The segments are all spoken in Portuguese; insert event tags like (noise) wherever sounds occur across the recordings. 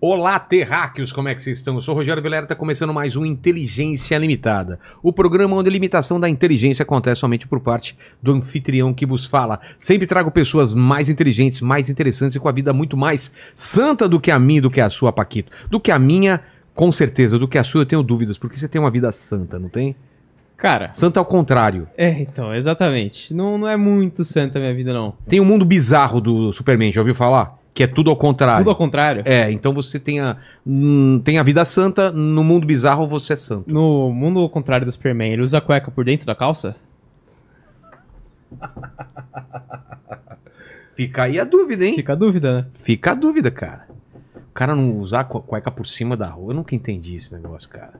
Olá, terráqueos, como é que vocês estão? Eu sou o Rogério Vilera, está começando mais um Inteligência Limitada. O programa onde a limitação da inteligência acontece somente por parte do anfitrião que vos fala. Sempre trago pessoas mais inteligentes, mais interessantes e com a vida muito mais santa do que a minha do que a sua, Paquito. Do que a minha, com certeza. Do que a sua, eu tenho dúvidas, porque você tem uma vida santa, não tem? Cara, Santa ao contrário. é, então, exatamente. Não, não é muito santa a minha vida, não. Tem o mundo bizarro do Superman, já ouviu falar? Que é tudo ao contrário. Tudo ao contrário. É, então você tem a, hum, tem a vida santa, no mundo bizarro você é santo. No mundo ao contrário do Superman, ele usa a cueca por dentro da calça? (laughs) Fica aí a dúvida, hein? Fica a dúvida, né? Fica a dúvida, cara. O cara não usar cu- cueca por cima da rua, eu nunca entendi esse negócio, cara.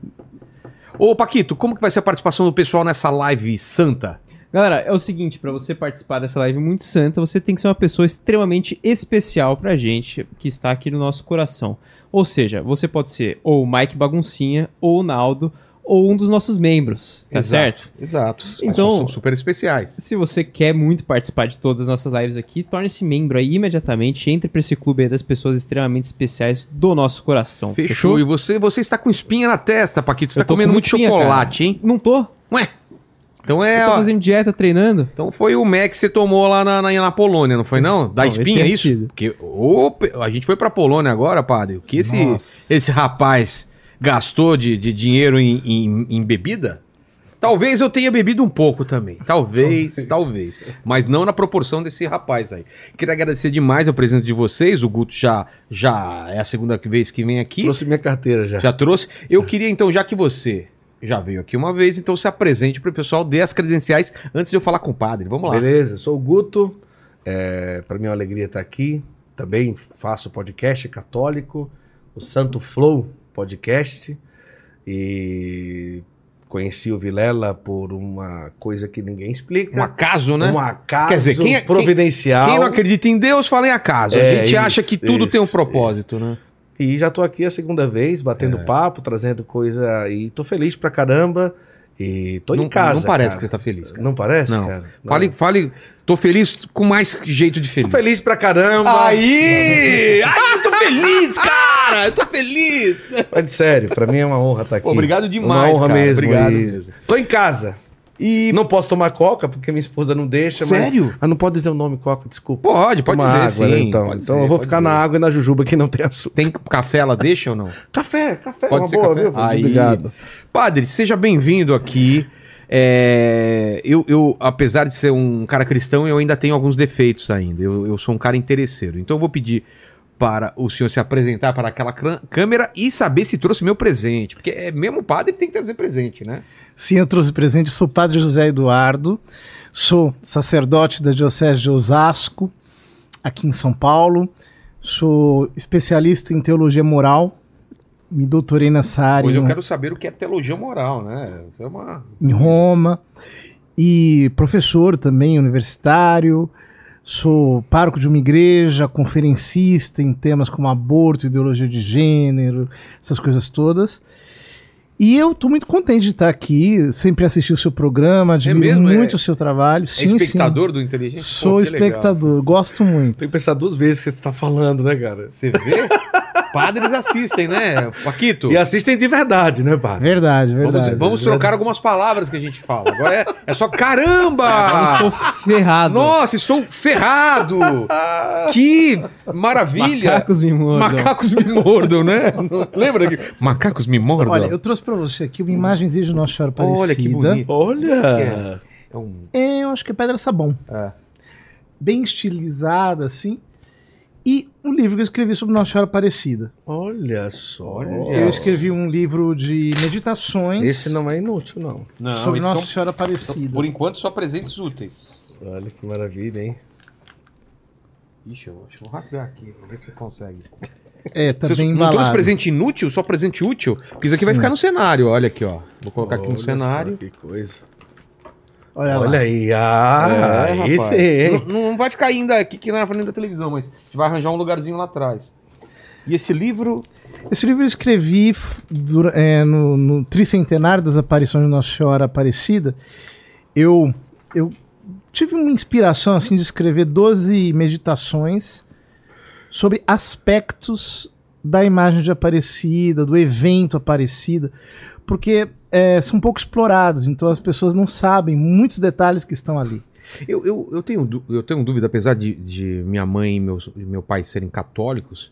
Ô, Paquito, como que vai ser a participação do pessoal nessa live santa? Galera, é o seguinte, pra você participar dessa live muito santa, você tem que ser uma pessoa extremamente especial pra gente que está aqui no nosso coração. Ou seja, você pode ser ou o Mike Baguncinha, ou o Naldo, ou um dos nossos membros, tá certo? Exato. Então- são super especiais. Se você quer muito participar de todas as nossas lives aqui, torne-se membro aí imediatamente, entre pra esse clube aí das pessoas extremamente especiais do nosso coração. Fechou. E você, você está com espinha na testa, Paquito. Você está comendo com muito espinha, chocolate, hein? Não tô. Ué. Então é. Fazendo dieta, treinando. Então foi o Mac que você tomou lá na, na, na Polônia, não foi não? Da Não, espinha, esse é isso? sido. Porque pe- a gente foi pra Polônia agora, padre. O que esse, Nossa. esse rapaz gastou de, de dinheiro em, em- em bebida? Talvez eu tenha bebido um pouco também. Talvez, talvez. Mas não na proporção desse rapaz aí. Queria agradecer demais a presença de vocês. O Guto já, já é a segunda vez que vem aqui. Trouxe minha carteira já. Já trouxe. Eu queria então, já que você já veio aqui uma vez, então se apresente para o pessoal, dê as credenciais antes de eu falar com o padre. Vamos lá. Beleza, sou o Guto. É, para mim é uma alegria estar aqui. Também faço podcast católico, o Santo Flow Podcast. E conheci o Vilela por uma coisa que ninguém explica. Um acaso, né? Um acaso Quer dizer, quem é- providencial. Quem não acredita em Deus, fala em acaso. a É, gente acha isso, que tudo tem um isso, propósito, né? E já tô aqui a segunda vez, batendo É. papo, trazendo coisa. E tô feliz pra caramba. E tô não, em casa. não parece cara. que você tá feliz, cara. Não parece, Não. cara? Não. Fale, fale, tô feliz com mais jeito de feliz. Tô feliz pra caramba. Aí! Ai, eu tô feliz, cara! Eu tô feliz! Mas sério, pra mim é uma honra estar aqui. Pô, obrigado demais, Uma honra cara. mesmo. Obrigado e mesmo. Tô em casa. E Não posso tomar coca porque minha esposa não deixa. Sério? Mas... Ah, não pode dizer o nome coca, desculpa. pode, pode Toma dizer água, né, sim. então pode então ser, eu vou ficar dizer. na água e na jujuba que não tem açúcar. Tem café, ela deixa ou não? Café, café, Pode uma ser boa, café? viu? Aí. Obrigado. Padre, seja bem-vindo aqui. É, eu, eu, apesar de ser um cara cristão, eu ainda tenho alguns defeitos ainda. Eu, eu sou um cara interesseiro. Então eu vou pedir para o senhor se apresentar para aquela câmera e saber se trouxe meu presente. Porque é mesmo padre tem que trazer presente, né? Sim, eu trouxe presente. Sou padre José Eduardo, sou sacerdote da Diocese de Osasco, aqui em São Paulo. Sou especialista em teologia moral. Me doutorei nessa área Pois eu quero saber o que é teologia moral, né? Isso é uma... em Roma. E professor também universitário. Sou pároco de uma igreja, conferencista em temas como aborto, ideologia de gênero, essas coisas todas. E eu estou muito contente de estar aqui, sempre assisti o seu programa, admiro mesmo? É- muito o seu trabalho. É sim, espectador do sim. Inteligência? Sou Pô, que legal. espectador, gosto muito. Tem que pensar duas vezes que você tá falando, né, cara? Você vê? (laughs) Padres assistem, né? Paquito? E assistem de verdade, né, padre? Verdade, Vamos, verdade. vamos trocar algumas palavras que a gente fala. Agora é, é só caramba! Eu estou ferrado. Nossa, estou ferrado! que maravilha! Macacos me mordam. Macacos me mordam, né? Lembra que macacos me mordam? Olha, eu trouxe para você aqui uma imagenzinha de Nossa Senhora Aparecida. Olha que bonito. Olha! É um- É, eu acho que é pedra sabão. É. Bem estilizada, assim. Um livro que eu escrevi sobre Nossa Senhora Aparecida. Olha só. Olha. Eu escrevi um livro de meditações Esse não é inútil, não. Não, sobre Nossa são- Senhora Aparecida. por enquanto, só presentes úteis. Olha que maravilha, hein? Ixi, eu acho que vou rasgar aqui, pra ver se você consegue. É, tá bem não trouxe presente inútil, só presente útil? Porque isso aqui vai Sim. ficar no cenário, olha aqui, ó. Vou colocar aqui no Olha só cenário. Que coisa. Olha, Olha aí, ah, É, rapaz. hein? Não, não vai ficar ainda aqui, aqui na frente da televisão, mas a gente vai arranjar um lugarzinho lá atrás. E esse livro. Esse livro eu escrevi é, no, no tricentenário das aparições de Nossa Senhora Aparecida. Eu, eu tive uma inspiração assim de escrever 12 meditações sobre aspectos da imagem de Aparecida, do evento Aparecida, porque é, são pouco explorados, então as pessoas não sabem muitos detalhes que estão ali. Eu, eu, eu, tenho, eu tenho dúvida, apesar de, de minha mãe e meus, e meu pai serem católicos,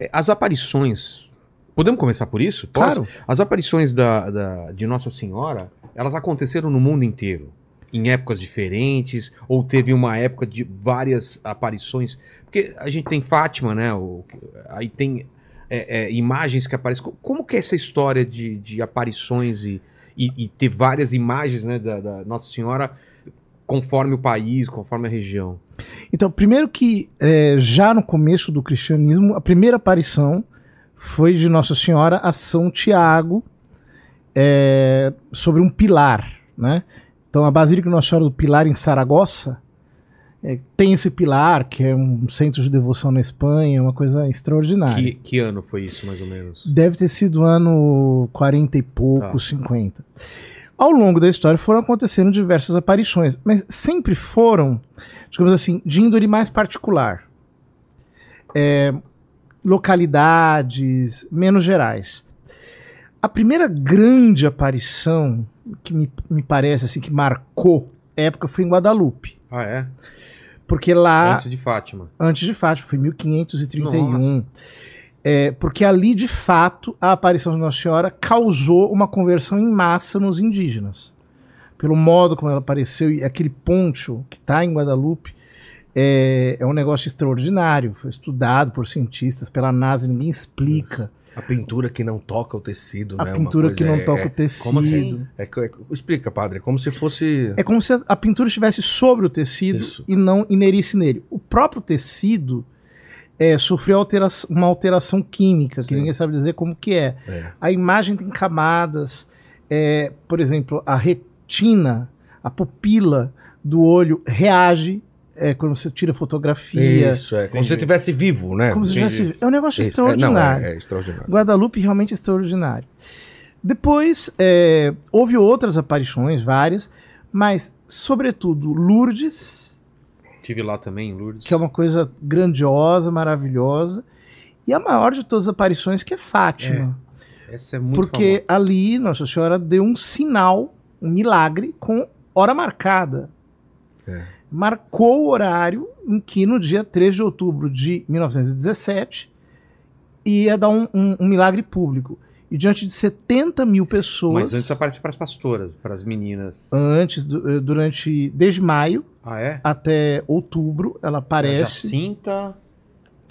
é, as aparições. Podemos começar por isso? Posso? Claro. As aparições da, da- de Nossa Senhora, elas aconteceram no mundo inteiro. Em épocas diferentes, ou teve uma época de várias aparições. Porque a gente tem Fátima, né? o- aí tem é, é, imagens que aparecem. Co- Como que é essa história de, de aparições e, e, e ter várias imagens né, da, da Nossa Senhora conforme o país, conforme a região? Então, primeiro que é, já no começo do cristianismo, a primeira aparição foi de Nossa Senhora a São Tiago é, sobre um pilar, né? Então, a Basílica Nossa Senhora do Pilar em Saragossa é, tem esse pilar, que é um centro de devoção na Espanha, uma coisa extraordinária. Que, que ano foi isso, mais ou menos? Deve ter sido ano 40 e pouco, Tá. 50. Ao longo da história foram acontecendo diversas aparições, mas sempre foram, digamos assim, de índole mais particular. É, localidades menos gerais. A primeira grande aparição que me, me parece assim que marcou época foi em Guadalupe, Ah, é? Porque lá Antes de Fátima. antes de Fátima, foi 1531. Nossa. É, porque ali, de fato, a aparição de Nossa Senhora causou uma conversão em massa nos indígenas. Pelo modo como ela apareceu, e aquele poncho que está em Guadalupe é, é um negócio extraordinário. Foi estudado por cientistas, pela NASA, ninguém explica. A pintura que não toca o tecido, A né? Uma pintura coisa- que não é- toca é, o tecido. como assim? é, é- explica, padre. É como se fosse. É como se a, a pintura estivesse sobre o tecido Isso. e não inerisse nele. O próprio tecido é, sofreu altera- uma alteração química, que Sim. ninguém sabe dizer como que é. É. A imagem tem camadas. é, por exemplo, a retina, a pupila do olho reage é, quando você tira fotografia. Isso, é. Como Entendi. se estivesse vivo, né? Como se. É um negócio Isso, é, não, extraordinário. é, é extraordinário. Guadalupe realmente extraordinário. Depois, é, houve outras aparições, várias, mas, sobretudo, Lourdes, Tive lá também, Lourdes. que é uma coisa grandiosa, maravilhosa, e a maior de todas as aparições, que é Fátima. Essa é muito porque ali Nossa Senhora deu um sinal, um milagre, com hora marcada. É. Marcou o horário em que, no dia 3 de outubro de 1917, ia dar um, um- um milagre público. E diante de 70 mil pessoas. Mas antes aparece para as pastoras, para as meninas. antes, eh, durante. Desde maio Ah, é? até outubro, ela aparece. Jacinta.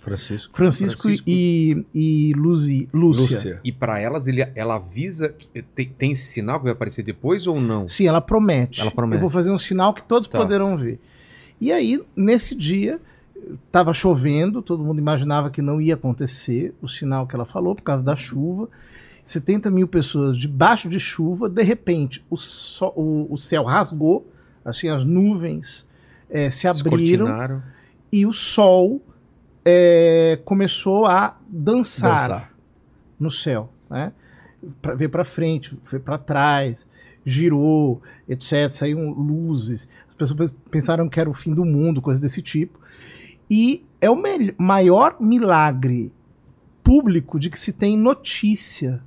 Francisco. Francisco, Francisco. e, e Luzi, Lúcia. Lúcia. E para elas, ele, ela avisa. que Tem, tem esse sinal que vai aparecer depois ou não? Sim, ela promete. Ela promete. Eu vou fazer um sinal que todos Tá. poderão ver. E aí, nesse dia, estava chovendo, todo mundo imaginava que não ia acontecer o sinal que ela falou por causa da chuva. 70 mil pessoas debaixo de chuva, de repente o, so- o- o céu rasgou, assim, as nuvens eh, se abriram e o sol eh, começou a dançar Dançar. no céu, né? Pra, veio para frente, foi para trás, girou, etc. Saíram luzes. As pessoas pensaram que era o fim do mundo, coisa desse tipo. E é o maior milagre público de que se tem notícia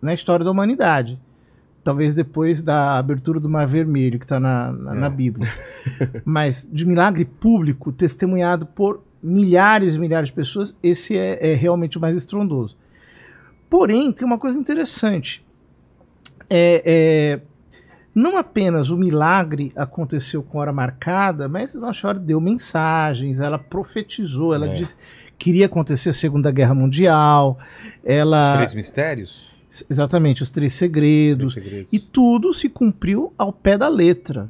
na história da humanidade. Talvez depois da abertura do Mar Vermelho, que está na, na, na É. Bíblia. Mas de milagre público, testemunhado por milhares e milhares de pessoas, esse é, é realmente o mais estrondoso. Porém, tem uma coisa interessante. É, é, não apenas o milagre aconteceu com hora marcada, mas Nossa Senhora deu mensagens, ela profetizou, ela É. disse que iria acontecer a Segunda Guerra Mundial, Os ela três mistérios? exatamente os três Três segredos segredos. e tudo se cumpriu ao pé da letra,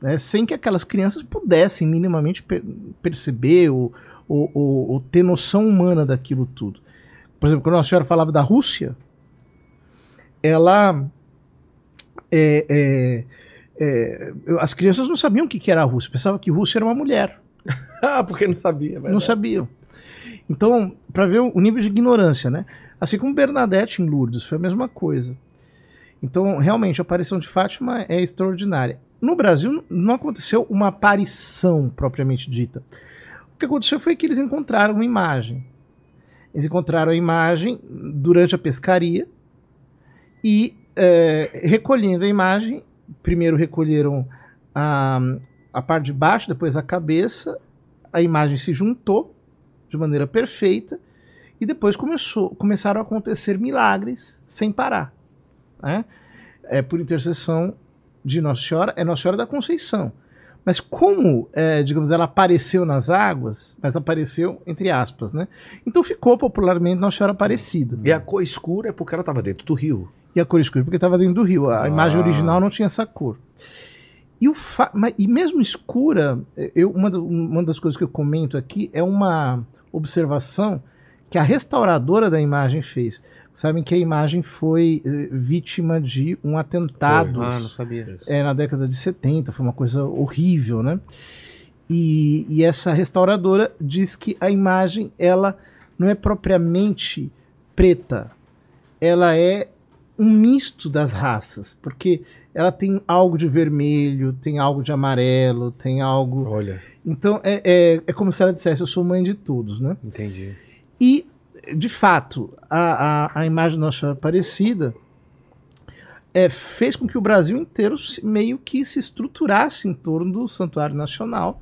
né, sem que aquelas crianças pudessem minimamente per- perceber ou, ou- ou- ou ter noção humana daquilo tudo. Por exemplo, quando a senhora falava da Rússia, ela. é, é, é, as crianças não sabiam o que que era a Rússia, pensavam que Rússia era uma mulher. (laughs) Ah, porque não sabia, é Não verdade. sabiam. Então, para ver o nível de ignorância, né? Assim como Bernadette em Lourdes, foi a mesma coisa. Então, realmente, a aparição de Fátima é extraordinária. No Brasil, não aconteceu uma aparição propriamente dita. O que aconteceu foi que eles encontraram uma imagem. Eles encontraram a imagem durante a pescaria e, é, recolhendo a imagem, primeiro recolheram a, a parte de baixo, depois a cabeça, a imagem se juntou de maneira perfeita e depois começou, começaram a acontecer milagres sem parar. Né? É por intercessão de Nossa Senhora, é Nossa Senhora da Conceição. Mas como, é, digamos, ela apareceu nas águas, mas apareceu entre aspas, né? Então ficou popularmente Nossa Senhora Aparecida. E a cor escura é porque ela estava dentro do rio. E a cor escura porque estava dentro do rio. A Ah. imagem original não tinha essa cor. E, o fa- e mesmo escura, eu, uma, uma das coisas que eu comento aqui é uma observação que a restauradora da imagem fez. Sabem que a imagem foi eh, vítima de um atentado Ah, não sabia. é, na década de 70, foi uma coisa horrível, né? E, e essa restauradora diz que a imagem ela não é propriamente preta, ela é um misto das raças, porque ela tem algo de vermelho, tem algo de amarelo, tem algo. Olha. Então é, é, é como se ela dissesse: Eu sou mãe de todos, né? Entendi. E, de fato, a, a, a imagem da Nossa Aparecida é, fez com que o Brasil inteiro meio que se estruturasse em torno do Santuário Nacional.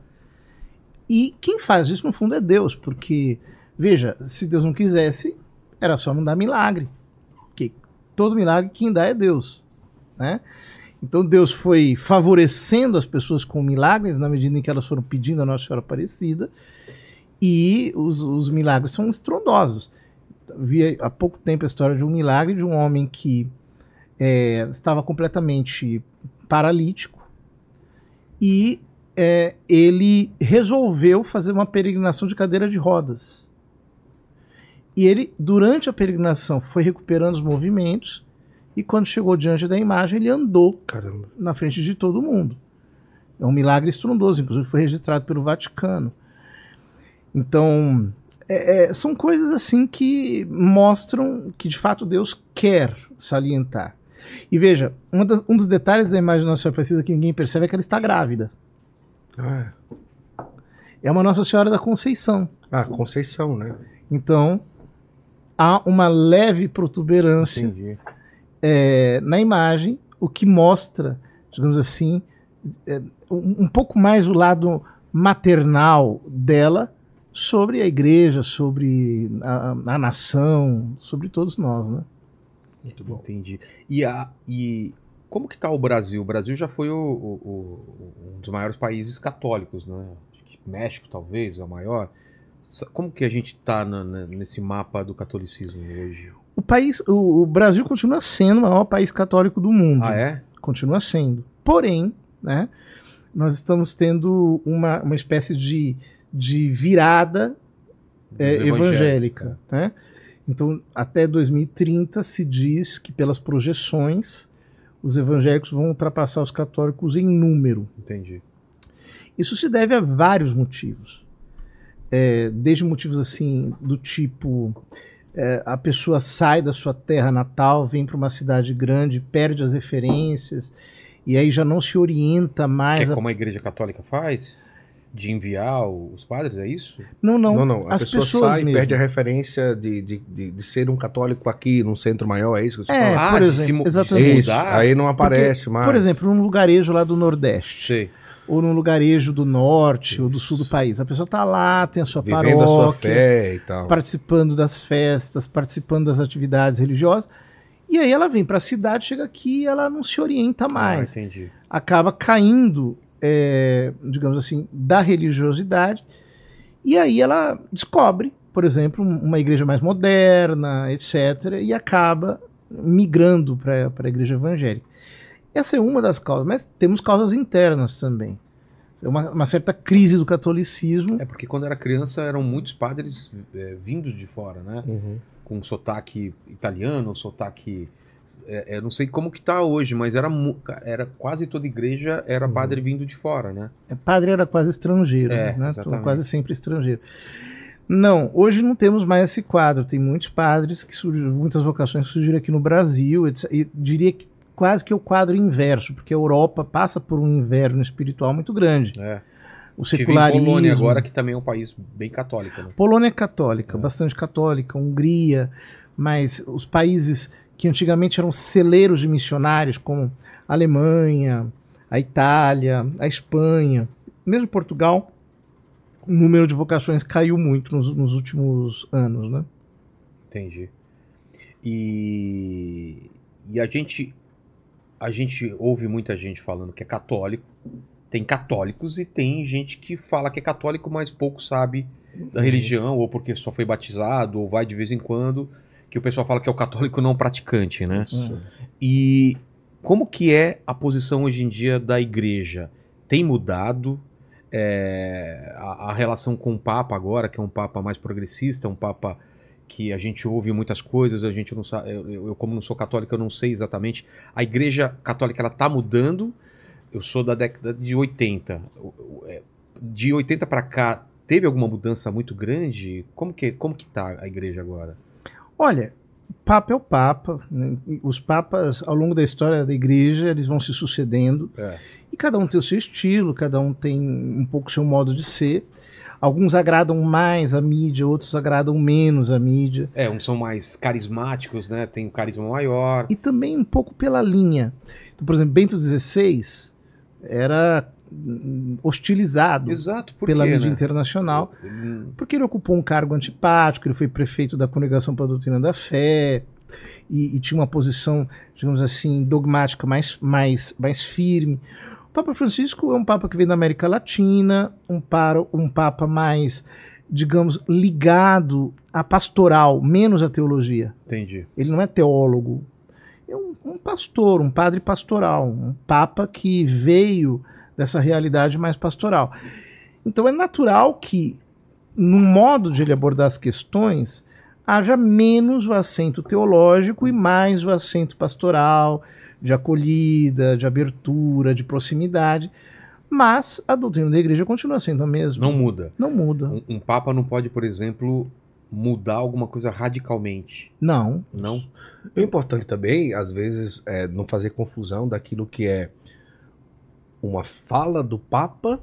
E quem faz isso, no fundo, é Deus, porque, veja, se Deus não quisesse, era só não dar milagre. Porque todo milagre quem dá é Deus. Né? Então Deus foi favorecendo as pessoas com milagres na medida em que elas foram pedindo a Nossa Senhora Aparecida e os, os milagres são estrondosos. Vi há pouco tempo a história de um milagre de um homem que é, estava completamente paralítico e é, ele resolveu fazer uma peregrinação de cadeira de rodas. E ele, durante a peregrinação, foi recuperando os movimentos e quando chegou diante da imagem, ele andou Caramba. na frente de todo mundo. É um milagre estrondoso, inclusive foi registrado pelo Vaticano. Então, é- é, são coisas assim que mostram que de fato Deus quer salientar. E veja, das- um dos detalhes da imagem da Nossa Senhora Aparecida que ninguém percebe é que ela está grávida. Ah, É uma Nossa Senhora da Conceição. ah, Conceição, né? Então, há uma leve protuberância é, na imagem, o que mostra, digamos assim, é, um, um pouco mais o lado maternal dela sobre a igreja, sobre a, a nação, sobre todos nós, né? Muito bom. Entendi. E, a, e como que tá o Brasil? O Brasil já foi o, o- o- um dos maiores países católicos, né? Acho que México talvez é o maior. Como que a gente tá na- nesse mapa do catolicismo hoje? O país, o, o Brasil continua sendo o maior país católico do mundo. Ah, é? Continua sendo. Porém, né, nós estamos tendo uma, uma espécie de, de virada é, evangélica. né? Então, até 2030 se diz que pelas projeções os evangélicos vão ultrapassar os católicos em número. Entendi. Isso se deve a vários motivos. É, desde motivos assim do tipo é, a pessoa sai da sua terra natal, vem para uma cidade grande, perde as referências e aí já não se orienta Que mais. é a- como a igreja católica faz? De enviar os padres, é isso? Não, não. Não, não. A as pessoa pessoas sai e perde a referência de, de, de, de ser um católico aqui num centro maior, é isso que eu te É, falo? por de exemplo, de se exatamente. Isso, aí não aparece mais. Por exemplo, num lugarejo lá do Nordeste, Sei. ou num lugarejo do Norte ou do Isso. Sul do país. A pessoa tá lá, tem a sua Vivendo a sua paróquia, fé e tal. participando das festas, participando das atividades religiosas. E aí ela vem para a cidade, chega aqui e ela não se orienta mais. Ah, entendi. Acaba caindo, é, digamos assim, da religiosidade. E aí ela descobre, por exemplo, um- uma igreja mais moderna, etc. E acaba migrando para a igreja evangélica. Essa é uma das causas, mas temos causas internas também. É Uma, uma certa crise do catolicismo. É porque quando era criança eram muitos padres é, vindos de fora, né? Uhum. Com sotaque italiano, sotaque. É, é, não sei como que tá hoje, mas era, era quase toda igreja era Uhum. padre vindo de fora, né? É, Padre era quase estrangeiro, É, né? Quase sempre estrangeiro. Não, hoje não temos mais esse quadro. Tem muitos padres que surgiram, muitas vocações que surgiram aqui no Brasil. E diria que quase que é o quadro inverso, porque a Europa passa por um inverno espiritual muito grande. É. o secularismo. Polônia agora, que também é um país bem católico, né? Polônia é católica, É. bastante católica, Hungria, mas os países que antigamente eram celeiros de missionários, como a Alemanha, a Itália, a Espanha, mesmo Portugal, o número de vocações caiu muito nos, nos últimos anos, né? Entendi. E, e a gente a gente ouve muita gente falando que é católico. Tem católicos e tem gente que fala que é católico, mas pouco sabe da religião, ou porque só foi batizado, ou vai de vez em quando, que o pessoal fala que é o católico não praticante, né? E como que é a posição hoje em dia da igreja? Tem mudado é, a, a relação com o Papa agora, que é um Papa mais progressista, um Papa que a gente ouve muitas coisas, a gente não sabe, eu, eu, como não sou católico, eu não sei exatamente. A igreja católica ela tá mudando. Eu sou da década de 80. O- o- é, De 80 para cá, teve alguma mudança muito grande? Como que como que tá a igreja agora? Olha, Papa é o Papa. né? Os papas, ao longo da história da igreja, eles vão se sucedendo. É. E cada um tem o seu estilo, cada um tem um pouco o seu modo de ser. Alguns agradam mais a mídia, outros agradam menos a mídia. É, uns são mais carismáticos, né? Tem um carisma maior. E também um pouco pela linha. Então, por exemplo, Bento XVI era hostilizado Exato, por pela quê, mídia né? internacional, Hum, porque ele ocupou um cargo antipático, ele foi prefeito da Congregação para a Doutrina da Fé, e, e tinha uma posição, digamos assim, dogmática mais, mais, mais firme. O Papa Francisco é um Papa que vem da América Latina, um, para, um Papa mais, digamos, ligado à pastoral, menos à teologia. Entendi. Ele não é teólogo, é um, um pastor, um padre pastoral, um Papa que veio dessa realidade mais pastoral. Então é natural que, no modo de ele abordar as questões, haja menos o acento teológico e mais o acento pastoral, de acolhida, de abertura, de proximidade. Mas a doutrina da igreja continua sendo a mesma. Não muda. Não muda. Um, um papa não pode, por exemplo, mudar alguma coisa radicalmente. Não. Não? O importante também, às vezes, é não fazer confusão daquilo que é uma fala do Papa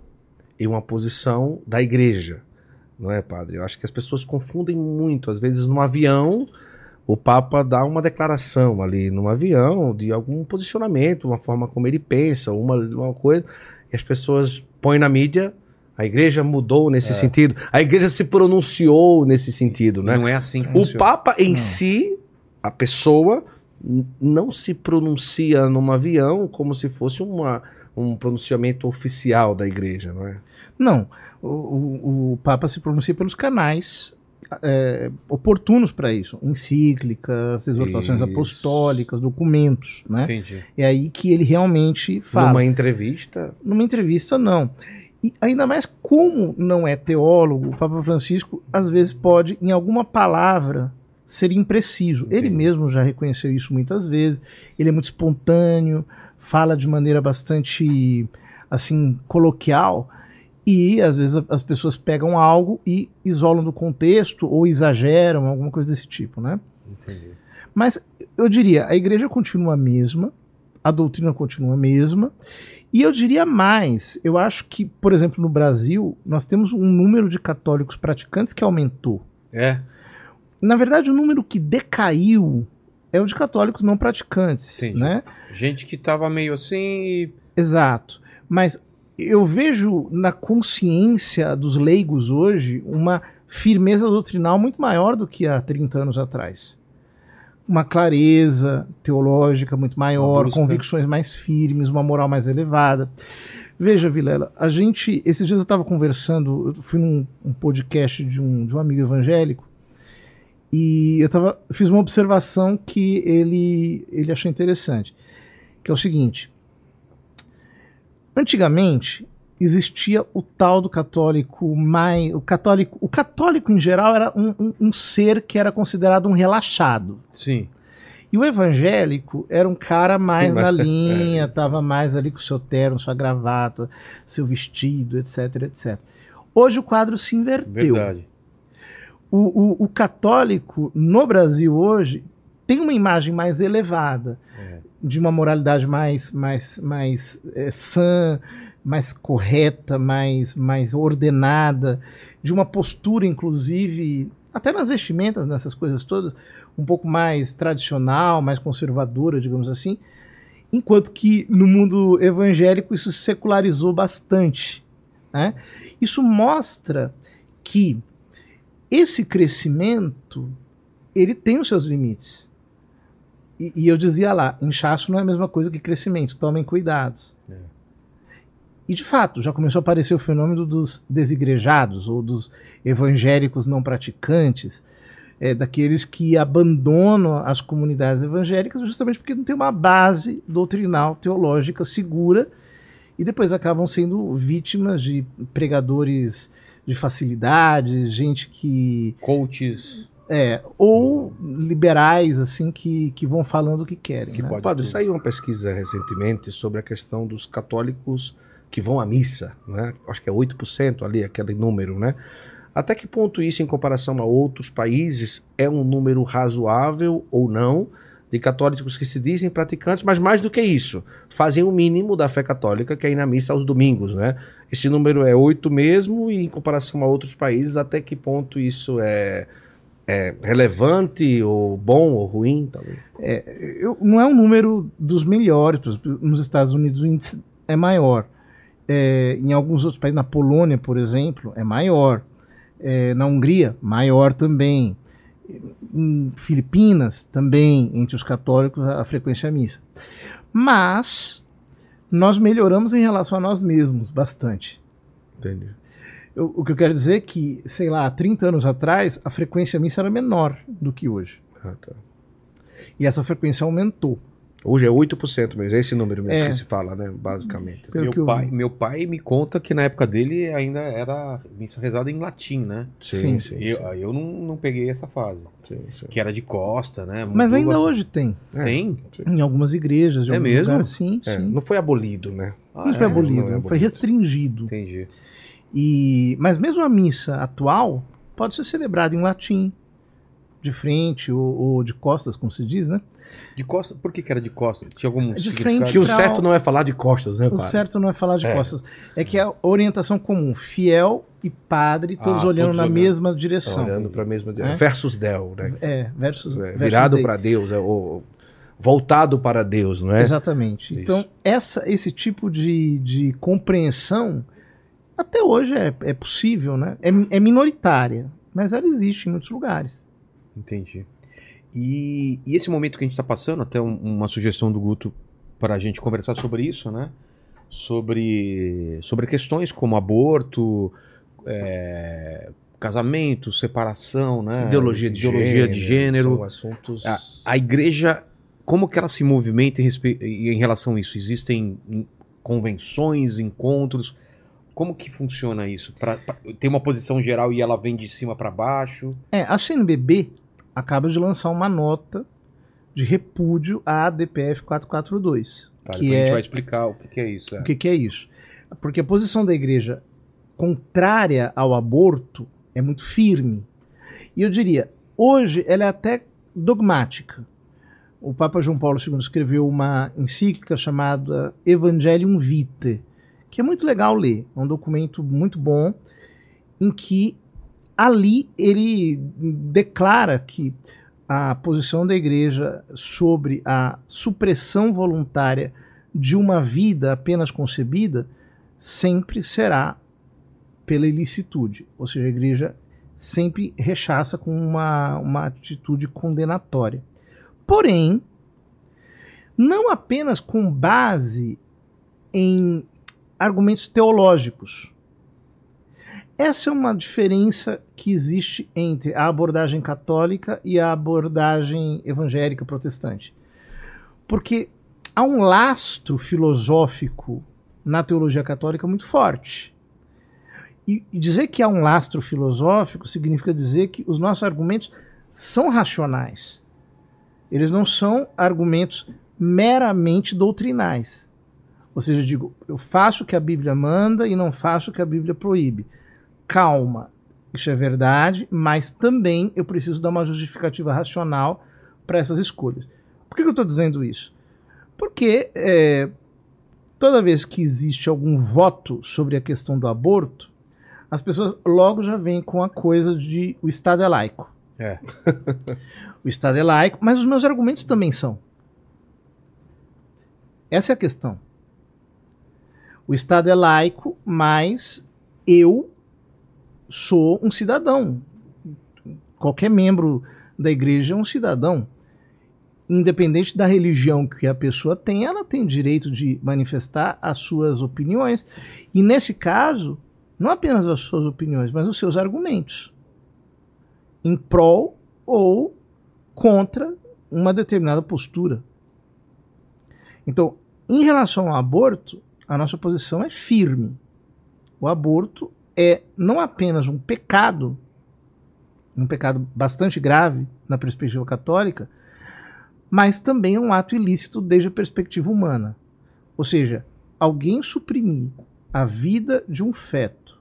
e uma posição da igreja. Não é, padre? Eu acho que as pessoas confundem muito. Às vezes, no avião, o Papa dá uma declaração ali no avião de algum posicionamento, uma forma como ele pensa, uma, uma coisa, e as pessoas põem na mídia. A igreja mudou nesse sentido. A igreja se pronunciou nesse sentido, né? Não é assim que O funciona. Papa em Não. si, a pessoa, não se pronuncia num avião como se fosse uma, um pronunciamento oficial da igreja, não é? Não, o, o, o Papa se pronuncia pelos canais é, oportunos para isso, encíclicas, exortações Isso. apostólicas, documentos, né? Entendi. É aí que ele realmente fala. Numa entrevista, Numa entrevista, não. E ainda mais como não é teólogo, o Papa Francisco às vezes pode, em alguma palavra, ser impreciso. Ele Entendi. mesmo já reconheceu isso muitas vezes. Ele é muito espontâneo, fala de maneira bastante assim coloquial e às vezes as pessoas pegam algo e isolam do contexto ou exageram, alguma coisa desse tipo, né? Entendi. Mas eu diria, a igreja continua a mesma, a doutrina continua a mesma, e eu diria mais, eu acho que, por exemplo, no Brasil, nós temos um número de católicos praticantes que aumentou. É, Na verdade, o número que decaiu é o de católicos não praticantes, Entendi. né? Gente que tava meio assim Exato. Mas eu vejo na consciência dos leigos hoje uma firmeza doutrinal muito maior do que há 30 anos atrás. Uma clareza teológica muito maior, convicções mais firmes, uma moral mais elevada. Veja, Vilela, a gente. Esses dias eu estava conversando, eu fui num um podcast de um, de um amigo evangélico, e eu tava, fiz uma observação que ele, ele achou interessante, que é o seguinte. Antigamente existia o tal do católico mais. O católico, o católico em geral era um, um- um ser que era considerado um relaxado. sim. E o evangélico era um cara mais Mas- na (laughs) linha, tava mais ali com seu terno, sua gravata, seu vestido, etc, etc. Hoje o quadro se inverteu. Verdade. O, o- o católico no Brasil hoje tem uma imagem mais elevada, É. de uma moralidade mais, mais, mais é, sã, mais correta, mais, mais ordenada, de uma postura, inclusive, até nas vestimentas, nessas coisas todas, um pouco mais tradicional, mais conservadora, digamos assim. Enquanto que no mundo evangélico isso se secularizou bastante. Né? Isso mostra que esse crescimento ele tem os seus limites. E, e, eu dizia lá, inchaço não é a mesma coisa que crescimento, tomem cuidados. É. E de fato, já começou a aparecer o fenômeno dos desigrejados ou dos evangélicos não praticantes, é, daqueles que abandonam as comunidades evangélicas justamente porque não tem uma base doutrinal teológica segura e depois acabam sendo vítimas de pregadores de facilidade, gente que. Coaches. É, ou liberais, assim, que, que vão falando o que querem. Que né? pode, pode saiu uma pesquisa recentemente sobre a questão dos católicos que vão à missa, né? Acho que é 8% ali, aquele número, né? Até que ponto isso, em comparação a outros países, é um número razoável ou não de católicos que se dizem praticantes, mas mais do que isso, fazem o mínimo da fé católica, que é ir na missa aos domingos, né? Esse número é oito mesmo, e em comparação a outros países, até que ponto isso é, é relevante, ou bom, ou ruim? Talvez? É, eu, não é um número dos melhores, nos Estados Unidos o índice é maior. É, em alguns outros países, na Polônia, por exemplo, é maior é, na Hungria, maior também. Em Filipinas, também, entre os católicos, a frequência à missa. Mas nós melhoramos em relação a nós mesmos bastante. Entendi. Eu, o que eu quero dizer é que, sei lá, 30 anos atrás, a frequência missa era menor do que hoje. Ah, tá. E essa frequência aumentou. Hoje é 8% mesmo, é esse número mesmo é. que se fala, né? Basicamente. Meu, eu... pai, meu pai me conta que na época dele ainda era missa rezada em latim, né? Sim, sim. sim eu, sim. eu não, não peguei essa fase. Sim, que era de costa, né? Mas ainda bastante. hoje tem. É. Tem? Em algumas igrejas. é mesmo? Lugares, sim, é, sim. Não foi abolido, né? Ah, não foi abolido, não é abolido, foi restringido. Entendi. E, mas mesmo a missa atual pode ser celebrada em latim, de frente ou, ou de costas, como se diz, né? De costas? Por que, que era de costas? Tinha algum de frente Que o certo não é falar de costas, né, O padre? certo não é falar de é. costas. É que é a orientação comum, fiel e padre, todos ah, olhando todos na olhando. mesma direção. Olhando para a mesma direção. É? Versus Del, né? É, versus. É, virado para Deus, é, ou, voltado para Deus, não é? Exatamente. Isso. Então, essa, esse tipo de, de compreensão até hoje é, é possível, né? É, é minoritária, mas ela existe em muitos lugares. Entendi. E, e esse momento que a gente está passando, até um, uma sugestão do Guto para a gente conversar sobre isso, né? Sobre, sobre questões como aborto, é, casamento, separação, né? Ideologia de Ideologia gênero. De gênero. São assuntos... A, a, igreja, como que ela se movimenta em, em relação a isso? Existem convenções, encontros? Como que funciona isso? Pra, pra, tem uma posição geral e ela vem de cima para baixo? É, a CNBB acaba de lançar uma nota de repúdio à DPF 442. Tá, que é... A gente vai explicar o que, que é isso. É. O que, que é isso? Porque a posição da igreja contrária ao aborto é muito firme. E eu diria, hoje ela é até dogmática. O Papa João Paulo II escreveu uma encíclica chamada Evangelium Vitae, que é muito legal ler. É um documento muito bom em que ali ele declara que a posição da igreja sobre a supressão voluntária de uma vida apenas concebida sempre será pela ilicitude, ou seja, a igreja sempre rechaça com uma, uma atitude condenatória. Porém, não apenas com base em argumentos teológicos, essa é uma diferença que existe entre a abordagem católica e a abordagem evangélica protestante. Porque há um lastro filosófico na teologia católica muito forte. E dizer que há um lastro filosófico significa dizer que os nossos argumentos são racionais. Eles não são argumentos meramente doutrinais. Ou seja, eu digo, eu faço o que a Bíblia manda e não faço o que a Bíblia proíbe calma, isso é verdade, mas também eu preciso dar uma justificativa racional para essas escolhas. Por que, eu estou dizendo isso? Porque é, toda vez que existe algum voto sobre a questão do aborto, as pessoas logo já vêm com a coisa de o Estado é laico. É. (laughs) o Estado é laico, mas os meus argumentos também são. Essa é a questão. O Estado é laico, mas eu sou um cidadão. Qualquer membro da igreja é um cidadão. Independente da religião que a pessoa tem, ela tem direito de manifestar as suas opiniões. E nesse caso, não apenas as suas opiniões, mas os seus argumentos. Em prol ou contra uma determinada postura. Então, em relação ao aborto, a nossa posição é firme. O aborto é não apenas um pecado, um pecado bastante grave na perspectiva católica, mas também é um ato ilícito desde a perspectiva humana. Ou seja, alguém suprimir a vida de um feto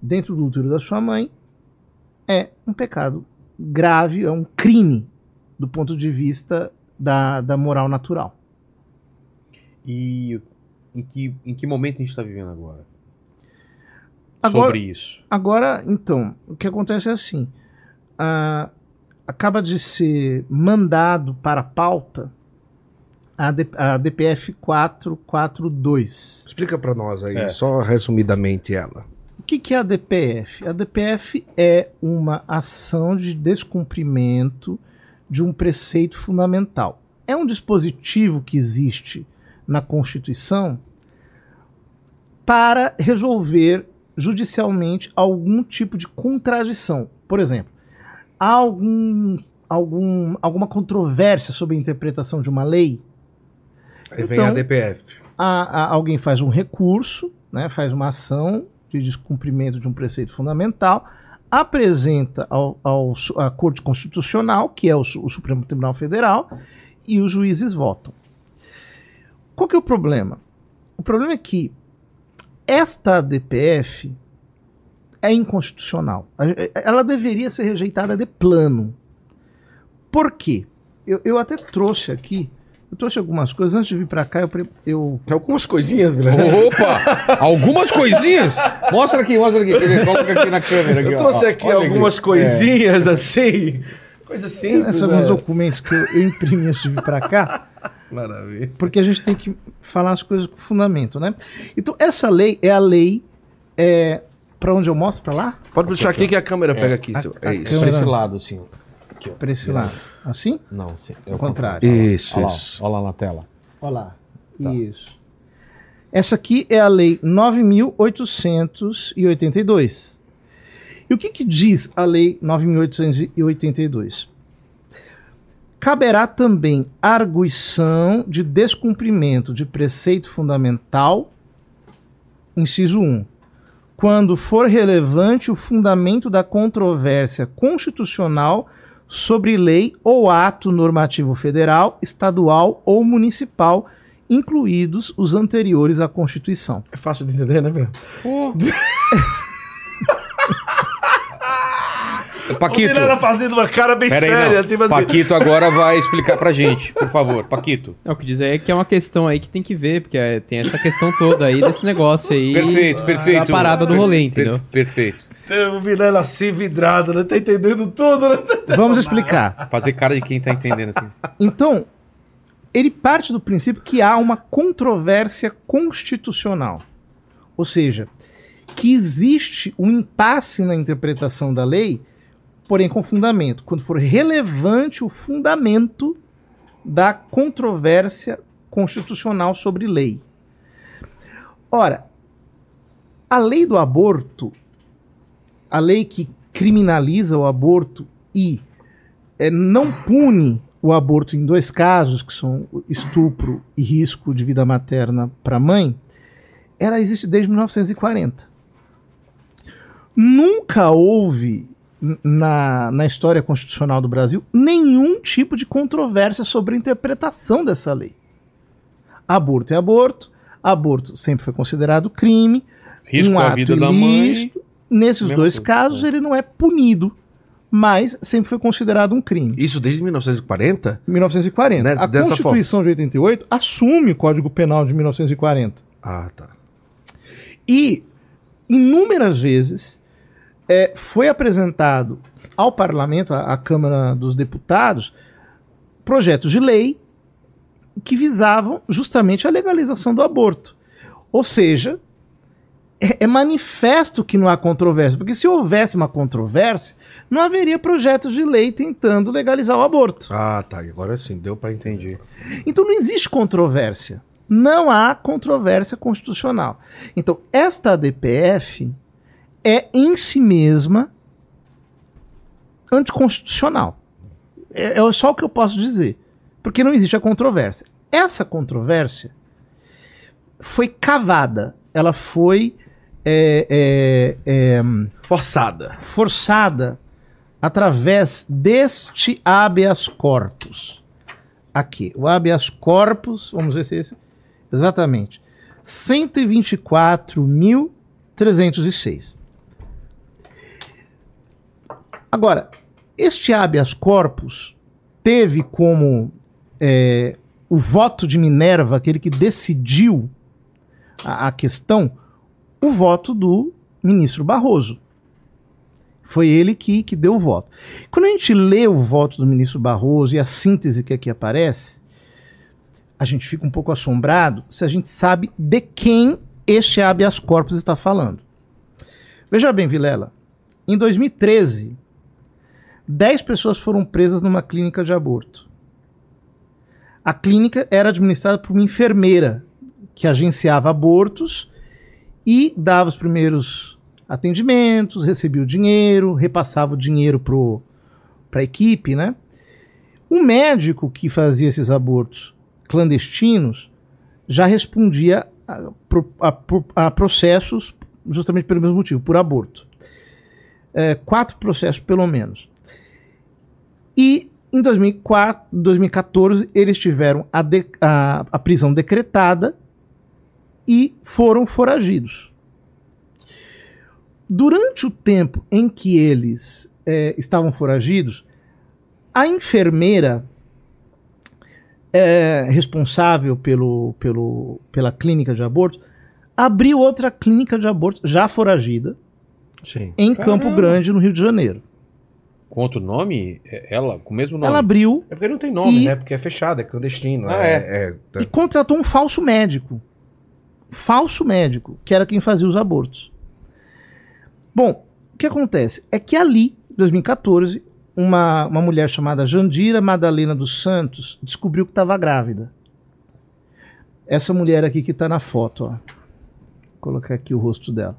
dentro do útero da sua mãe é um pecado grave, é um crime do ponto de vista da, da moral natural. E em que, em que momento a gente está vivendo agora? Agora- Sobre isso. Agora, então, o que acontece é assim: acaba de ser mandado para a pauta a, D- a DPF 442. Explica pra nós aí, É. só resumidamente ela. O que, que é a DPF? A DPF é uma ação de descumprimento de um preceito fundamental. É um dispositivo que existe na Constituição para resolver judicialmente algum tipo de contradição. Por exemplo, há algum, algum, alguma controvérsia sobre a interpretação de uma lei, Aí vem Então- a DPF. a- a- alguém faz um recurso, né, faz uma ação de descumprimento de um preceito fundamental, apresenta ao, ao à Corte Constitucional, que é o, o Supremo Tribunal Federal, e os juízes votam. Qual que é o problema? O problema é que esta DPF é inconstitucional. A- Ela deveria ser rejeitada de plano. Por quê? Eu, eu até trouxe aqui, eu trouxe algumas coisas. Antes de vir para cá, eu, pre- eu Tem algumas coisinhas, Vila. Opa! Algumas coisinhas? Mostra aqui, mostra aqui. Coloca aqui na câmera. Aqui, Eu ó. trouxe aqui Olha algumas coisinhas assim. Coisa simples. Esses né? alguns documentos que eu, eu imprimi antes de vir para cá, (laughs) Maravilha. porque a gente tem que falar as coisas com fundamento, né? Então, essa lei é a lei. É, para onde eu mostro? Para lá? Pode deixar aqui que a câmera pega aqui. a- seu- a É isso. Câmera- esse lado, assim. Aqui, ó. Para esse lado. Assim? Não, sim. É Ao o contrário. Isso, Olha lá, isso. ó. Olha lá na tela. Olha lá. Tá. Isso. Essa aqui é a lei 9.882. E o que, que diz a lei 9.882? Caberá também arguição de descumprimento de preceito fundamental, inciso 1, quando for relevante o fundamento da controvérsia constitucional sobre lei ou ato normativo federal, estadual ou municipal, incluídos os anteriores à Constituição. É fácil de entender, né, Vila? (laughs) Paquito. Ela fazendo uma cara bem Pera aí, séria. não. Tipo assim. Paquito agora vai explicar pra gente, por favor. Paquito. É, o que diz aí é que é uma questão aí que tem que ver, porque é, tem essa questão toda aí desse negócio aí. Perfeito, perfeito. A parada do rolê, entendeu? Per- perfeito. O Vilela assim vidrado, né? Tá entendendo tudo, né? Vamos explicar. Fazer cara de quem tá entendendo assim. Então, ele parte do princípio que há uma controvérsia constitucional. Ou seja, que existe um impasse na interpretação da lei, porém com fundamento. Quando for relevante o fundamento da controvérsia constitucional sobre lei. Ora, a lei do aborto, a lei que criminaliza o aborto e eh, não pune o aborto em dois casos, que são estupro e risco de vida materna para a mãe, ela existe desde 1940. Nunca houve na, na história constitucional do Brasil nenhum tipo de controvérsia sobre a interpretação dessa lei. Aborto é aborto, aborto sempre foi considerado crime, Risco um à ato vida da mãe. ilícito. Nesses dois coisa, casos, é. ele não é punido mas sempre foi considerado um crime. Isso desde 1940? 1940. Né, a dessa Constituição de 88 assume o Código Penal de 1940. Ah, tá. E inúmeras vezes é, foi apresentado ao parlamento, à, à Câmara dos Deputados, projetos de lei que visavam justamente a legalização do aborto. Ou seja, é, é manifesto que não há controvérsia, porque se houvesse uma controvérsia, não haveria projetos de lei tentando legalizar o aborto. Ah, tá. Agora sim, deu pra entender. Então não existe controvérsia. Não há controvérsia constitucional. Então, esta ADPF é em si mesma anticonstitucional. É, é só o que eu posso dizer. Porque não existe a controvérsia. Essa controvérsia foi cavada. Ela foi é, é, é, Forçada. forçada através deste habeas corpus. Aqui, o habeas corpus, vamos ver se é esse. Exatamente. 124.306. Agora, este habeas corpus teve como é, o voto de Minerva, aquele que decidiu a, a questão, o voto do ministro Barroso. Foi ele que, que deu o voto. Quando a gente lê o voto do ministro Barroso e a síntese que aqui aparece, a gente fica um pouco assombrado se a gente sabe de quem este habeas corpus está falando. Veja bem, Vilela, em 2013, 10 pessoas foram presas numa clínica de aborto. A clínica era administrada por uma enfermeira que agenciava abortos e dava os primeiros atendimentos, recebia o dinheiro, repassava o dinheiro para a equipe, né? O médico que fazia esses abortos clandestinos já respondia a, a, a processos justamente pelo mesmo motivo, por aborto. É, quatro processos, pelo menos. E em 2004, 2014, eles tiveram a, de, a, a prisão decretada e foram foragidos. Durante o tempo em que eles é, estavam foragidos, a enfermeira é, responsável pelo, pelo, pela clínica de abortos abriu outra clínica de abortos já foragida Sim. em Caramba. Campo Grande, no Rio de Janeiro. Com outro nome? É- Ela, com o mesmo nome? Ela abriu É porque não tem nome, E- né? Porque é fechado, é clandestino. Ah, é, é- e contratou um falso médico. Falso médico, que era quem fazia os abortos. Bom, o que acontece? É que ali, em 2014, uma, uma mulher chamada Jandira Madalena dos Santos descobriu que estava grávida. Essa mulher aqui que está na foto, ó. Vou colocar aqui o rosto dela.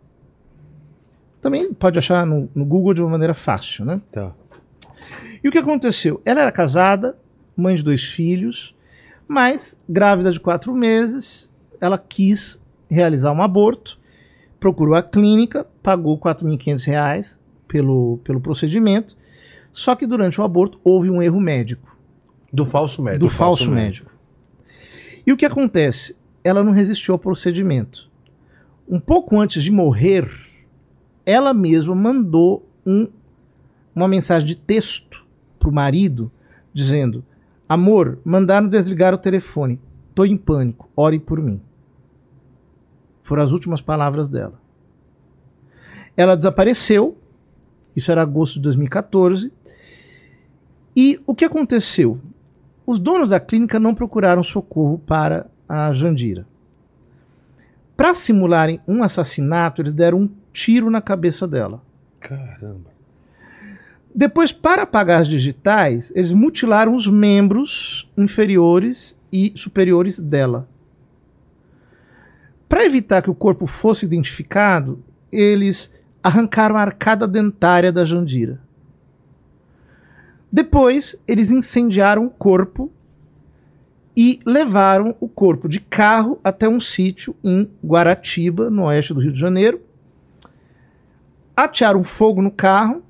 Também pode achar no, no Google de uma maneira fácil, né? Tá. E o que aconteceu? Ela era casada, mãe de dois filhos, mas grávida de quatro meses, ela quis realizar um aborto, procurou a clínica, pagou 4.500 reais pelo, pelo procedimento, só que durante o aborto houve um erro médico, do falso médico. do falso, médico. E o que acontece? Ela não resistiu ao procedimento. Um pouco antes de morrer, ela mesma mandou um- uma mensagem de texto para o marido, dizendo: Amor, mandaram desligar o telefone. Tô em pânico. Ore por mim. Foram as últimas palavras dela. Ela desapareceu. Isso era agosto de 2014. E o que aconteceu? Os donos da clínica não procuraram socorro para a Jandira. Para simularem um assassinato, eles deram um tiro na cabeça dela. Caramba. Depois, para apagar as digitais, eles mutilaram os membros inferiores e superiores dela. Para evitar que o corpo fosse identificado, eles arrancaram a arcada dentária da Jandira. Depois, eles incendiaram o corpo e levaram o corpo de carro até um sítio em Guaratiba, no oeste do Rio de Janeiro. Atearam fogo no carro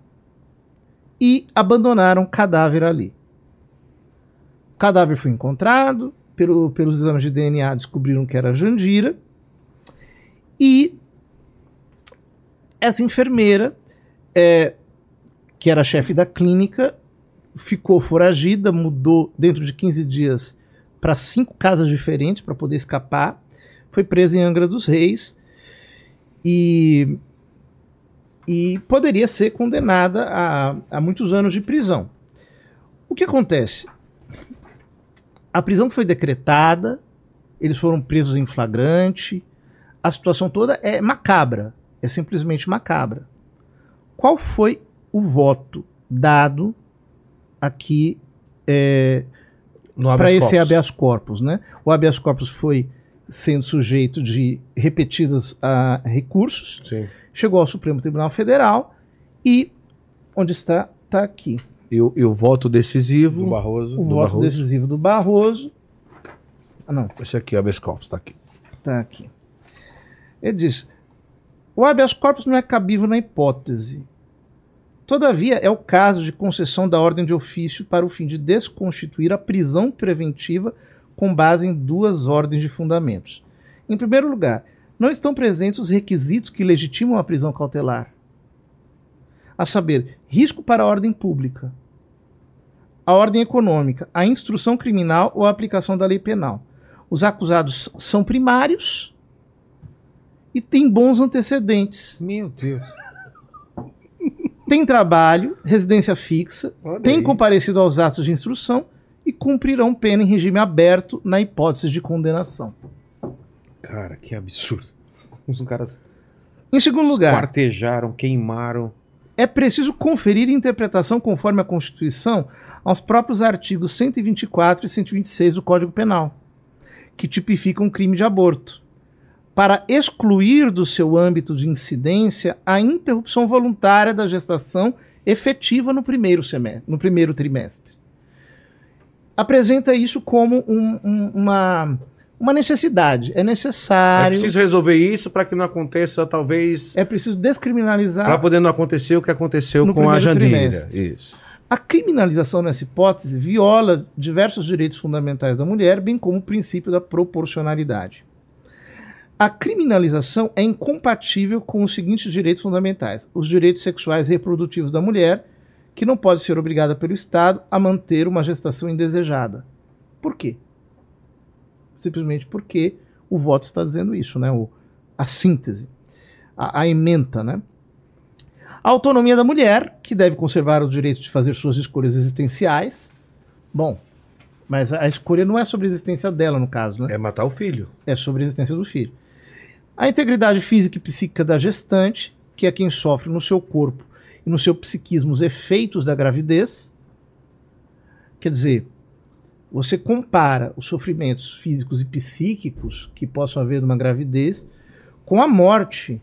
e abandonaram o cadáver ali. O cadáver foi encontrado, pelo- pelos exames de DNA descobriram que era Jandira, e essa enfermeira é, que era chefe da clínica, ficou foragida, mudou dentro de 15 dias para cinco casas diferentes para poder escapar. Foi presa em Angra dos Reis e, e poderia ser condenada a, a muitos anos de prisão. O que acontece? A prisão foi decretada, eles foram presos em flagrante, a situação toda é macabra, é simplesmente macabra. Qual foi o voto dado aqui é, para esse habeas corpus, né? O habeas corpus foi sendo sujeito de repetidos ah, recursos, Sim. Chegou ao Supremo Tribunal Federal e onde está está aqui E, o- e o voto decisivo. Do Barroso. o do voto Barroso. decisivo do Barroso. Ah, não, Esse aqui, habeas corpus, tá aqui. Tá aqui. Ele diz: o habeas corpus não é cabível na hipótese. Todavia, é o caso de concessão da ordem de ofício para o fim de desconstituir a prisão preventiva com base em duas ordens de fundamentos. Em primeiro lugar, não estão presentes os requisitos que legitimam a prisão cautelar, a saber, risco para a ordem pública, a ordem econômica, a instrução criminal ou a aplicação da lei penal. Os acusados são primários e têm bons antecedentes. Meu Deus. Tem trabalho, residência fixa, Olha aí. comparecido aos atos de instrução e cumprirão pena em regime aberto na hipótese de condenação. Cara, que absurdo. Os caras Em segundo lugar, quartejaram, queimaram. é preciso conferir interpretação conforme a Constituição aos próprios artigos 124 e 126 do Código Penal, que tipificam o crime de aborto, para excluir do seu âmbito de incidência a interrupção voluntária da gestação efetiva no primeiro, semestre, no primeiro trimestre. Apresenta isso como um- um- uma, uma necessidade. É É necessário. preciso resolver isso para que não aconteça, talvez. É preciso descriminalizar Para poder não acontecer o que aconteceu com a Jandira. trimestre. Isso. A criminalização nessa hipótese viola diversos direitos fundamentais da mulher, bem como o princípio da proporcionalidade. A criminalização é incompatível com os seguintes direitos fundamentais: os direitos sexuais e reprodutivos da mulher, que não pode ser obrigada pelo Estado a manter uma gestação indesejada. Por quê? Simplesmente porque o voto está dizendo isso, né? O, a síntese, a, a ementa, né? A autonomia da mulher, que deve conservar o direito de fazer suas escolhas existenciais. Bom, mas a a escolha não é sobre a existência dela, no caso, né? É matar o filho. É sobre a existência do filho. A integridade física e psíquica da gestante, que é quem sofre no seu corpo e no seu psiquismo os efeitos da gravidez. Quer dizer, você compara os sofrimentos físicos e psíquicos que possam haver numa gravidez com a morte,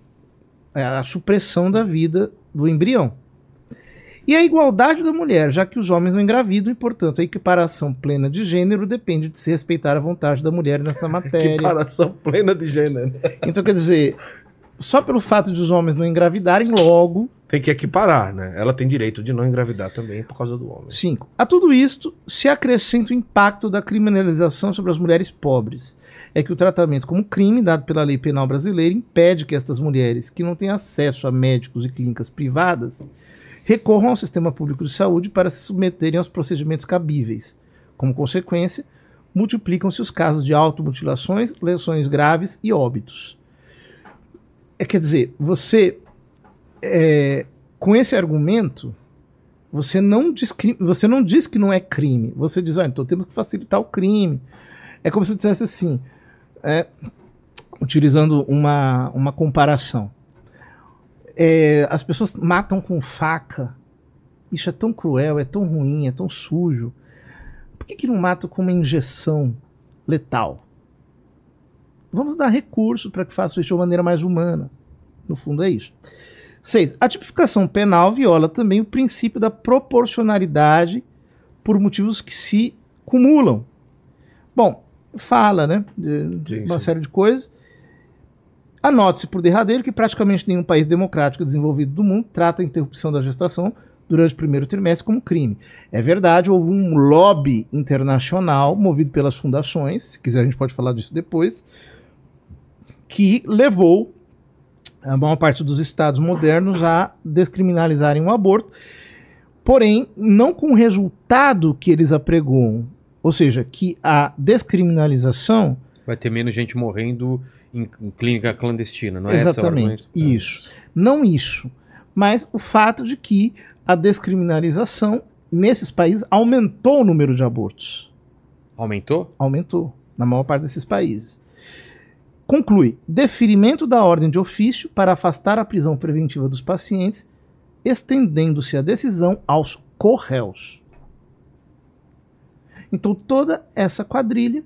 é, a supressão da vida do embrião. E a igualdade da mulher, já que os homens não engravidam e, portanto, a equiparação plena de gênero depende de se respeitar a vontade da mulher nessa (laughs) matéria. Equiparação plena de gênero. Então, quer dizer, só pelo fato de os homens não engravidarem, logo. Tem que equiparar, né? Ela tem direito de não engravidar também por causa do homem. 5. A tudo isto se acrescenta o impacto da criminalização sobre as mulheres pobres. É que o tratamento como crime dado pela lei penal brasileira impede que estas mulheres, que não têm acesso a médicos e clínicas privadas, recorram ao sistema público de saúde para se submeterem aos procedimentos cabíveis. Como consequência, multiplicam-se os casos de automutilações, lesões graves e óbitos. É, quer dizer, você, é, com esse argumento, você não, diz, você não diz que não é crime. Você diz, olha, então temos que facilitar o crime. É como se dissesse assim, é, utilizando uma, uma comparação. É, as pessoas matam com faca. Isso é tão cruel, é tão ruim, é tão sujo. Por que, que não matam com uma injeção letal? Vamos dar recurso para que façam isso de uma maneira mais humana. No fundo é isso. 6. A tipificação penal viola também o princípio da proporcionalidade por motivos que se cumulam. Bom, fala, né? De Sim, uma sim. série de coisas. Anote-se por derradeiro que praticamente nenhum país democrático desenvolvido do mundo trata a interrupção da gestação durante o primeiro trimestre como crime. É verdade, houve um lobby internacional movido pelas fundações, se quiser a gente pode falar disso depois, que levou a maior parte dos estados modernos a descriminalizarem o aborto. porém não com o resultado que eles apregoam. Ou seja, que a descriminalização Vai ter menos gente morrendo em, clínica clandestina, não é Exatamente. argumento? Isso. Não isso. Mas o fato de que a descriminalização nesses países aumentou o número de abortos. Aumentou? Aumentou. Na maior parte desses países. Conclui: deferimento da ordem de ofício para afastar a prisão preventiva dos pacientes, estendendo-se a decisão aos corréus. Então toda essa quadrilha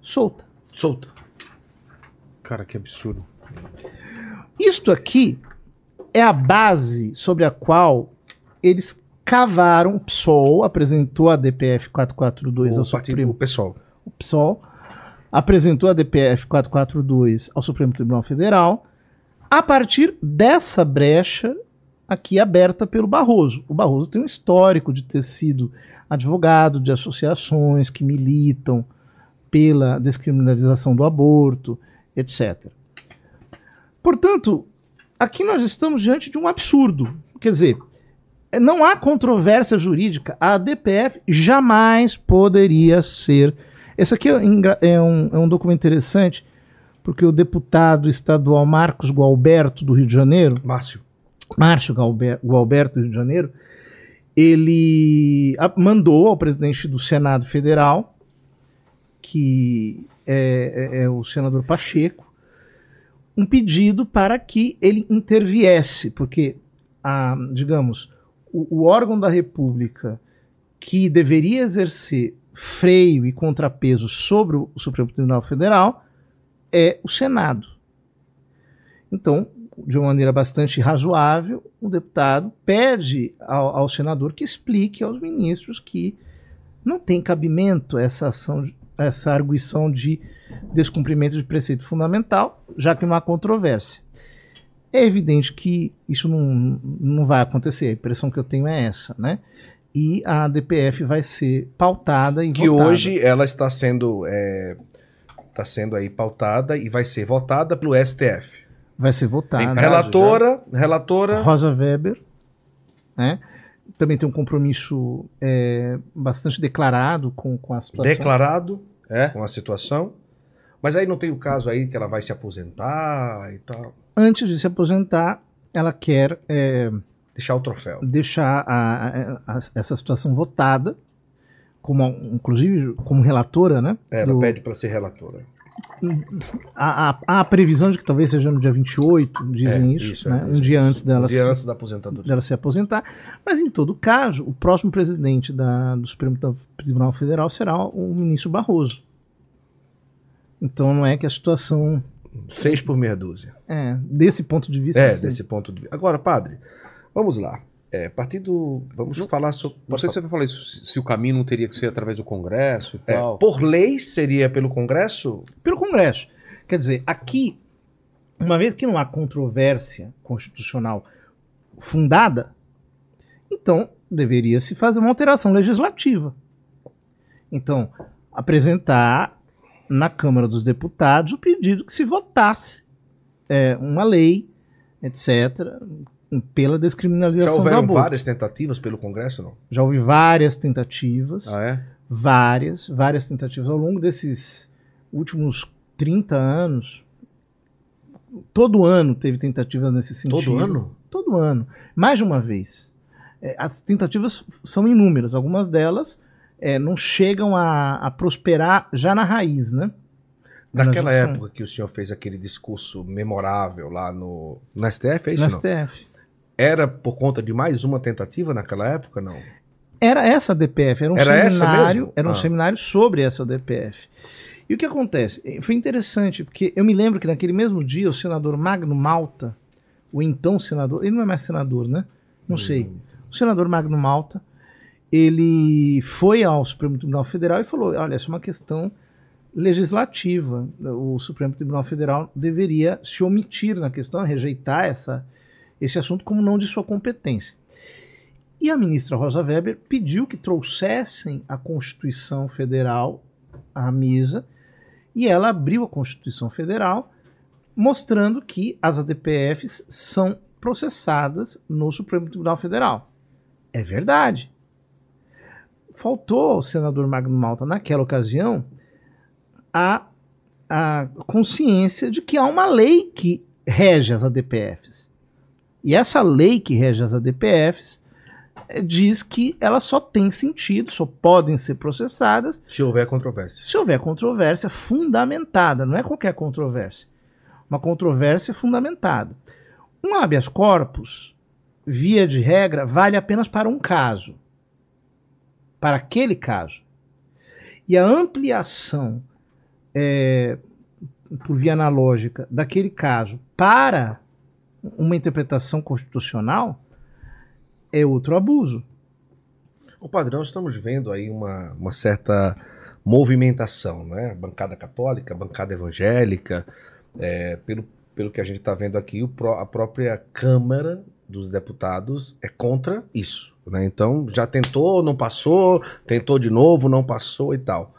solta. Solta. Cara, que absurdo. Isto aqui é a base sobre a qual eles cavaram. O PSOL apresentou a DPF 442 ao O partido, Supremo. o pessoal. O PSOL apresentou a DPF 442 ao Supremo Tribunal Federal a partir dessa brecha aqui aberta pelo Barroso. O Barroso tem um histórico de ter sido advogado de associações que militam pela descriminalização do aborto, etc. Portanto, aqui nós estamos diante de um absurdo. Quer dizer, não há controvérsia jurídica. A DPF jamais poderia ser. Esse aqui é, é um, é um documento interessante, porque o deputado estadual Marcos Gualberto, do Rio de Janeiro, Márcio. Márcio Gualberto do Rio de Janeiro, ele mandou ao presidente do Senado Federal, que é, é- é o senador Pacheco, um pedido para que ele interviesse, porque, a, digamos, o, o órgão da República que deveria exercer freio e contrapeso sobre o Supremo Tribunal Federal é o Senado. Então, de uma maneira bastante razoável, o deputado pede ao, ao senador que explique aos ministros que não tem cabimento essa ação, essa arguição de descumprimento de preceito fundamental, já que não há controvérsia. É evidente que isso não, não vai acontecer, a impressão que eu tenho é essa, né? E a DPF vai ser pautada e Que votada. hoje ela está sendo, é, está sendo aí pautada e vai ser votada pelo STF. vai ser votada. Prazo Relatora, relatora. Rosa Weber, né? Também tem um compromisso é, bastante declarado com, com a situação. declarado É? com a situação. Mas aí não tem o caso aí que ela vai se aposentar e tal. Antes de se aposentar, ela quer é, Deixar o troféu. deixar a- a- a- essa situação votada, como, inclusive como relatora, né? É, ela do- pede para ser relatora. há, a previsão de que talvez seja no dia 28, dizem É, isso, isso, é, né? um isso, dia antes dela Um dia se- antes da aposentadoria. dela se aposentar. Mas, em todo caso, o próximo presidente da- do Supremo Tribunal Federal será o ministro Barroso. Então, não é que a situação, Seis por meia dúzia. é, desse ponto de vista, É, sim. desse ponto de vista. Agora, padre, vamos lá. É, partido. Vamos falar sobre. Não sei se você vai falar isso, se- se o caminho não teria que ser através do Congresso e É, tal. por lei seria pelo Congresso? pelo Congresso. Quer dizer, aqui, uma vez que não há controvérsia constitucional fundada, então deveria se fazer uma alteração legislativa. Então, apresentar na Câmara dos Deputados o pedido que se votasse é, uma lei, etc., pela Já descriminalização do houveram várias tentativas pelo Congresso, não? Já houve várias tentativas Ah, é? várias, várias tentativas ao longo desses últimos 30 anos. Todo ano teve tentativas nesse sentido. Todo ano? Todo ano. Mais de uma vez. É, as tentativas são inúmeras. Algumas delas é, não chegam a, a prosperar já na raiz, né? Naquela época que o senhor fez aquele discurso memorável lá no, no STF, é isso no não? STF. Era por conta de mais uma tentativa naquela época, não? Era essa a DPF, era um Era seminário, era um Ah. seminário sobre essa DPF. E o que acontece? Eh, Foi interessante, porque eu me lembro que naquele mesmo dia o senador Magno Malta, o então senador, ele não é mais senador, né? Não sei. O senador Magno Malta, ele foi ao Supremo Tribunal Federal e falou: olha, essa é uma questão legislativa. O Supremo Tribunal Federal deveria se omitir na questão, rejeitar essa, esse assunto como não de sua competência. E a ministra Rosa Weber pediu que trouxessem a Constituição Federal à mesa e ela abriu a Constituição Federal mostrando que as ADPFs são processadas no Supremo Tribunal Federal. É verdade. Faltou ao senador Magno Malta, naquela ocasião, a, a consciência de que há uma lei que rege as ADPFs. E essa lei que rege as ADPFs eh, diz que elas só têm sentido, só podem ser processadas Se houver controvérsia. se houver controvérsia fundamentada, não é qualquer controvérsia. Uma controvérsia fundamentada. Um habeas corpus, via de regra, vale apenas para um caso. Para aquele caso. E a ampliação, é, por via analógica, daquele caso para uma interpretação constitucional é outro abuso. O padrão, estamos vendo aí uma, uma certa movimentação, né? Bancada católica, bancada evangélica, é, pelo, pelo que a gente está vendo aqui, o a própria Câmara dos Deputados é contra isso, né? Então, já tentou, não passou, tentou de novo, não passou e tal.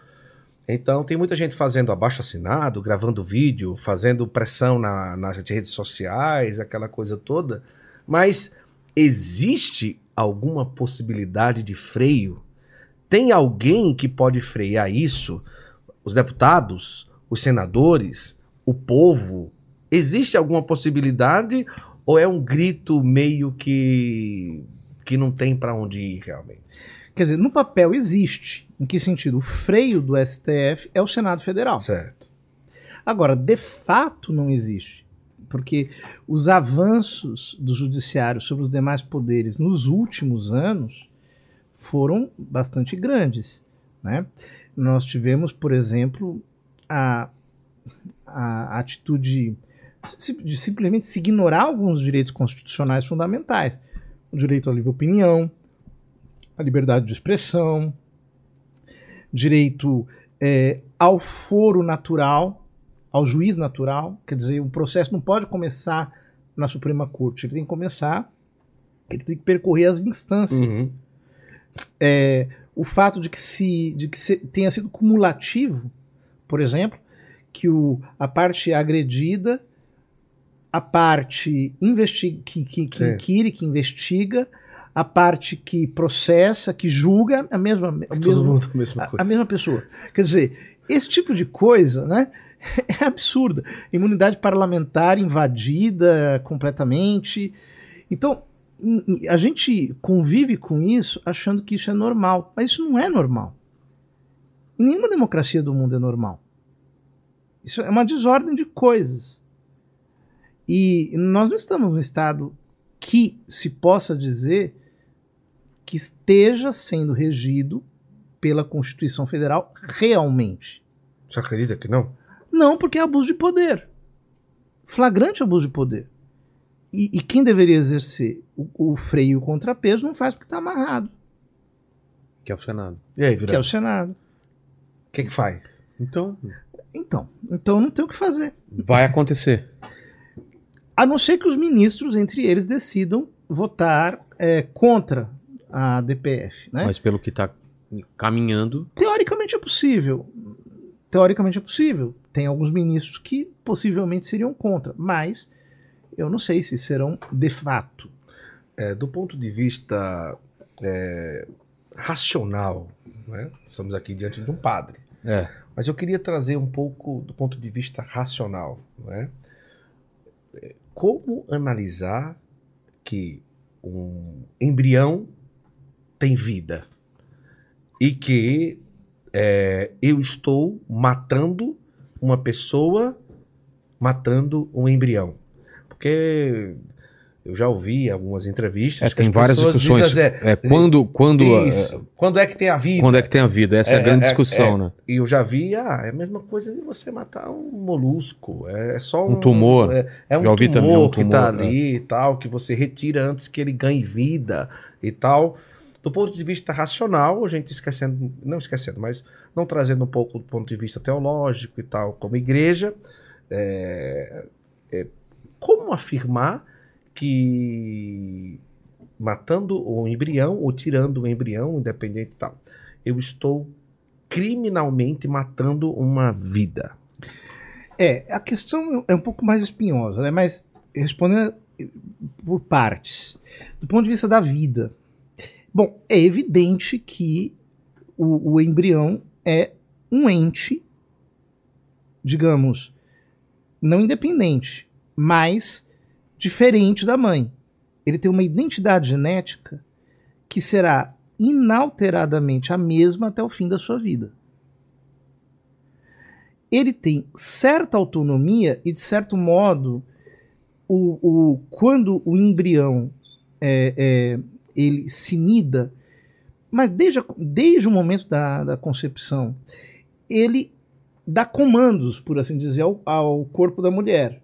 Então, tem muita gente fazendo abaixo assinado, gravando vídeo, fazendo pressão na- nas redes sociais, aquela coisa toda, mas existe alguma possibilidade de freio? Tem alguém que pode frear isso? Os deputados, os senadores, o povo? Existe alguma possibilidade ou é um grito meio que que não tem para onde ir realmente? Quer dizer, no papel existe. Em que sentido? O freio do STF é o Senado Federal. Certo. Agora, de fato, não existe. Porque os avanços do judiciário sobre os demais poderes nos últimos anos foram bastante grandes. Né? Nós tivemos, por exemplo, a, a atitude de simplesmente se ignorar alguns direitos constitucionais fundamentais. O direito à livre opinião, a liberdade de expressão, direito eh, ao foro natural, ao juiz natural, quer dizer, o processo não pode começar na Suprema Corte, ele tem que começar, ele tem que percorrer as instâncias. Uhum. É, o fato de que, se, de que se- tenha sido cumulativo, por exemplo, que o, a parte agredida, a parte investi que, que, que Sim. inquire, que investiga, a parte que processa, que julga, a mesma, o É todo mesmo- mundo a mesma a, coisa. a mesma pessoa. Quer dizer, esse tipo de coisa, né? (laughs) É absurda. Imunidade parlamentar invadida completamente. Então, a gente convive com isso achando que isso é normal. Mas isso não é normal. Em nenhuma democracia do mundo é normal. Isso é uma desordem de coisas. E nós não estamos num estado que se possa dizer que esteja sendo regido pela Constituição Federal realmente. Você acredita que não? Não, porque é abuso de poder. Flagrante abuso de poder. E, e quem deveria exercer o, o freio e o contrapeso não faz porque está amarrado, Que é o Senado. E aí, que é o Senado. O que que faz? Então, Então, então não tem o que fazer. vai acontecer. A não ser que os ministros, entre eles, decidam votar é, contra a DPF. Né? Mas pelo que tá caminhando, Teoricamente é possível. Teoricamente é possível. Tem alguns ministros que possivelmente seriam contra, mas eu não sei se serão de fato. É, do ponto de vista é, racional, né? estamos aqui diante de um padre, é. mas eu queria trazer um pouco do ponto de vista racional. Né? Como analisar que um embrião tem vida e que é, eu estou matando uma pessoa matando um embrião? Porque eu já ouvi algumas entrevistas É, que tem as várias pessoas discussões. dizem, é, É, quando, quando, isso. Quando é que tem a vida? quando é que tem a vida? Essa é, a É, grande é, discussão, é. né? E eu já vi, ah, é a mesma coisa de você matar um molusco. É, é só um, Um tumor. É, é um Já ouvi tumor também, um que tá tumor, ali e tal, que você retira antes que ele ganhe vida e tal. Do ponto de vista racional, a gente esquecendo, não esquecendo, mas não trazendo um pouco do ponto de vista teológico e tal, como igreja, é, é, como afirmar que matando o embrião ou tirando o embrião, independente e tal, eu estou criminalmente matando uma vida. É, a questão é um pouco mais espinhosa, né? mas respondendo por partes. Do ponto de vista da vida. Bom, é evidente que o, o embrião é um ente, digamos, não independente, mas diferente da mãe. Ele tem uma identidade genética que será inalteradamente a mesma até o fim da sua vida. Ele tem certa autonomia e, de certo modo, o, o, quando o embrião é, é, ele se nida, mas desde, desde o momento da, da concepção, ele dá comandos, por assim dizer, ao, ao corpo da mulher.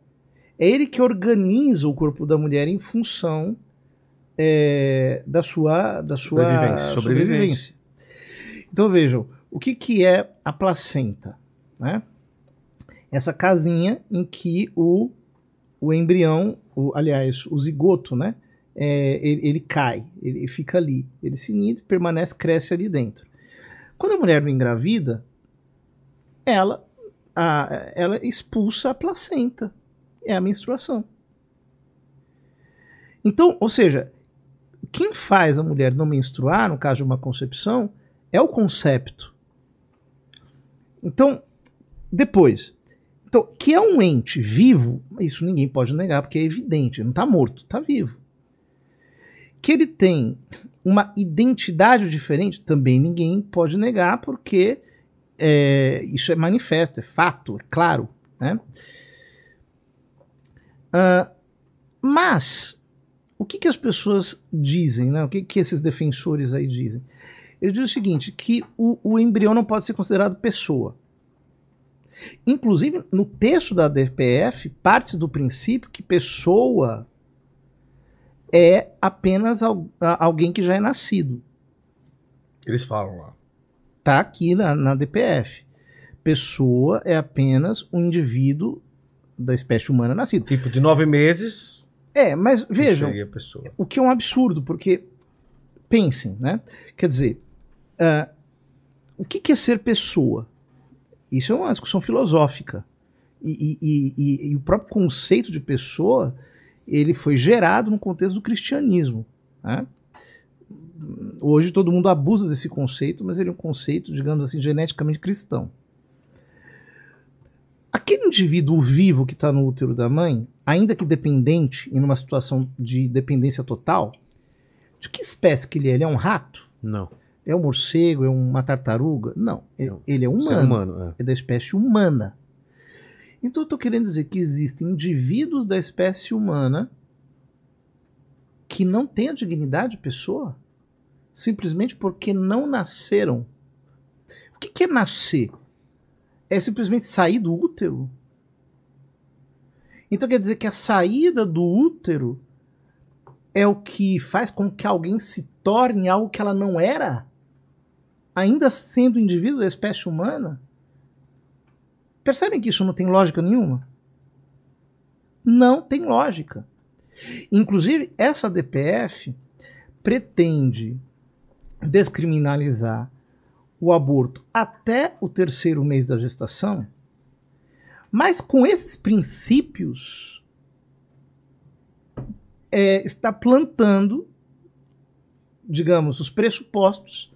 É ele que organiza o corpo da mulher em função é, da sua, da sua Sobrevivência. sobrevivência. Então vejam, o que, que é a placenta? Né? Essa casinha em que o, o embrião, o, aliás, o zigoto, né? É, ele, ele cai, ele fica ali, ele se nida, permanece, cresce ali dentro. Quando a mulher não engravida, ela, a, ela expulsa a placenta, é a menstruação. Então, ou seja, quem faz a mulher não menstruar, no caso de uma concepção, é o concepto. Então, depois, então, que é um ente vivo, isso ninguém pode negar, porque é evidente, não está morto, está vivo. Que ele tem uma identidade diferente, também ninguém pode negar, porque é, isso é manifesto, é fato, é claro. Né? Uh, mas o que, que as pessoas dizem, né? O que, que esses defensores aí dizem? Eles dizem o seguinte, que o, o embrião não pode ser considerado pessoa. Inclusive, no texto da DPF, parte do princípio que pessoa é apenas al, alguém que já é nascido. Eles falam lá. Tá aqui na, na DPF. Pessoa é apenas um indivíduo da espécie humana nascido. Tipo, de nove meses, É, mas vejam, chega a pessoa. o que é um absurdo, porque pensem, né? Quer dizer, ah, o que, que é ser pessoa? Isso é uma discussão filosófica. E, e- e- e o próprio conceito de pessoa ele foi gerado no contexto do cristianismo. né? Hoje todo mundo abusa desse conceito, mas ele é um conceito, digamos assim, geneticamente cristão. Aquele indivíduo vivo que está no útero da mãe, ainda que dependente, em uma situação de dependência total, de que espécie que ele é? Ele é um rato? Não. É um morcego? É uma tartaruga? Não. Ele, Não. ele é humano. humano, é. É da espécie humana. Então eu estou querendo dizer que existem indivíduos da espécie humana que não têm a dignidade de pessoa simplesmente porque não nasceram. O que, que é nascer? É simplesmente sair do útero? Então quer dizer que a saída do útero é o que faz com que alguém se torne algo que ela não era? Ainda sendo indivíduo da espécie humana? Percebem que isso não tem lógica nenhuma? Não tem lógica. Inclusive, essa DPF pretende descriminalizar o aborto até o terceiro mês da gestação, mas com esses princípios é, está plantando, digamos, os pressupostos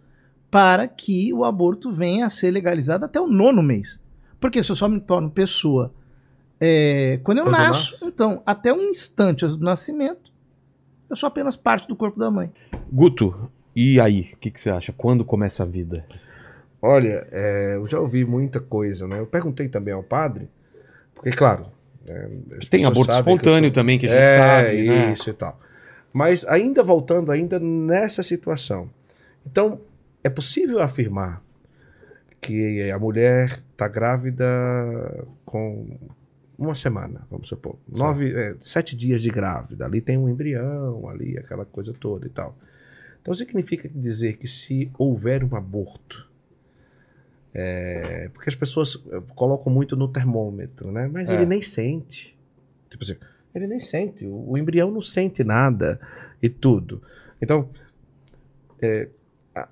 para que o aborto venha a ser legalizado até o nono mês. Porque se eu só me torno pessoa é, quando eu Quando nasço, nasce. então, até um instante do nascimento, eu sou apenas parte do corpo da mãe. Guto, e aí? O que, que você acha? Quando começa a vida? Olha, é, eu já ouvi muita coisa, né? Eu perguntei também ao padre, porque, claro. é, Tem aborto sabem que espontâneo sou- também, que a gente é, sabe. né? isso e tal. Mas ainda voltando ainda nessa situação. Então, é possível afirmar que a mulher está grávida com uma semana, vamos supor. Nove, é, sete dias de grávida. Ali tem um embrião, ali, aquela coisa toda e tal. Então significa dizer que se houver um aborto, é, porque as pessoas eh, colocam muito no termômetro, né? Mas É. ele nem sente. Tipo assim, ele nem sente. O, o embrião não sente nada e tudo. Então, é,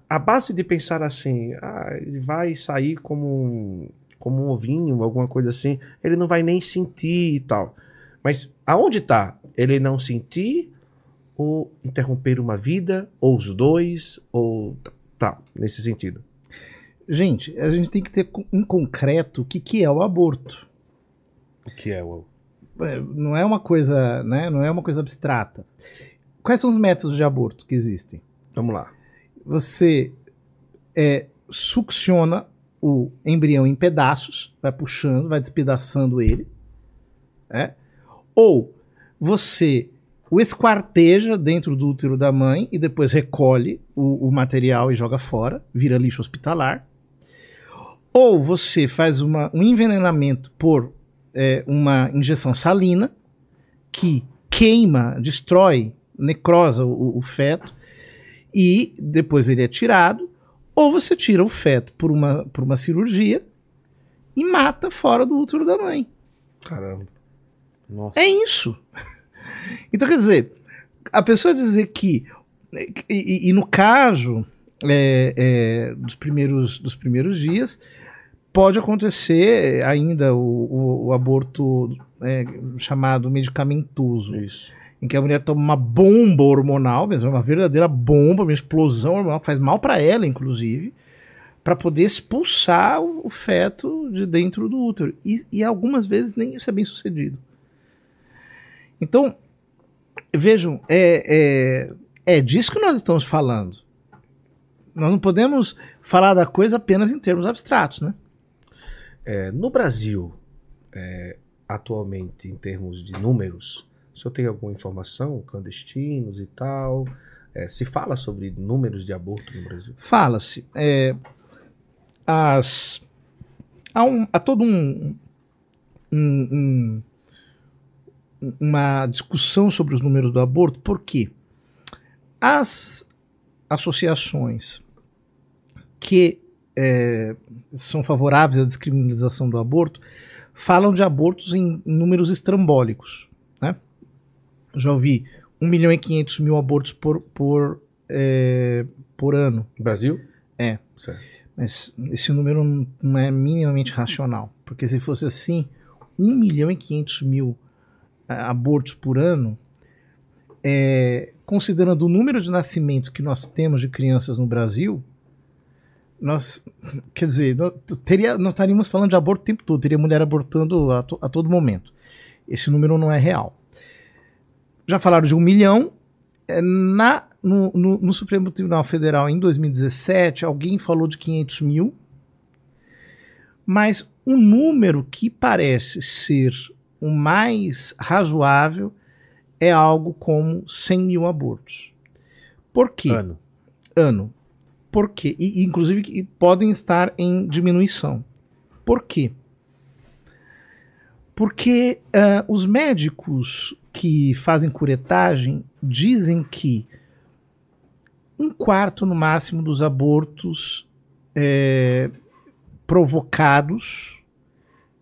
a, base de pensar assim, ah, ele vai sair como um, como um ovinho, alguma coisa assim, ele não vai nem sentir e tal. Mas aonde tá? Ele não sentir ou interromper uma vida, ou os dois, ou. Tá, nesse sentido. Gente, a gente tem que ter em concreto o que, que é o aborto. O que é o. É, Não é uma coisa, né? Não é uma coisa abstrata. Quais são os métodos de aborto que existem? Vamos lá. Você é, succiona o embrião em pedaços, vai puxando, vai despedaçando ele, né? Ou você o esquarteja dentro do útero da mãe e depois recolhe o, o material e joga fora, vira lixo hospitalar. Ou você faz uma- um envenenamento por é, uma injeção salina que queima, destrói, necrosa o, o feto e depois ele é tirado. Ou você tira o feto por uma, por uma cirurgia e mata fora do útero da mãe. Caramba. Nossa. É isso. Então, quer dizer, a pessoa dizer que. E, e- no caso é, é, dos, primeiros, dos primeiros dias, pode acontecer ainda o, o- o aborto é, chamado medicamentoso, Isso. Em que a mulher toma uma bomba hormonal, mesmo uma verdadeira bomba, uma explosão hormonal, faz mal para ela, inclusive, para poder expulsar o, feto de dentro do útero. E, e algumas vezes nem isso é bem sucedido. Então, vejam, é, é, é disso que nós estamos falando. Nós não podemos falar da coisa apenas em termos abstratos, né? É, no Brasil, é, atualmente, em termos de números, o senhor tem alguma informação? Clandestinos e tal? É, se fala sobre números de aborto no Brasil? Fala-se. é, as, há, um, há todo um, um- um- uma discussão sobre os números do aborto, porque as associações que é, são favoráveis à descriminalização do aborto falam de abortos em números estrambólicos. Já ouvi 1 milhão e 500 mil abortos por, por, é, por ano. No Brasil? É. Certo. Mas esse número não- é minimamente racional. Porque se fosse assim, 1 milhão e 500 mil ah, abortos por ano, é, considerando o número de nascimentos que nós temos de crianças no Brasil, nós, (laughs) quer dizer, nós, teria, nós estaríamos falando de aborto o tempo todo, teria mulher abortando a, to- a todo momento. Esse número não é real. Já falaram de um milhão. É, Na, no, no- no Supremo Tribunal Federal, em 2017, alguém falou de 500 mil, mas um número que parece ser o mais razoável é algo como 100 mil abortos. Por quê? Ano. ano. Por quê? E, inclusive podem estar em diminuição. Por quê? Porque ah, os médicos que fazem curetagem dizem que um quarto no máximo dos abortos é, provocados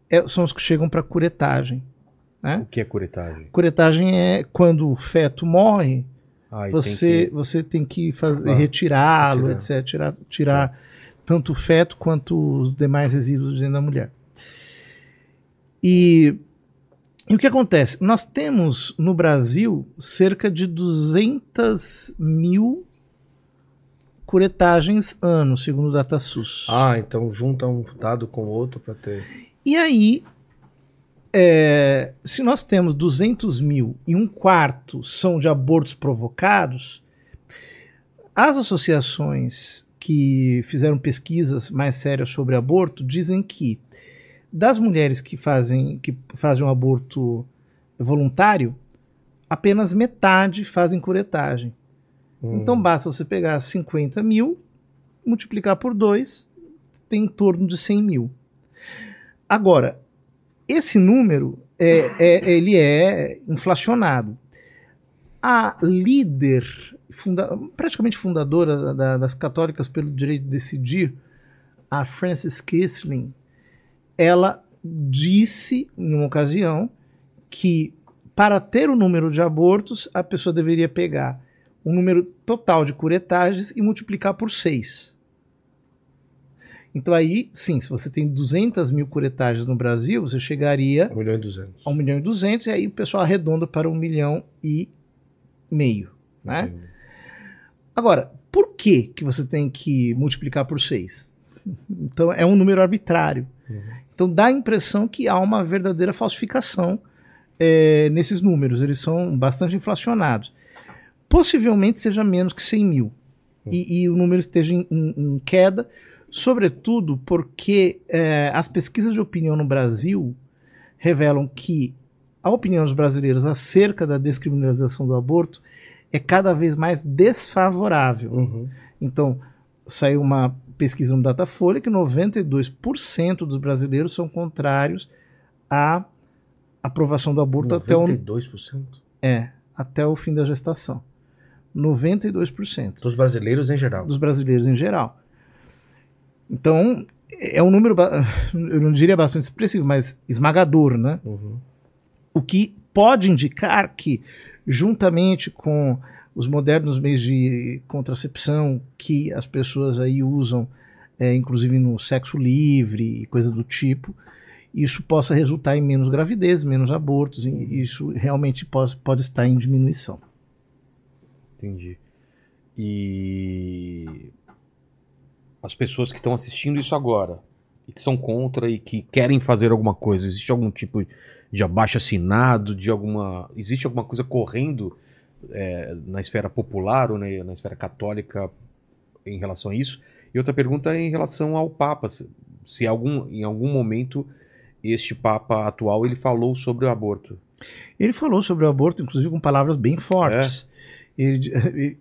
é- são os que chegam para curetagem. Né? O que é curetagem? Curetagem é quando o feto morre, Ah, você, tem que- você tem que fazer, Ah, retirá-lo, etc. Tirar, tirar tanto o feto quanto os demais resíduos de dentro da mulher. E, e o que acontece? Nós temos no Brasil cerca de 200 mil curetagens ano, segundo o DataSUS. Ah, então junta um dado com o outro para ter. E aí, é, se nós temos 200 mil e um quarto são de abortos provocados, as associações que fizeram pesquisas mais sérias sobre aborto dizem que das mulheres que fazem, que fazem um aborto voluntário, apenas metade fazem curetagem. Hum, Então basta você pegar 50 mil, multiplicar por 2, tem em torno de 100 mil. Agora, esse número é, é- ele é inflacionado. A líder, funda- praticamente fundadora da- da- das católicas pelo direito de decidir, a Frances Kissling, ela disse em uma ocasião que para ter o número de abortos, a pessoa deveria pegar o número total de curetagens e multiplicar por 6. Então aí, sim, se você tem 200 mil curetagens no Brasil, você chegaria 1 milhão e 200. a 1 milhão e 200 e aí o pessoal arredonda para 1 milhão e meio, né? Entendi. Agora, por que que você tem que multiplicar por 6? (laughs) Então é um número arbitrário. Uhum. Então dá a impressão que há uma verdadeira falsificação é, nesses números. Eles são bastante inflacionados. Possivelmente seja menos que 100 mil. E, e o número esteja em, em- em queda, sobretudo porque é, as pesquisas de opinião no Brasil revelam que a opinião dos brasileiros acerca da descriminalização do aborto é cada vez mais desfavorável. Uhum. Então, saiu uma pesquisa no Datafolha que 92% dos brasileiros são contrários à aprovação do aborto até o, 92% é, até o fim da gestação. 92% dos brasileiros em geral. dos brasileiros em geral. Então, é um número, eu não diria bastante expressivo, mas esmagador, né? Uhum. O que pode indicar que, juntamente com os modernos meios de contracepção que as pessoas aí usam, é, inclusive no sexo livre e coisas do tipo, isso possa resultar em menos gravidez, menos abortos, e isso realmente pode, pode estar em diminuição. Entendi. E as pessoas que estão assistindo isso agora e que são contra e que querem fazer alguma coisa, existe algum tipo de abaixo assinado, de alguma, existe alguma coisa correndo é, na esfera popular ou na, na esfera católica em relação a isso? E outra pergunta é em relação ao Papa, se, se algum, em algum momento este Papa atual ele falou sobre o aborto. Ele falou sobre o aborto, inclusive com palavras bem fortes. Ele, de,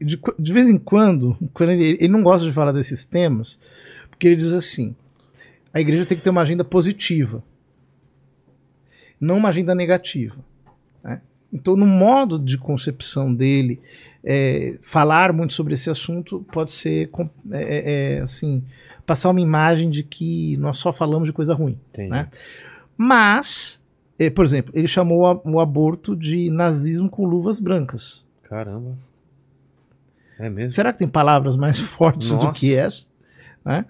de- de vez em quando, quando ele, ele não gosta de falar desses temas, porque ele diz assim: a igreja tem que ter uma agenda positiva, não uma agenda negativa. né? Então, no modo de concepção dele, é, falar muito sobre esse assunto pode ser é, é, é, assim passar uma imagem de que nós só falamos de coisa ruim. Entendi. Né? Mas, eh, por exemplo, ele chamou a- o aborto de nazismo com luvas brancas. Caramba. É mesmo? Será que tem palavras mais fortes do Nossa. que essa? né?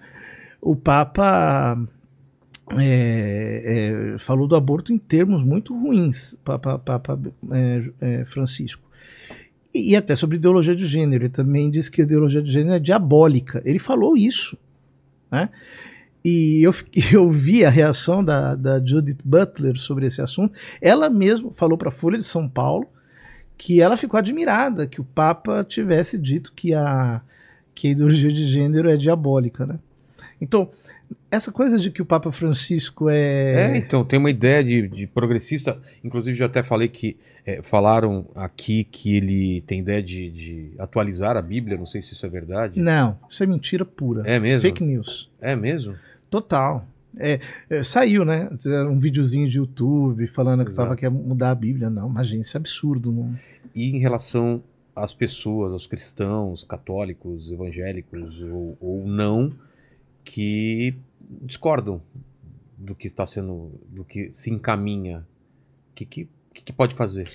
O Papa é, é, falou do aborto em termos muito ruins, Papa é, é, Francisco. E, e até sobre ideologia de gênero. Ele também disse que a ideologia de gênero é diabólica. Ele falou isso. Né? E eu, (laughs) eu vi a reação da, da Judith Butler sobre esse assunto. Ela mesma falou para a Folha de São Paulo que ela ficou admirada que o Papa tivesse dito que a, que a ideologia de gênero é diabólica, né? Então, essa coisa de que o Papa Francisco É, é... então, tem uma ideia de, de progressista. Inclusive, já até falei que é, falaram aqui que ele tem ideia de, de atualizar a Bíblia. Não sei se isso é verdade. Não, isso é mentira pura. É mesmo? Fake news. É mesmo? Total. É, é, saiu, né? Um videozinho de YouTube falando que o. Papa quer mudar a Bíblia. Não, imagina, isso é absurdo. Não... E em relação às pessoas, aos cristãos, católicos, evangélicos ou, ou não, que discordam do que está sendo, do que se encaminha, o que, que, que, pode fazer?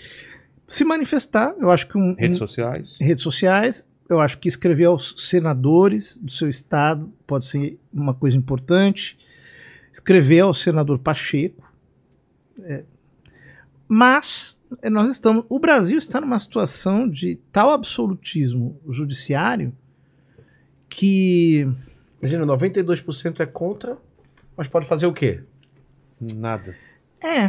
Se manifestar, eu acho que um, Redes um- sociais? redes sociais. Eu acho que escrever aos senadores do seu estado pode ser uma coisa importante. Escrever ao senador Pacheco. É. Mas eh, nós estamos. O Brasil está numa situação de tal absolutismo judiciário que Imagina, 92% é contra, mas pode fazer o quê? Nada. é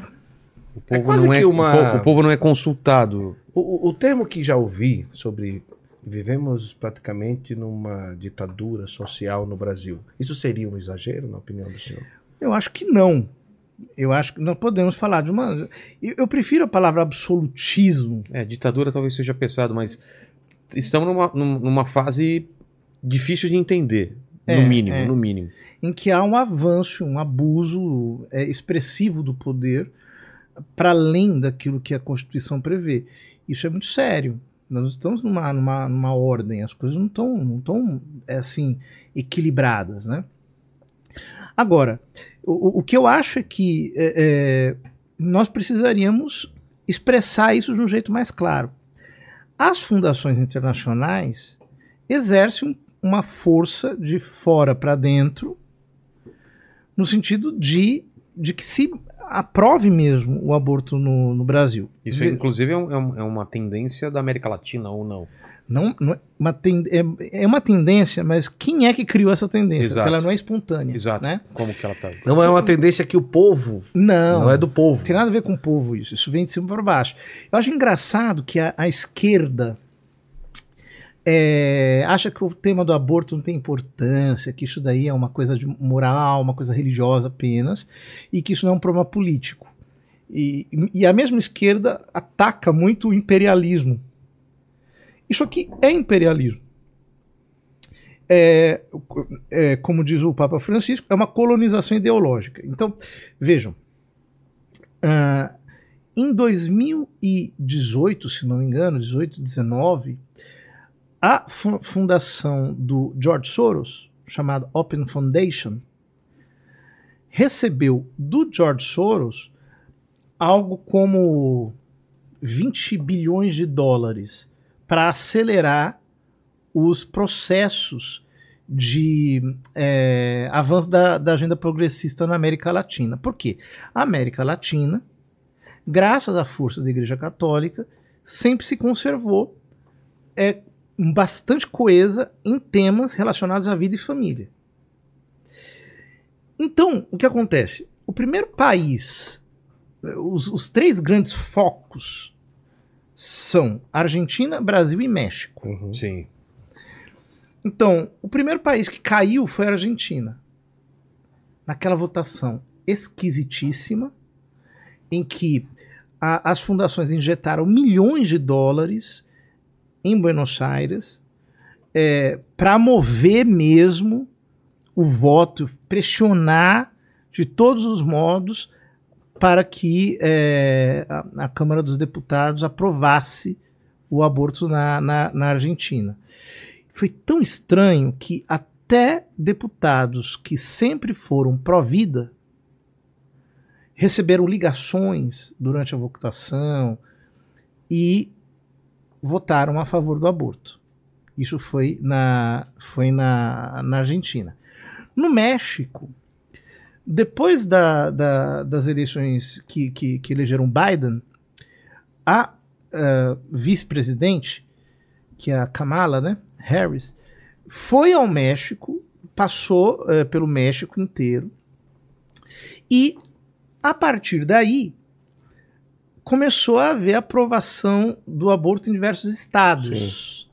O povo, quase não é, que o uma- povo- o povo não é consultado. O, o- o termo que já ouvi sobre vivemos praticamente numa ditadura social no Brasil, isso seria um exagero, na opinião do senhor? Eu acho que não. Eu acho que não podemos falar de uma. Eu, eu prefiro a palavra absolutismo. É, ditadura talvez seja pesado, mas estamos numa, num- numa fase difícil de entender. É, no mínimo, é. no mínimo. em que há um avanço, um abuso é, expressivo do poder para além daquilo que a Constituição prevê. Isso é muito sério. Nós estamos numa, numa, numa ordem, as coisas não estão não tão, é, assim equilibradas, né? Agora, o, o- que eu acho é que é, é, nós precisaríamos expressar isso de um jeito mais claro. As fundações internacionais exercem um- uma força de fora para dentro no sentido de, de que se aprove mesmo o aborto no, no Brasil. Isso, Ve- inclusive, é, um- é um- é uma tendência da América Latina ou não? Não, não é, uma ten- é, é uma tendência, mas quem é que criou essa tendência? Exato. Porque ela não é espontânea. Exato. Né? Como que ela tá? Não é uma tendência que o povo Não, não, é do povo. Não tem nada a ver com o povo isso. Isso vem de cima para baixo. Eu acho engraçado que a, a esquerda é, acha que o tema do aborto não tem importância, que isso daí é uma coisa moral, uma coisa religiosa apenas, e que isso não é um problema político. E, e a mesma esquerda ataca muito o imperialismo. Isso aqui é imperialismo. É, é, como diz o Papa Francisco, é uma colonização ideológica. Então, vejam, ah, em 2018, se não me engano, 18, 19, a fu- fundação do George Soros, chamada Open Foundation, recebeu do George Soros algo como 20 bilhões de dólares para acelerar os processos de é, avanço da, da agenda progressista na América Latina. Por quê? A América Latina, graças à força da Igreja Católica, sempre se conservou é, bastante coesa em temas relacionados à vida e família. Então, o que acontece? O primeiro país, os, os três grandes focos são Argentina, Brasil e México. Uhum. Sim. Então, o primeiro país que caiu foi a Argentina. Naquela votação esquisitíssima, em que a- as fundações injetaram milhões de dólares em Buenos Aires para mover mesmo o voto, pressionar de todos os modos para que é, a, a Câmara dos Deputados aprovasse o aborto na, na, na Argentina. Foi tão estranho que até deputados que sempre foram pró-vida receberam ligações durante a votação e votaram a favor do aborto. Isso foi na, foi na, na Argentina. No México, depois da- da- das eleições que, que, que elegeram Biden, a eh, vice-presidente, que é a Kamala, né, Harris, foi ao México, passou eh, pelo México inteiro e a partir daí começou a haver aprovação do aborto em diversos estados.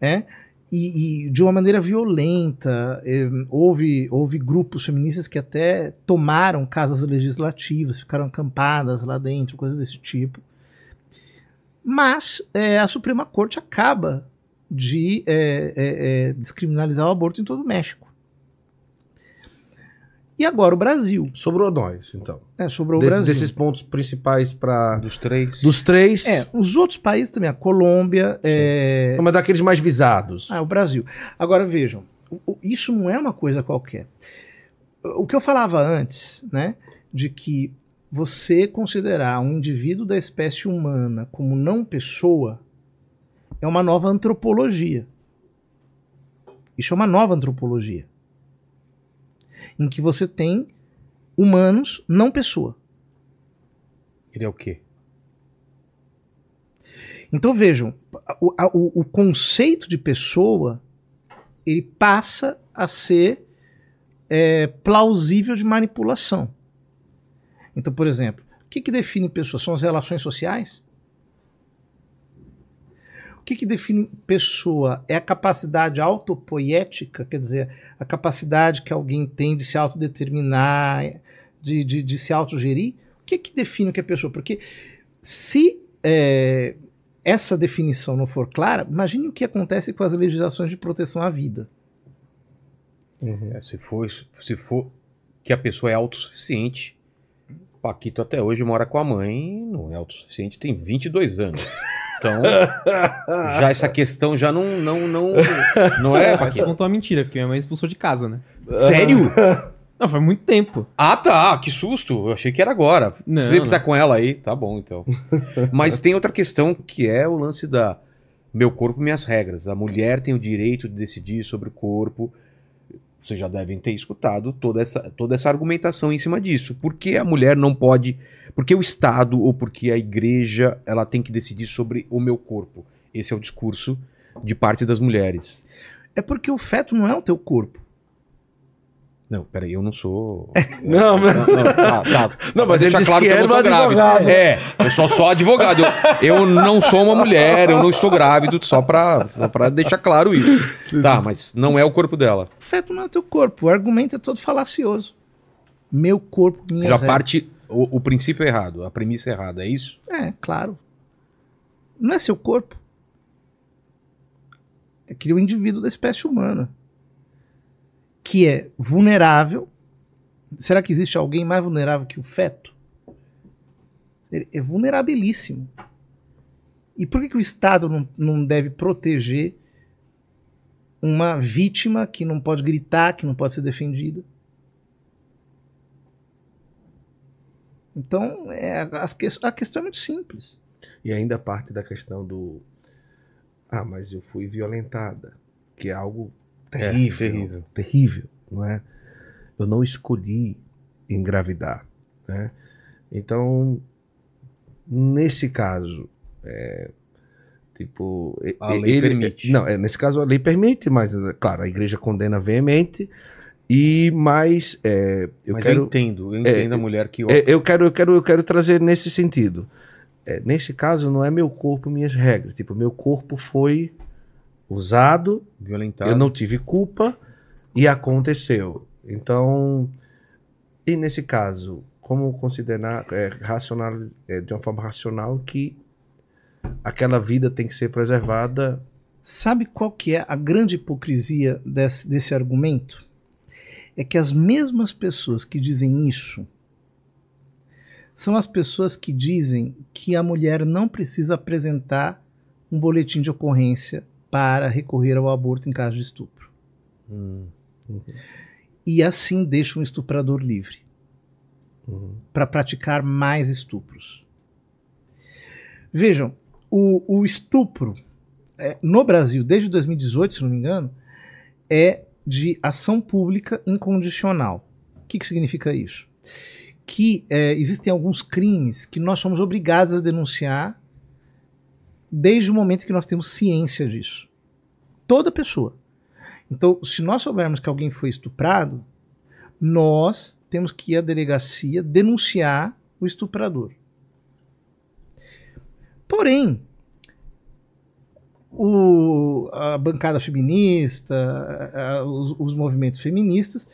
É? E, e de uma maneira violenta. eh, houve, houve grupos feministas que até tomaram casas legislativas, ficaram acampadas lá dentro, coisas desse tipo. Mas eh, a Suprema Corte acaba de eh, eh, descriminalizar o aborto em todo o México. E agora o Brasil. Sobrou nós, então. É, sobrou o Desse- Brasil. desses pontos principais para Dos três. dos três. É, os outros países também, a Colômbia, é, Mas daqueles mais visados. ah, o Brasil. Agora vejam, o- o- isso não é uma coisa qualquer. O que eu falava antes, né, de que você considerar um indivíduo da espécie humana como não pessoa é uma nova antropologia. Isso é uma nova antropologia. Em que você tem humanos não pessoa. Ele é o quê? Então vejam, o, o- o conceito de pessoa ele passa a ser é, plausível de manipulação. Então, por exemplo, o que, que define pessoa? São as relações sociais? O que, que define pessoa? É a capacidade autopoética, quer dizer, a capacidade que alguém tem de se autodeterminar, de, de, de se autogerir? O que, que define o que é pessoa? Porque se é, essa definição não for clara, imagine o que acontece com as legislações de proteção à vida. É, se, for, se for que a pessoa é autossuficiente, Paquito até hoje mora com a mãe, não é autossuficiente, tem 22 anos. (laughs) Então, (laughs) já essa questão já não não não, não é, Mas você contou uma mentira, porque minha mãe expulsou de casa, né? Sério? (laughs) Não, faz muito tempo. Ah, tá, que susto. Eu achei que era agora. Não, Você sempre não. tá com ela aí, tá bom então. (laughs) Mas tem outra questão que é o lance da meu corpo, minhas regras. A mulher tem o direito de decidir sobre o corpo. Vocês já devem ter escutado toda essa, toda essa argumentação em cima disso. Por que a mulher não pode. Por que o Estado ou porque a igreja ela tem que decidir sobre o meu corpo? Esse é o discurso de parte das mulheres. É porque o feto não é o teu corpo. Não, peraí, eu não sou. (laughs) Não, mas- tá, tá. Não, mas ele Deixa disse claro que eu era não tô grávido. advogado. É, eu sou só advogado. Eu, eu não sou uma mulher, eu não estou grávido, só pra, pra deixar claro isso. Tá, mas não é o corpo dela. O feto não é o teu corpo. O argumento é todo falacioso. Meu corpo, minha Já parte. O, o princípio é errado, a premissa é errada, é isso? É, claro. Não é seu corpo. É aquele o indivíduo da espécie humana. Que é vulnerável. Será que existe alguém mais vulnerável que o feto? Ele é vulnerabilíssimo. E por que, que o Estado não, não deve proteger uma vítima que não pode gritar, que não pode ser defendida? Então, é, que- a questão é muito simples. E ainda parte da questão do. Ah, mas eu fui violentada. Que é algo É, terrível. terrível. terrível, não é? Eu não escolhi engravidar, né? Então, nesse caso, é, tipo, A lei permite. Não, é, nesse caso a lei permite, mas é, claro, a igreja condena veemente. E mais, é, eu mas quero eu entendo, eu entendo a mulher que. é, eu quero, eu quero, eu quero trazer nesse sentido. É, nesse caso, não é meu corpo, minhas regras. Tipo, meu corpo foi usado, violentado. eu não tive culpa e aconteceu. Então, e nesse caso, como considerar é, racional, é, de uma forma racional que aquela vida tem que ser preservada? Sabe qual que é a grande hipocrisia desse, desse argumento? É que as mesmas pessoas que dizem isso são as pessoas que dizem que a mulher não precisa apresentar um boletim de ocorrência para recorrer ao aborto em caso de estupro. Hum. E assim deixam o estuprador livre Uhum. para praticar mais estupros. Vejam, o, o estupro é, no Brasil, desde 2018, se não me engano, é de ação pública incondicional. O que, que significa isso? Que é, existem alguns crimes que nós somos obrigados a denunciar desde o momento que nós temos ciência disso. Toda pessoa. Então, se nós soubermos que alguém foi estuprado, nós temos que ir à delegacia denunciar o estuprador. Porém, o- a bancada feminista, os, os movimentos feministas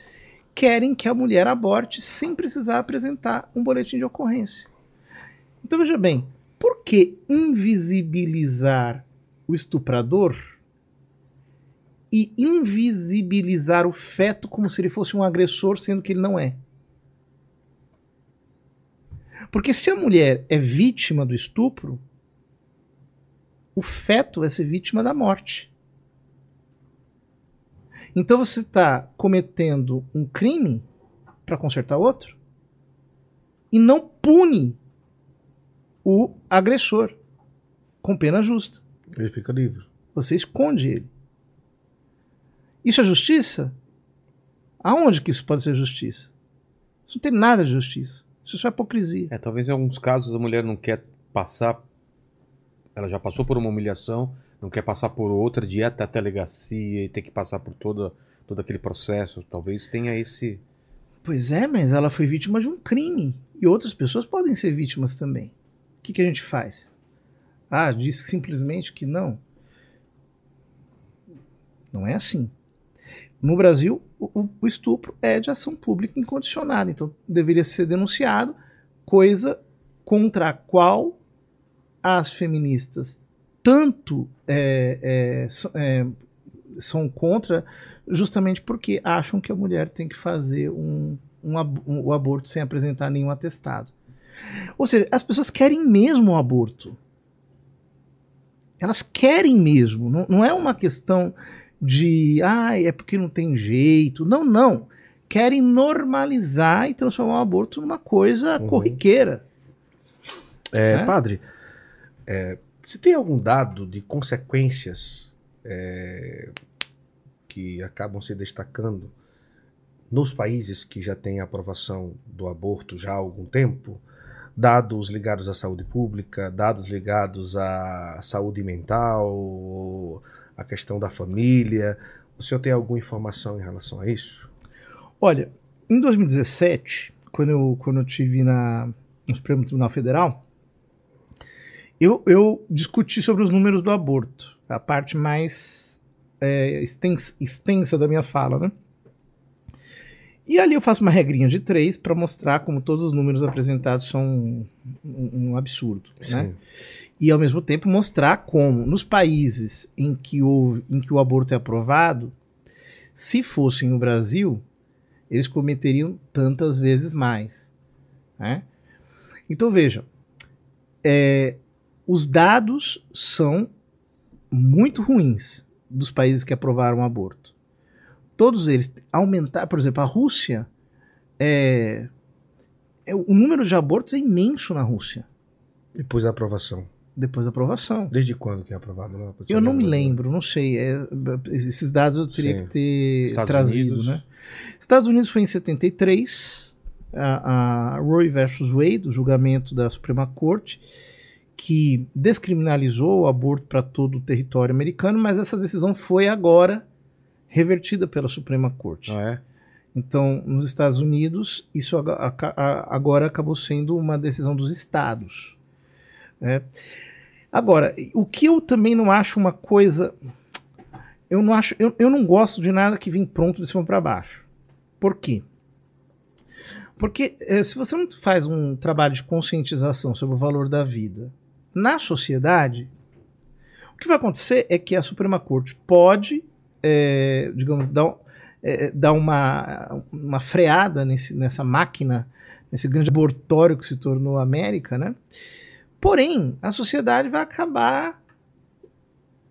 querem que a mulher aborte sem precisar apresentar um boletim de ocorrência. Então veja bem, por que invisibilizar o estuprador e invisibilizar o feto como se ele fosse um agressor, sendo que ele não é? Porque se a mulher é vítima do estupro, o feto vai ser vítima da morte. Então você está cometendo um crime para consertar outro e não pune o agressor com pena justa. Ele fica livre. Você esconde ele. Isso é justiça? Aonde que isso pode ser justiça? Isso não tem nada de justiça. Isso é só hipocrisia. É, talvez em alguns casos a mulher não quer passar. Ela já passou por uma humilhação, não quer passar por outra, de ir até a delegacia e ter que passar por toda, todo aquele processo. Talvez tenha esse. Pois é, mas ela foi vítima de um crime. E outras pessoas podem ser vítimas também. Que, que a gente faz? Ah, diz simplesmente que não. Não é assim. No Brasil, o, o- estupro é de ação pública incondicionada. Então, deveria ser denunciado, coisa contra a qual as feministas tanto é, é, é, são contra, justamente porque acham que a mulher tem que fazer um, um, um- o aborto sem apresentar nenhum atestado. Ou seja, as pessoas querem mesmo o aborto. Elas querem mesmo. Não, não é uma questão de, ah, é porque não tem jeito. Não, não. Querem normalizar e transformar o aborto numa coisa Uhum. corriqueira. É, Né? Padre, é, se tem algum dado de consequências é, que acabam se destacando nos países que já têm aprovação do aborto já há algum tempo, dados ligados à saúde pública, dados ligados à saúde mental, à questão da família. O senhor tem alguma informação em relação a isso? Olha, em 2017, quando eu, quando eu tive na, no Supremo Tribunal Federal, eu, eu discuti sobre os números do aborto, a parte mais é, extensa, extensa da minha fala, né? E ali eu faço uma regrinha de três para mostrar como todos os números apresentados são um, um absurdo, né? E ao mesmo tempo mostrar como nos países em que, o, em que o aborto é aprovado, se fosse no Brasil, eles cometeriam tantas vezes mais. Né? Então vejam, é, os dados são muito ruins dos países que aprovaram o aborto todos eles aumentar, por exemplo, a Rússia, é, é, o número de abortos é imenso na Rússia. Depois da aprovação. Depois da aprovação. Desde quando que é aprovado? Não, eu não me lembro, não sei. É, esses dados eu teria Sim. que ter Estados trazido, Unidos. né? Estados Unidos foi em 73, a, a Roe versus Wade, o julgamento da Suprema Corte, que descriminalizou o aborto para todo o território americano, mas essa decisão foi agora revertida pela Suprema Corte. Ah, é? Então, nos Estados Unidos, isso agora acabou sendo uma decisão dos estados. Né? Agora, o que eu também não acho uma coisa. Eu não acho, eu, eu não gosto de nada que vem pronto de cima para baixo. Por quê? Porque eh, se você não faz um trabalho de conscientização sobre o valor da vida na sociedade, o que vai acontecer é que a Suprema Corte pode é, digamos, dar, é, dar uma, uma freada nesse, nessa máquina, nesse grande laboratório que se tornou a América, né? Porém, a sociedade vai acabar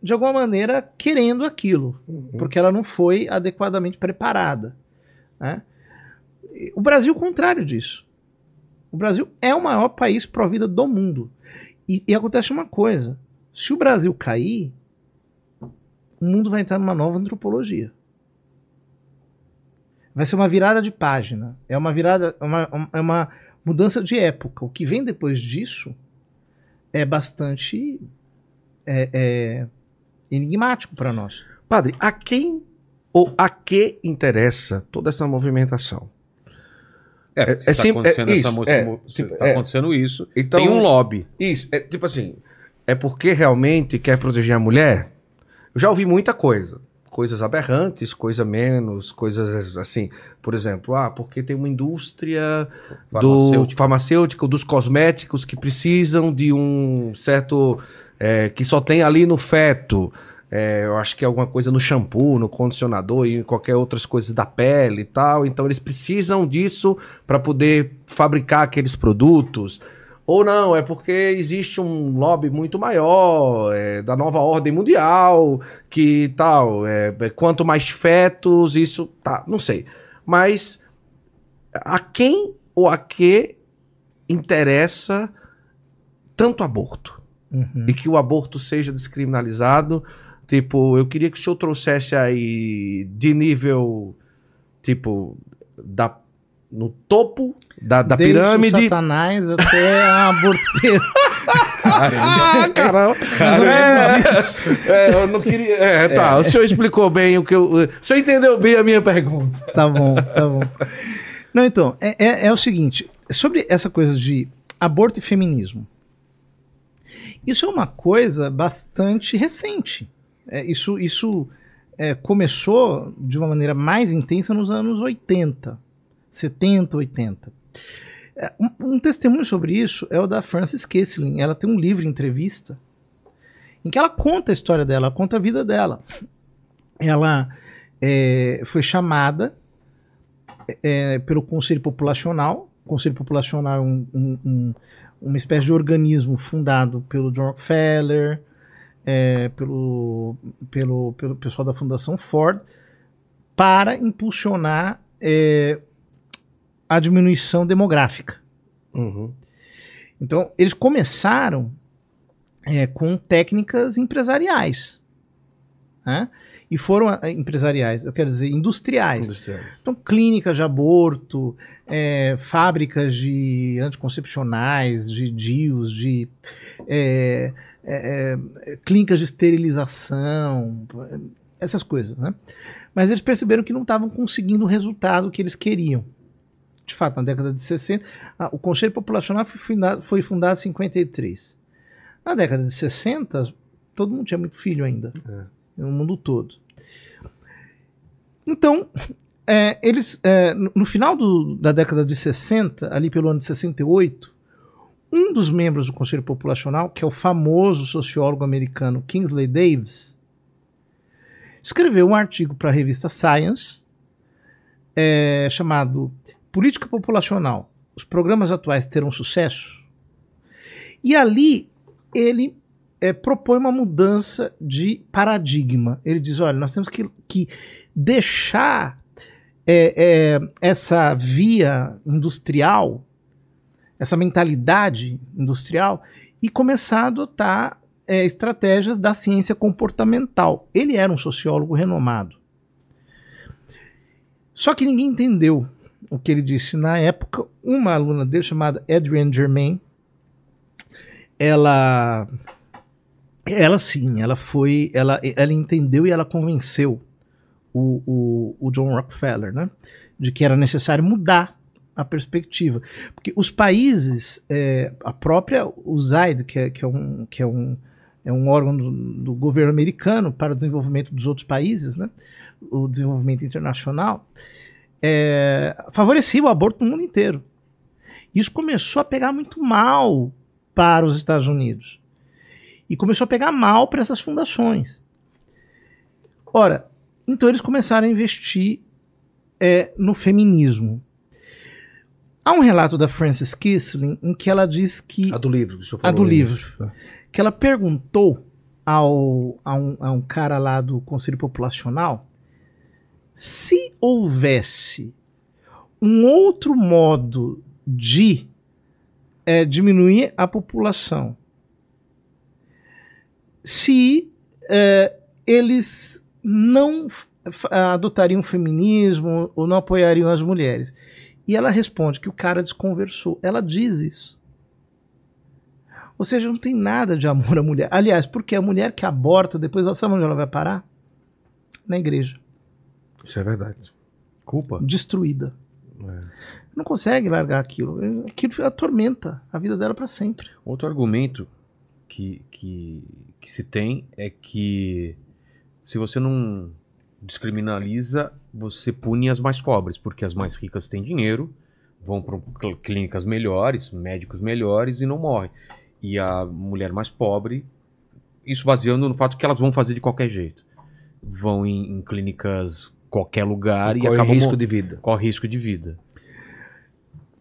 de alguma maneira querendo aquilo, uhum. porque ela não foi adequadamente preparada. Né? O Brasil, o contrário disso. O Brasil é o maior país pró-vida do mundo. E, e, acontece uma coisa: se o Brasil cair, o mundo vai entrar numa nova antropologia. Vai ser uma virada de página. É uma virada, é uma, é uma mudança de época. O que vem depois disso é bastante é, é enigmático para nós. Padre, a quem ou a que interessa toda essa movimentação? É, é, é, tá acontecendo, é, isso, é, tipo, tá acontecendo isso. Então, tem um lobby. Isso, é tipo assim, é porque realmente quer proteger a mulher? Eu já ouvi muita coisa. Coisas aberrantes, coisa menos, coisas assim. Por exemplo, ah, porque tem uma indústria farmacêutica. do farmacêutico, dos cosméticos que precisam de um certo. É, que só tem ali no feto. É, eu acho que é alguma coisa no shampoo, no condicionador e qualquer outras coisas da pele e tal. Então eles precisam disso para poder fabricar aqueles produtos. Ou não, é porque existe um lobby muito maior é, da nova ordem mundial, que tal, é, é, quanto mais fetos, isso, tá, não sei. Mas a quem ou a que interessa tanto aborto? Uhum. E que o aborto seja descriminalizado. Tipo, eu queria que o senhor trouxesse aí de nível, tipo, da no topo da, da Desde pirâmide. O Satanás até a aborteira. (laughs) Caramba. Caramba. Caramba. É, é, eu não queria. É, tá. É. O senhor explicou bem o que eu. O senhor entendeu bem a minha pergunta. Tá bom, tá bom. Não, então, é, é, é o seguinte: sobre essa coisa de aborto e feminismo. Isso é uma coisa bastante recente. É, isso isso é, começou de uma maneira mais intensa nos anos 80. 70, 80. É, um, um, testemunho sobre isso é o da Frances Kessling. Ela tem um livro, entrevista, em que ela conta a história dela, conta a vida dela. Ela é, foi chamada é, pelo Conselho Populacional. O Conselho Populacional é um, um, um, uma espécie de organismo fundado pelo John Rockefeller, é, pelo, pelo, pelo pessoal da Fundação Ford, para impulsionar é, a diminuição demográfica. Uhum. Então, eles começaram é, com técnicas empresariais. né? E foram ah, empresariais, eu quero dizer, industriais. Industriais. Então, clínicas de aborto, é, fábricas de anticoncepcionais, de DIUs, de é, é, é, clínicas de esterilização, essas coisas, né? Mas eles perceberam que não estavam conseguindo o resultado que eles queriam. De fato, na década de 60, ah, o Conselho Populacional foi fundado, foi fundado em 53. Na década de 60, todo mundo tinha muito filho ainda, no mundo todo. Então, é, eles, é, no no final do- da década de 60, ali pelo ano de 68, um dos membros do Conselho Populacional, que é o famoso sociólogo americano Kingsley Davis, escreveu um artigo para a revista Science é, chamado Política Populacional: Os programas atuais terão sucesso? E ali ele é, propõe uma mudança de paradigma. Ele diz: olha, nós temos que, que deixar é, é, essa via industrial, essa mentalidade industrial, e começar a adotar estratégias da ciência comportamental. Ele era um sociólogo renomado. Só que ninguém entendeu o que ele disse na época. Uma aluna dele, chamada Adrienne Germain, ela ela sim, ela foi, ela, ela entendeu e ela convenceu o, o, o John Rockefeller, né, de que era necessário mudar a perspectiva, porque os países, é, a própria USAID, que é, que é um, que é um, é um órgão do, do governo americano para o desenvolvimento dos outros países, né, o desenvolvimento internacional, é, favorecia o aborto no mundo inteiro. Isso começou a pegar muito mal para os Estados Unidos. E começou a pegar mal para essas fundações. Ora, então eles começaram a investir é, no feminismo. Há um relato da Frances Kissling em que ela diz que A do livro, que o senhor a do aí. livro. Que ela perguntou ao, a, um, a um cara lá do Conselho Populacional se houvesse um outro modo de é, diminuir a população, se é, eles não adotariam o feminismo ou não apoiariam as mulheres. E ela responde que o cara desconversou. Ela diz isso. Ou seja, não tem nada de amor à mulher. Aliás, porque a mulher que aborta, depois ela sabe onde ela vai parar? Na igreja. Isso é verdade. Culpa. Destruída. É. Não consegue largar aquilo. Aquilo atormenta a vida dela para sempre. Outro argumento que, que, que se tem é que se você não descriminaliza, você pune as mais pobres, porque as mais ricas têm dinheiro, vão para clínicas melhores, médicos melhores e não morrem. E a mulher mais pobre, isso baseando no fato que elas vão fazer de qualquer jeito. Vão em, em clínicas qualquer lugar e, Corre acabam risco de vida. corre risco de vida.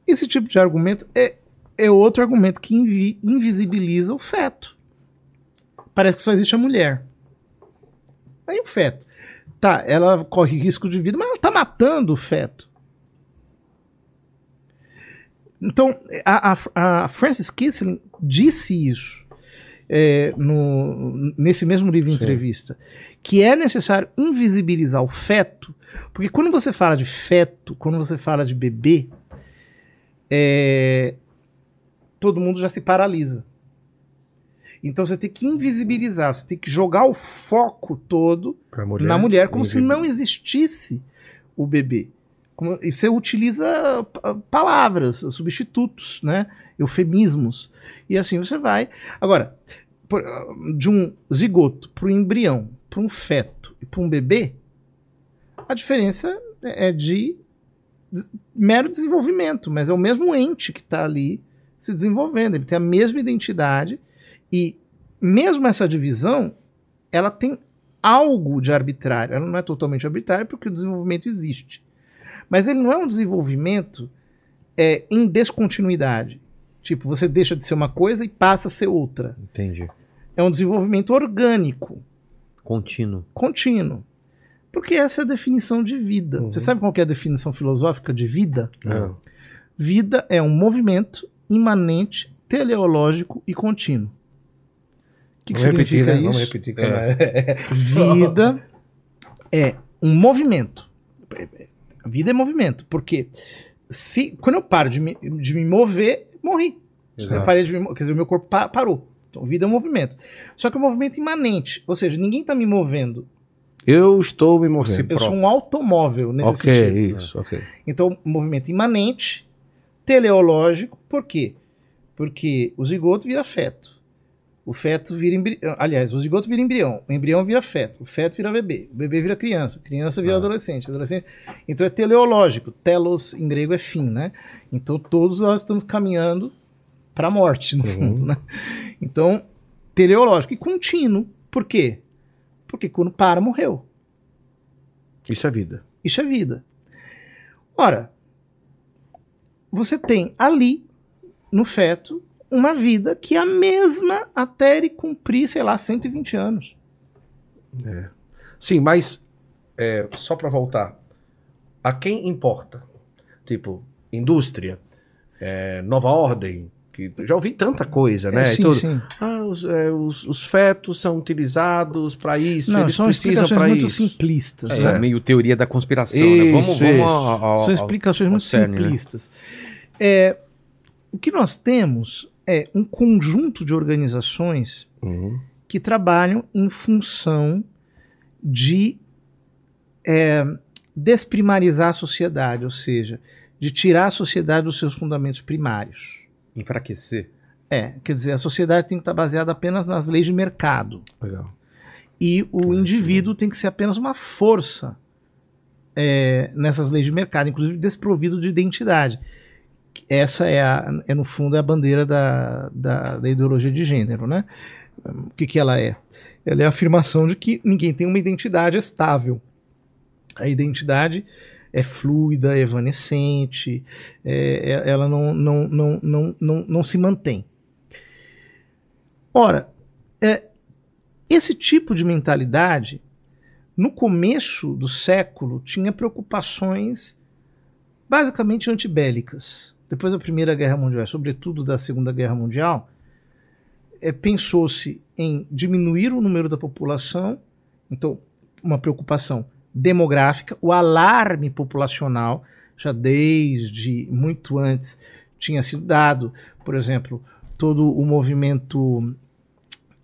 Esse tipo de argumento é, é outro argumento que invi- invisibiliza o feto. Parece que só existe a mulher. Aí o feto. Tá, ela corre risco de vida, mas ela tá matando o feto. Então, a, a, a Frances Kissling disse isso é, no, nesse mesmo livro Sim. entrevista, que é necessário invisibilizar o feto, porque quando você fala de feto, quando você fala de bebê, é, todo mundo já se paralisa. Então você tem que invisibilizar, você tem que jogar o foco todo mulher, na mulher como se não existisse o bebê. Como- e você utiliza pa- palavras, substitutos, né? eufemismos. E assim você vai. Agora, por- de um zigoto para um embrião, para um feto e para um bebê, a diferença é de mero desenvolvimento, mas é o mesmo ente que está ali se desenvolvendo. Ele tem a mesma identidade e mesmo essa divisão, ela tem algo de arbitrário. Ela não é totalmente arbitrária porque o desenvolvimento existe. Mas ele não é um desenvolvimento é, em descontinuidade. Tipo, você deixa de ser uma coisa e passa a ser outra. Entendi. É um desenvolvimento orgânico, Contínuo. contínuo. Porque essa é a definição de vida. Uhum. Você sabe qual que é a definição filosófica de vida? Não. Vida é um movimento imanente, teleológico e contínuo. que, que Vamos repetir, né? isso? Vamos repetir. que é. Vida é um movimento. A vida é movimento. Porque se, quando eu paro de me, de me mover, morri. Exato. Eu parei de me, quer dizer, o meu corpo pa- parou. Então, vida é um movimento. Só que é um movimento imanente. Ou seja, ninguém está me movendo. Eu estou me movendo. Eu sou um automóvel nesse Ok, sentido. isso, ok. Então, movimento imanente, teleológico, por quê? Porque o zigoto vira feto. O feto vira embrião. Aliás, o zigoto vira embrião. O embrião vira feto. O feto vira bebê. O bebê vira criança. A criança vira Ah. adolescente. Adolescente. Então é teleológico. Telos em grego é fim, né? Então todos nós estamos caminhando para a morte, no Uhum. fundo, né? Então, teleológico. E contínuo. Por quê? Porque quando para, morreu. Isso é vida. Isso é vida. Ora, você tem ali, no feto, uma vida que é a mesma até ele cumprir, sei lá, 120 anos. Sim, mas é, só para voltar, a quem importa? Tipo, indústria, é, nova ordem, que já ouvi tanta coisa, né? É, e sim, tudo. sim. Ah, os, é, os, os fetos são utilizados para isso, Não, eles são precisam explicações para muito isso. simplistas. É, Certo. meio teoria da conspiração, né? Isso, Vamos, vamos isso. ao- ao- São ao- explicações ao muito cerne, né? simplistas. É, o que nós temos é um conjunto de organizações Uhum. que trabalham em função de é, desprimarizar a sociedade, ou seja, de tirar a sociedade dos seus fundamentos primários. Enfraquecer. É, quer dizer, a sociedade tem que estar baseada apenas nas leis de mercado. Legal. E o É, indivíduo tem que ser apenas uma força é, nessas leis de mercado, inclusive desprovido de identidade. Essa é, a, é no fundo, é a bandeira da, da, da ideologia de gênero, né? O que, que ela é? Ela é a afirmação de que ninguém tem uma identidade estável. A identidade é fluida, é evanescente, é, é- ela não, não, não, não, não, não se mantém. Ora, é, esse tipo de mentalidade, no começo do século, tinha preocupações basicamente antibélicas. Depois da Primeira Guerra Mundial, sobretudo da Segunda Guerra Mundial, é, pensou-se em diminuir o número da população, então, uma preocupação demográfica, o alarme populacional, já desde muito antes tinha sido dado, por exemplo, todo o movimento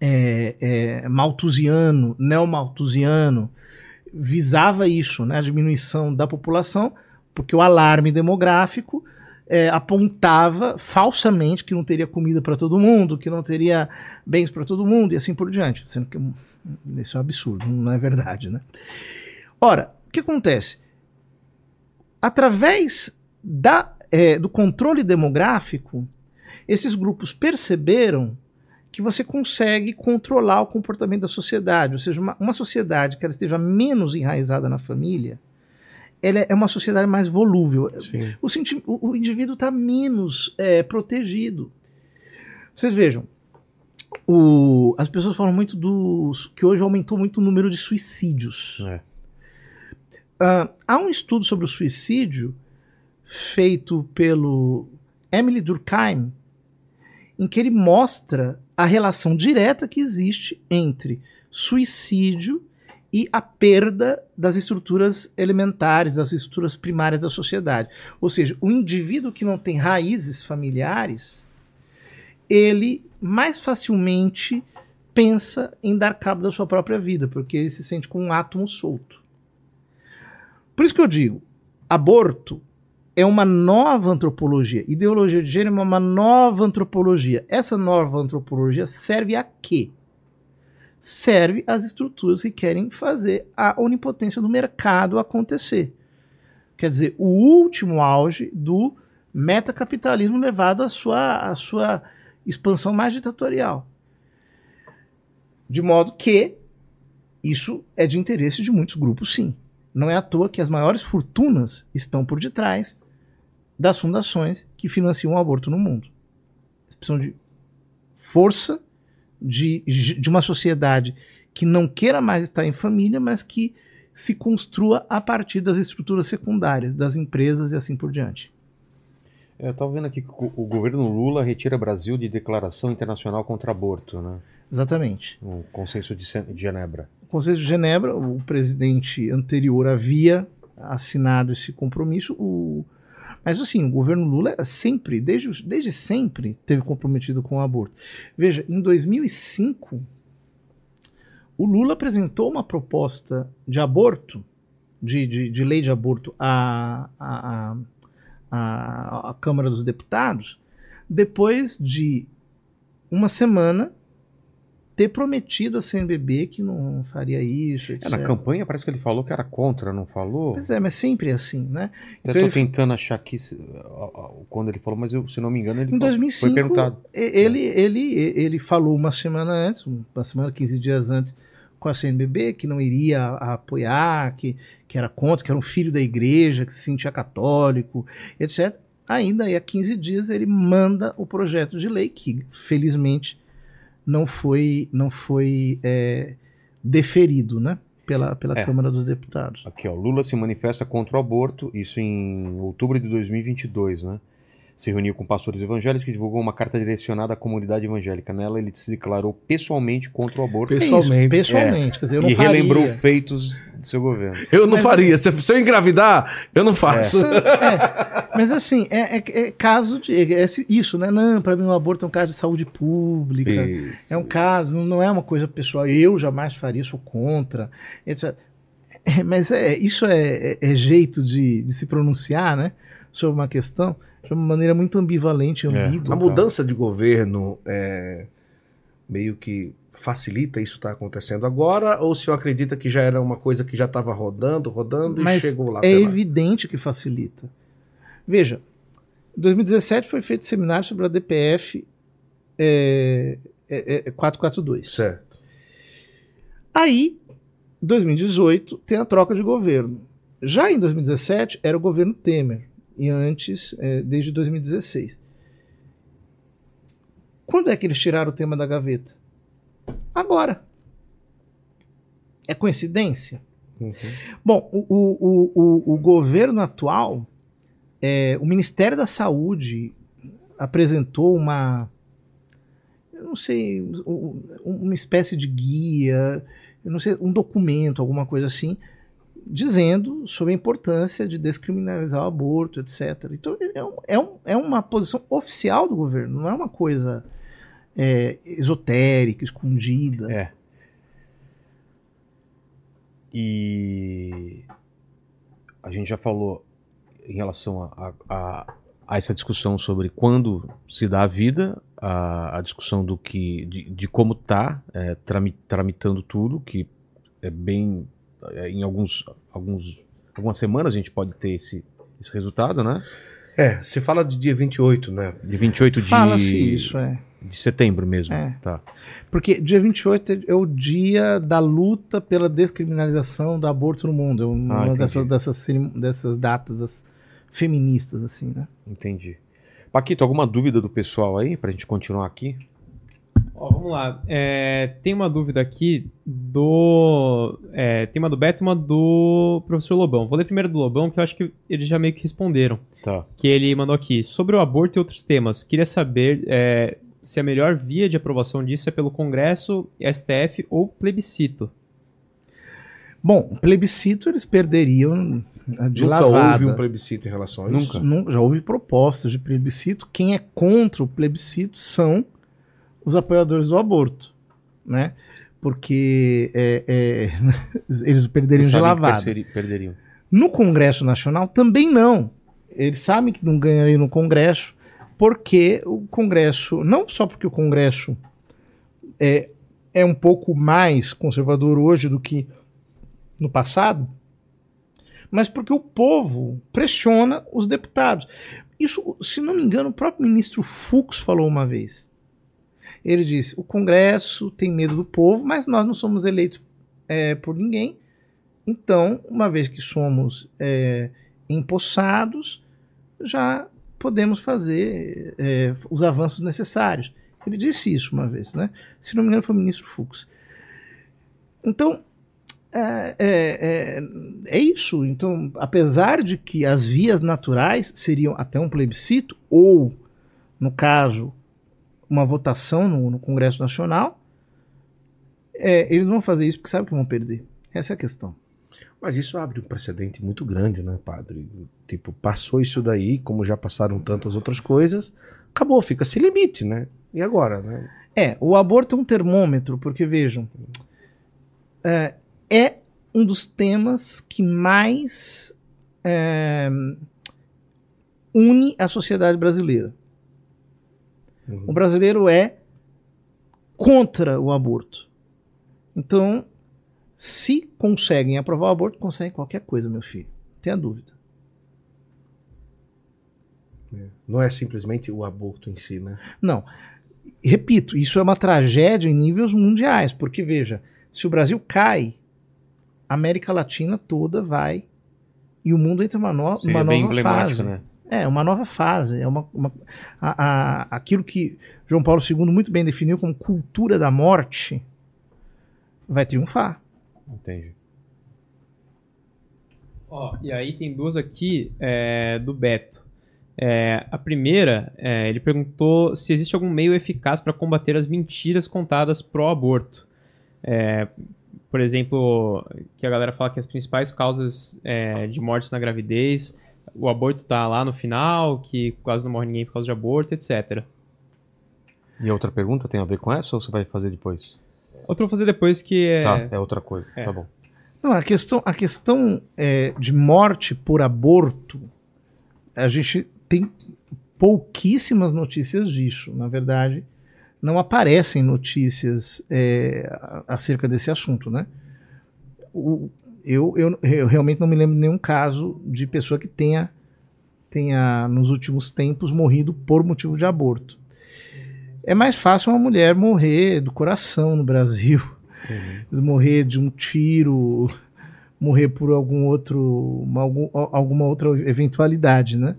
é, é, malthusiano, neomalthusiano, visava isso, né, a diminuição da população, porque o alarme demográfico é, apontava falsamente que não teria comida para todo mundo, que não teria bens para todo mundo e assim por diante, sendo que hum, isso é um absurdo, não é verdade, né? Ora, o que acontece? Através da, é, do controle demográfico, esses grupos perceberam que você consegue controlar o comportamento da sociedade, ou seja, uma, uma sociedade que ela esteja menos enraizada na família, ela é uma sociedade mais volúvel. O, o- o indivíduo está menos é, protegido. Vocês vejam, o- as pessoas falam muito dos que hoje aumentou muito o número de suicídios. É. Ah, há um estudo sobre o suicídio feito pelo Emily Durkheim, em que ele mostra a relação direta que existe entre suicídio e a perda das estruturas elementares, das estruturas primárias da sociedade. Ou seja, o indivíduo que não tem raízes familiares, ele mais facilmente pensa em dar cabo da sua própria vida, porque ele se sente com um átomo solto. Por isso que eu digo, aborto é uma nova antropologia. Ideologia de gênero é uma nova antropologia. Essa nova antropologia serve a quê? Serve às estruturas que querem fazer a onipotência do mercado acontecer. Quer dizer, o último auge do metacapitalismo levado à sua, à sua expansão mais ditatorial. De modo que isso é de interesse de muitos grupos, sim. Não é à toa que as maiores fortunas estão por detrás das fundações que financiam o aborto no mundo. Eles precisam de força de, de uma sociedade que não queira mais estar em família, mas que se construa a partir das estruturas secundárias, das empresas e assim por diante. Eu tava vendo aqui que o governo Lula retira Brasil de declaração internacional contra aborto, né? Exatamente. O consenso de Sen- de Genebra. Conselho de Genebra, o presidente anterior havia assinado esse compromisso. O... Mas assim, o governo Lula sempre, desde, desde sempre, teve comprometido com o aborto. Veja, em 2005, o Lula apresentou uma proposta de aborto, de, de, de lei de aborto à, à, à, à Câmara dos Deputados, depois de uma semana ter prometido a CNBB que não faria isso, etc. É, na campanha parece que ele falou que era contra, não falou? Pois é, mas sempre é assim, né? Eu Então ele- tentando achar aqui quando ele falou, mas eu, se não me engano ele Em falou- 2005, foi perguntado. e- ele, ele, ele falou uma semana antes, uma semana, 15 dias antes, com a CNBB, que não iria a- apoiar, que, que era contra, que era um filho da igreja, que se sentia católico, etc. Ainda aí, há 15 dias, ele manda o projeto de lei, que felizmente não foi, não foi é, deferido né, pela, pela É. Câmara dos Deputados. Aqui, ó, Lula se manifesta contra o aborto, isso em outubro de 2022, né? Se reuniu com pastores evangélicos que divulgou uma carta direcionada à comunidade evangélica. Nela, ele se declarou pessoalmente contra o aborto Pessoal- É isso, Pessoalmente, pessoalmente. Quer dizer, eu não e relembrou faria. feitos de seu governo. Eu não Mas- faria. Se, se eu engravidar, eu não faço. É, mas assim, é, é- é caso de. É isso, né? Não, para mim o aborto é um caso de saúde pública. Isso. É um caso, não- é uma coisa pessoal. Eu jamais faria, sou contra, etc. É, mas é, isso é, é- é jeito de, de se pronunciar, né? Sobre uma questão de uma maneira muito ambivalente, É. ambígua. A mudança de governo é, meio que facilita isso estar acontecendo agora? Ou o senhor acredita que já era uma coisa que já estava rodando, rodando Mas e chegou lá? é até lá? evidente que facilita. Veja, em 2017 foi feito seminário sobre a DPF é, é, é, 442. Certo. Aí, 2018, tem a troca de governo. Já em 2017, era o governo Temer. E antes, é, desde 2016. Quando é que eles tiraram o tema da gaveta? Agora. É coincidência? Uhum. Bom, o, o, o, o, governo atual, é, o Ministério da Saúde apresentou uma. Eu não sei, um- uma espécie de guia, eu não sei, um documento, alguma coisa assim, dizendo sobre a importância de descriminalizar o aborto, etc. Então, é, um- é, um- é uma posição oficial do governo, não é uma coisa é, esotérica, escondida. É. E a gente já falou em relação a, a- a- essa discussão sobre quando se dá a vida, a, a discussão do que de, de como está tramitando tudo, que é bem é, em alguns, alguns algumas semanas a gente pode ter esse, esse resultado, né? É, se fala de dia 28, né? De 28 de, Fala-se isso, é. de setembro mesmo. É. Tá. Porque dia 28 é- é o dia da luta pela descriminalização do aborto no mundo. É Ah, uma entendi. dessas, dessas, dessas datas as- feministas, assim, né? Entendi. Paquito, alguma dúvida do pessoal aí pra gente continuar aqui? Ó, vamos lá. É, tem uma dúvida aqui do. é, tem uma do Beto e uma do professor Lobão. Vou ler primeiro do Lobão, que eu acho que eles já meio que responderam. Tá. Que ele mandou aqui. Sobre o aborto e outros temas, queria saber é, se a melhor via de aprovação disso é pelo Congresso, STF ou plebiscito. Bom, plebiscito eles perderiam de Nunca lavada. houve um plebiscito em relação a isso. Nunca. Nun- Já houve propostas de plebiscito. Quem é contra o plebiscito são os apoiadores do aborto, né? Porque é, é, (laughs) eles perderiam Eles de lavada. Perderiam. No Congresso Nacional também não. Eles sabem que não ganhariam no Congresso, porque o Congresso, não só porque o Congresso é, é um pouco mais conservador hoje do que no passado, mas porque o povo pressiona os deputados. Isso, se não me engano, o próprio ministro Fux falou uma vez. Ele disse: o Congresso tem medo do povo, mas nós não somos eleitos é, por ninguém. Então, uma vez que somos é, empossados, já podemos fazer é, os avanços necessários. Ele disse isso uma vez, né? Se não me engano, foi o ministro Fux. Então, é, é, é, é isso. Então, apesar de que as vias naturais seriam até um plebiscito, ou, no caso, uma votação no, no Congresso Nacional, é, eles vão fazer isso porque sabem que vão perder. Essa é a questão. Mas isso abre um precedente muito grande, né, padre? Tipo, passou isso daí, como já passaram tantas outras coisas, acabou, fica sem limite, né? E agora, né? É, o aborto é um termômetro, porque vejam, é, é um dos temas que mais é, une a sociedade brasileira. Uhum. O brasileiro é contra o aborto. Então, se conseguem aprovar o aborto, conseguem qualquer coisa, meu filho. Tenha dúvida. Não é simplesmente o aborto em si, né? Não. Repito, isso é uma tragédia em níveis mundiais, porque veja, se o Brasil cai, a América Latina toda vai e o mundo entra numa no, Seria uma bem nova emblemático, fase. né? É, uma nova fase. É uma, uma- a- a- aquilo que João Paulo II muito bem definiu como cultura da morte vai triunfar. Entendi. Ó, e aí tem duas aqui é, do Beto. É, a primeira, é, ele perguntou se existe algum meio eficaz para combater as mentiras contadas pró-aborto. É, por exemplo, que a galera fala que as principais causas é, de mortes na gravidez, o aborto tá lá no final, que quase não morre ninguém por causa de aborto, etc. E a outra pergunta tem a ver com essa ou você vai fazer depois? Outra eu vou fazer depois que é... Tá, é outra coisa. É. Tá bom. Não, a questão, a questão é, de morte por aborto, a gente tem pouquíssimas notícias disso. Na verdade, não aparecem notícias é, acerca desse assunto, né? O- eu, eu, eu realmente não me lembro de nenhum caso de pessoa que tenha, tenha, nos últimos tempos, morrido por motivo de aborto. É mais fácil uma mulher morrer do coração no Brasil morrer de um tiro, morrer por algum outro, uma- algum- alguma outra eventualidade, né?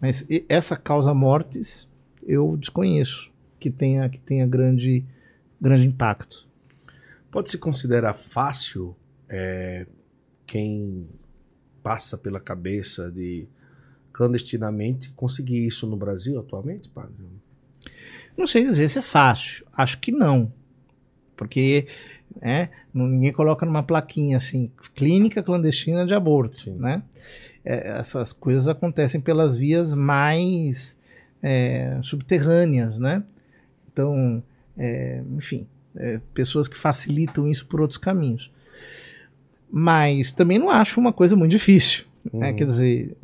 Mas essa causa mortes eu desconheço que tenha que tenha grande grande impacto. Pode se considerar fácil é, quem passa pela cabeça de clandestinamente conseguir isso no Brasil atualmente, padre? Não sei dizer se é fácil. Acho que não. Porque é, não- ninguém coloca numa plaquinha assim, clínica clandestina de aborto, Sim. né? É, essas coisas acontecem pelas vias mais é, subterrâneas, né? Então, é, enfim, é, pessoas que facilitam isso por outros caminhos. Mas também não acho uma coisa muito difícil. né? Uhum. Quer dizer,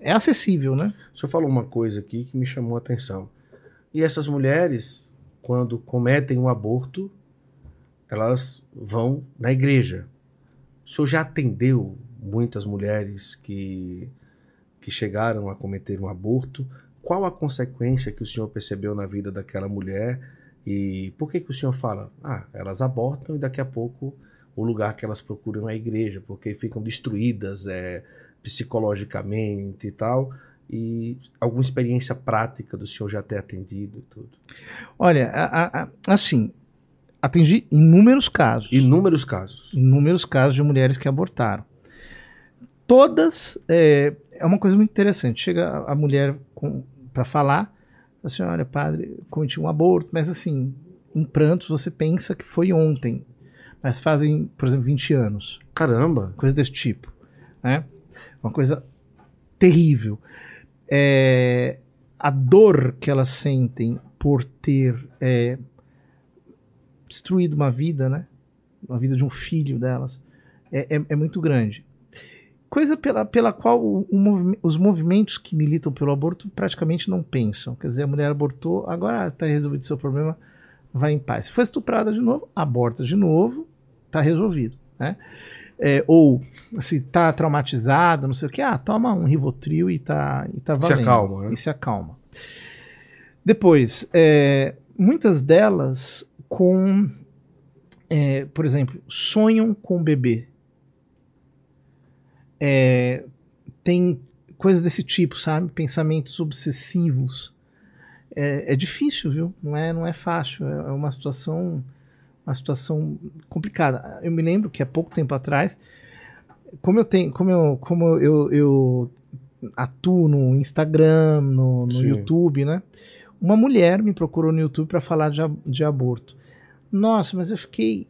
é acessível, né? O senhor falou uma coisa aqui que me chamou a atenção. E essas mulheres, quando cometem um aborto, elas vão na igreja. O senhor já atendeu muitas mulheres que, que chegaram a cometer um aborto? Qual a consequência que o senhor percebeu na vida daquela mulher? E por que, que o senhor fala? Ah, elas abortam e daqui a pouco o lugar que elas procuram é a igreja, porque ficam destruídas é, psicologicamente e tal e alguma experiência prática do senhor já ter atendido e tudo? Olha, a- a- a- assim, atingi inúmeros casos. Inúmeros casos. inúmeros casos de mulheres que abortaram. Todas é, é uma coisa muito interessante. Chega a, a mulher para falar, fala assim, olha, padre, cometi um aborto, mas assim, em prantos você pensa que foi ontem, mas fazem, por exemplo, 20 anos, Caramba! coisa desse tipo, né? Uma coisa terrível. É, a dor que elas sentem por ter é, destruído uma vida, né? Uma vida de um filho delas, é, é- é muito grande. Coisa pela, pela qual o- o movi- os movimentos que militam pelo aborto praticamente não pensam. Quer dizer, a mulher abortou, agora está resolvido o seu problema, vai em paz. Se foi estuprada de novo, aborta de novo, está resolvido. Né? É, ou se tá traumatizada, não sei o que, ah, toma um Rivotril e tá, e tá Se valendo. acalma, né? E se acalma. Depois, é, muitas delas com, é, por exemplo, sonham com o bebê. É, tem coisas desse tipo, sabe? Pensamentos obsessivos. É, é difícil, viu? Não é, não é fácil. É uma situação, uma situação complicada. Eu me lembro que há pouco tempo atrás, como eu tenho, como eu, como eu, eu atuo no Instagram, no, no. YouTube, né? Uma mulher me procurou no YouTube para falar de, de aborto. Nossa, mas eu fiquei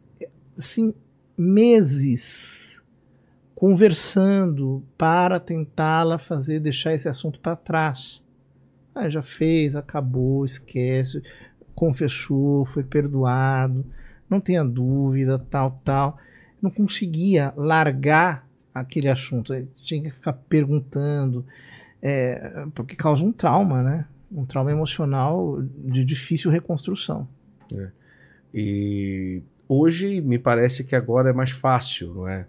assim meses conversando para tentá-la fazer deixar esse assunto para trás. Ah, já fez, acabou, esquece, confessou, foi perdoado, não tenha dúvida, tal, tal. Não conseguia largar aquele assunto, tinha que ficar perguntando, é, porque causa um trauma, né? Um trauma emocional de difícil reconstrução. E hoje me parece que agora é mais fácil, não é?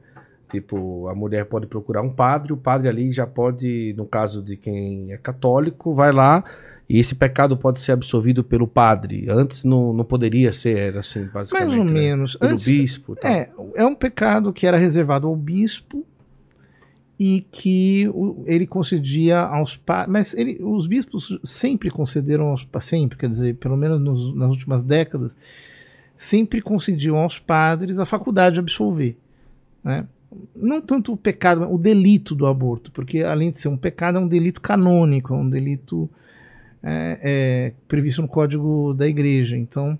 Tipo, a mulher pode procurar um padre, o padre ali já pode, no caso de quem é católico, vai lá e esse pecado pode ser absolvido pelo padre. Antes não, não poderia ser, era assim, basicamente. Mais ou né? menos. Pelo Antes- bispo. Tal. É, é um pecado que era reservado ao bispo e que o- ele concedia aos padres. Mas ele- os bispos sempre concederam aos sempre, quer dizer, pelo menos nos- nas últimas décadas, sempre concediam aos padres a faculdade de absolver. Né? Não tanto o pecado, mas o delito do aborto, porque além de ser um pecado, é um delito canônico, é um delito é, é, previsto no código da igreja. Então,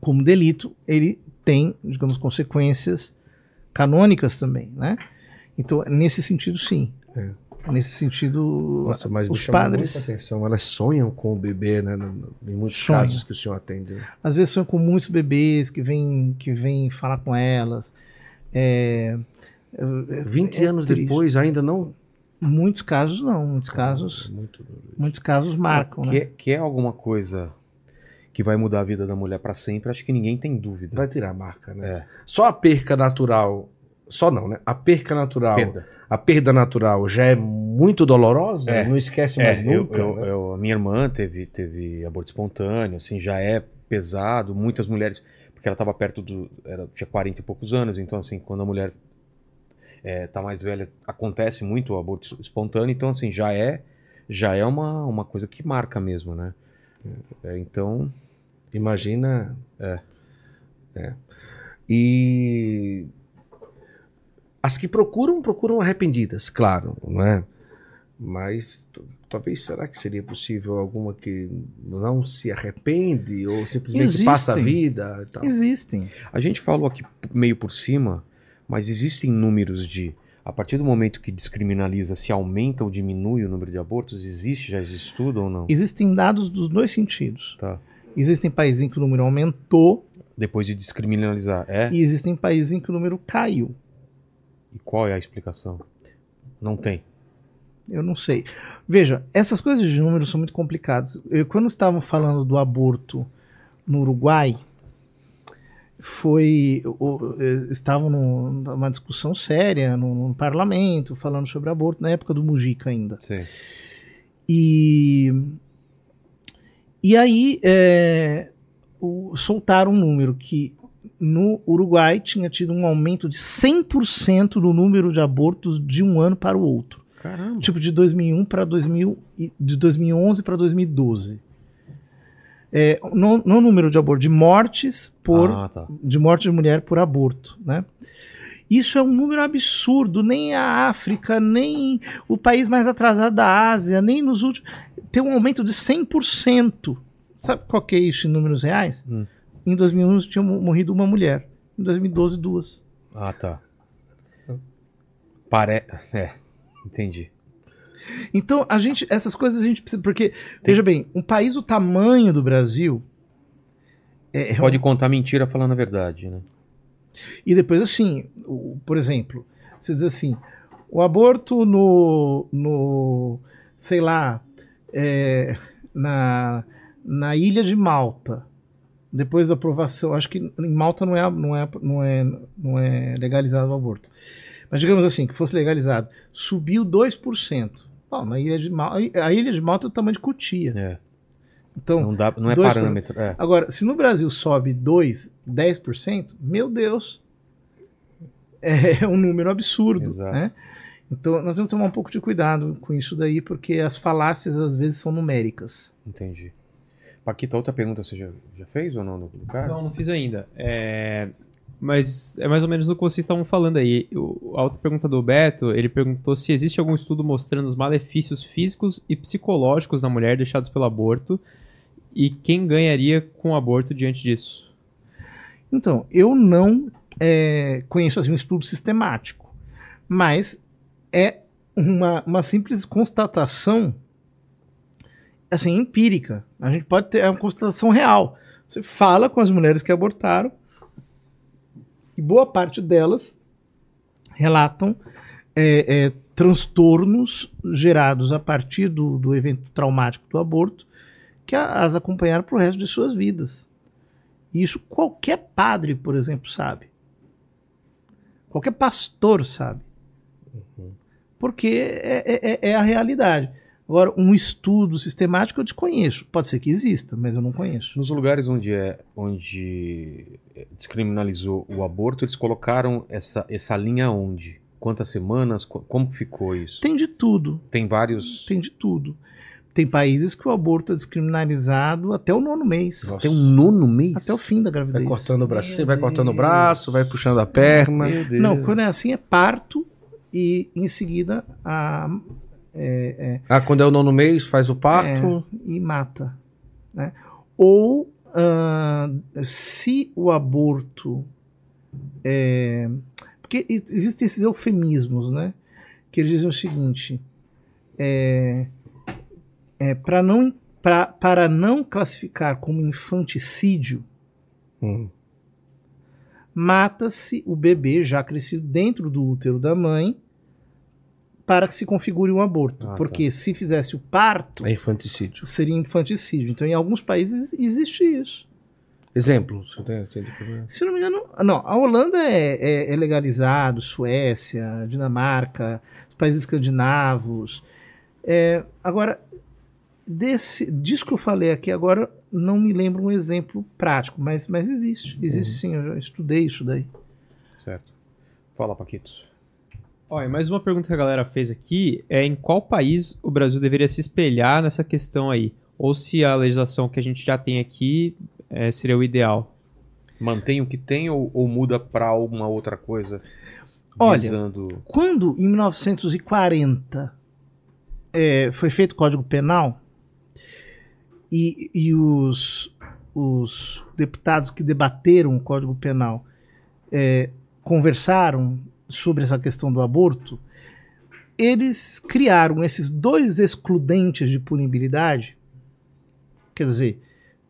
como delito, ele tem, digamos, consequências canônicas também, né? Então, nesse sentido, sim. É. Nesse sentido, Nossa, mas os padres, muita atenção. Elas sonham com o bebê, né? Em muitos Sonham. casos que o senhor atende. às vezes, são com muitos bebês que vêm que vêm falar com elas. É- 20 é anos triste. depois ainda não. Muitos casos não, muitos casos, Muito duro. muitos casos marcam, que, né? é- que é alguma coisa que vai mudar a vida da mulher pra sempre, acho que ninguém tem dúvida. Vai tirar a marca, né? É, Só a perca natural. Só não, né? A perca natural. perda. A perda natural já é muito dolorosa. É. Não esquece É, mais eu, nunca. eu- né? eu- a minha irmã teve, teve aborto espontâneo, assim, já é pesado. Muitas mulheres, porque ela estava perto do. Era, tinha 40 e poucos anos, então, assim, quando a mulher é, tá mais velha, acontece muito o aborto espontâneo, então, assim, já é, já é uma, uma coisa que marca mesmo, né? É, então, Imagina. É. É. E as que procuram, procuram arrependidas, claro, não é? Mas talvez será que seria possível alguma que não se arrepende ou simplesmente Existem. passa a vida? Existem. a gente falou aqui meio por cima, mas existem números de. A partir do momento que descriminaliza, se aumenta ou diminui o número de abortos? Existe já esse estudo ou não? Existem dados dos dois sentidos. Tá. Existem países em que o número aumentou Depois de descriminalizar. É? e existem países em que o número caiu. E qual é a explicação? Não tem. Eu não sei. Veja, essas coisas de números são muito complicadas. Eu, quando estavam falando do aborto no Uruguai, foi o- estavam num- numa discussão séria no, no parlamento falando sobre aborto na época do Mujica ainda. Sim. E e aí é, o- soltaram um número que no Uruguai tinha tido um aumento de 100% do número de abortos de um ano para o outro. Caramba. Tipo de 2001 para 2000 e- de 2011 para 2012. É, no, no número de aborto de mortes por Ah, tá. de morte de mulher por aborto, né? Isso é um número absurdo, nem a África, nem o país mais atrasado da Ásia, nem nos últimos tem um aumento de 100%. Sabe qual que é isso em números reais? Hum. Em 2011 tinha mo- morrido uma mulher, em 2012 duas. Ah, tá. Pare... É, entendi. Então, a gente, essas coisas a gente precisa. Porque, veja bem, um país do tamanho do Brasil. É, é Pode contar mentira falando a verdade, né? E depois, assim, o- por exemplo, você diz assim: o aborto no. no sei lá, é, na, na ilha de Malta, depois da aprovação, acho que em Malta não é, não é, não é, não é legalizado o aborto. Mas digamos assim, que fosse legalizado, subiu 2%. Bom, na ilha de Malta, a ilha de Malta é o tamanho de Cotia. É. Então, Não, dá, não é parâmetro. É. Agora, se no Brasil sobe 2, 10%, meu Deus, (laughs) é um número absurdo. Exato. Né? Então, nós temos que tomar um pouco de cuidado com isso daí, porque as falácias às vezes são numéricas. Entendi. Paquito, a outra pergunta você já, já fez ou não do cara? Não, não fiz ainda. É, Mas é mais ou menos o que vocês estavam falando aí. O- A outra pergunta do Beto, ele perguntou se existe algum estudo mostrando os malefícios físicos e psicológicos da mulher deixados pelo aborto e quem ganharia com o aborto diante disso. Então, eu não é, conheço assim, um estudo sistemático, mas é uma, uma simples constatação assim, empírica. A gente pode ter é uma constatação real. Você fala com as mulheres que abortaram e boa parte delas relatam é, é, transtornos gerados a partir do, do evento traumático do aborto que as acompanharam para o resto de suas vidas. E isso qualquer padre, por exemplo, sabe. Qualquer pastor sabe. Porque é, é- é- é a realidade. Agora, um estudo sistemático eu desconheço. Pode ser que exista, mas eu não conheço. Nos lugares onde, é, onde é, descriminalizou o aborto, eles colocaram essa, essa linha onde? Quantas semanas? Co- Como ficou isso? Tem de tudo. Tem vários. Tem de tudo. Tem países que o aborto é descriminalizado até o nono mês. Nossa. Tem um nono mês? Até o fim da Vai gravidez. cortando o braço, Meu vai cortando o braço, vai puxando a perna. Meu Deus. Não, quando é assim é parto e em seguida a, é, Ah, quando é o nono mês, faz o parto. É, e mata. Né? Ou ah, se o aborto. é, porque existem esses eufemismos, né? Que eles dizem o seguinte: é, é, pra não, pra, para não classificar como infanticídio, Hum. mata-se o bebê já crescido dentro do útero da mãe para que se configure um aborto. Ah, tá. porque se fizesse o parto, É infanticídio. seria infanticídio. Então, em alguns países existe isso. Exemplo. Você tem, você tem- Se não me engano, não, a Holanda é, é- é legalizado, Suécia, Dinamarca, os países escandinavos. É, agora, desse, disso que eu falei aqui agora, não me lembro um exemplo prático, mas, mas existe. Existe sim, eu já estudei isso daí. Certo. Fala, Paquito. Olha, mais uma pergunta que a galera fez aqui é em qual país o Brasil deveria se espelhar nessa questão aí? Ou se a legislação que a gente já tem aqui eh, seria o ideal? Mantém o que tem ou, ou muda pra alguma outra coisa? Olha, Visando... Quando, em 1940, é, foi feito o Código Penal e, e os, os deputados que debateram o Código Penal é, conversaram sobre essa questão do aborto, eles criaram esses dois excludentes de punibilidade, quer dizer,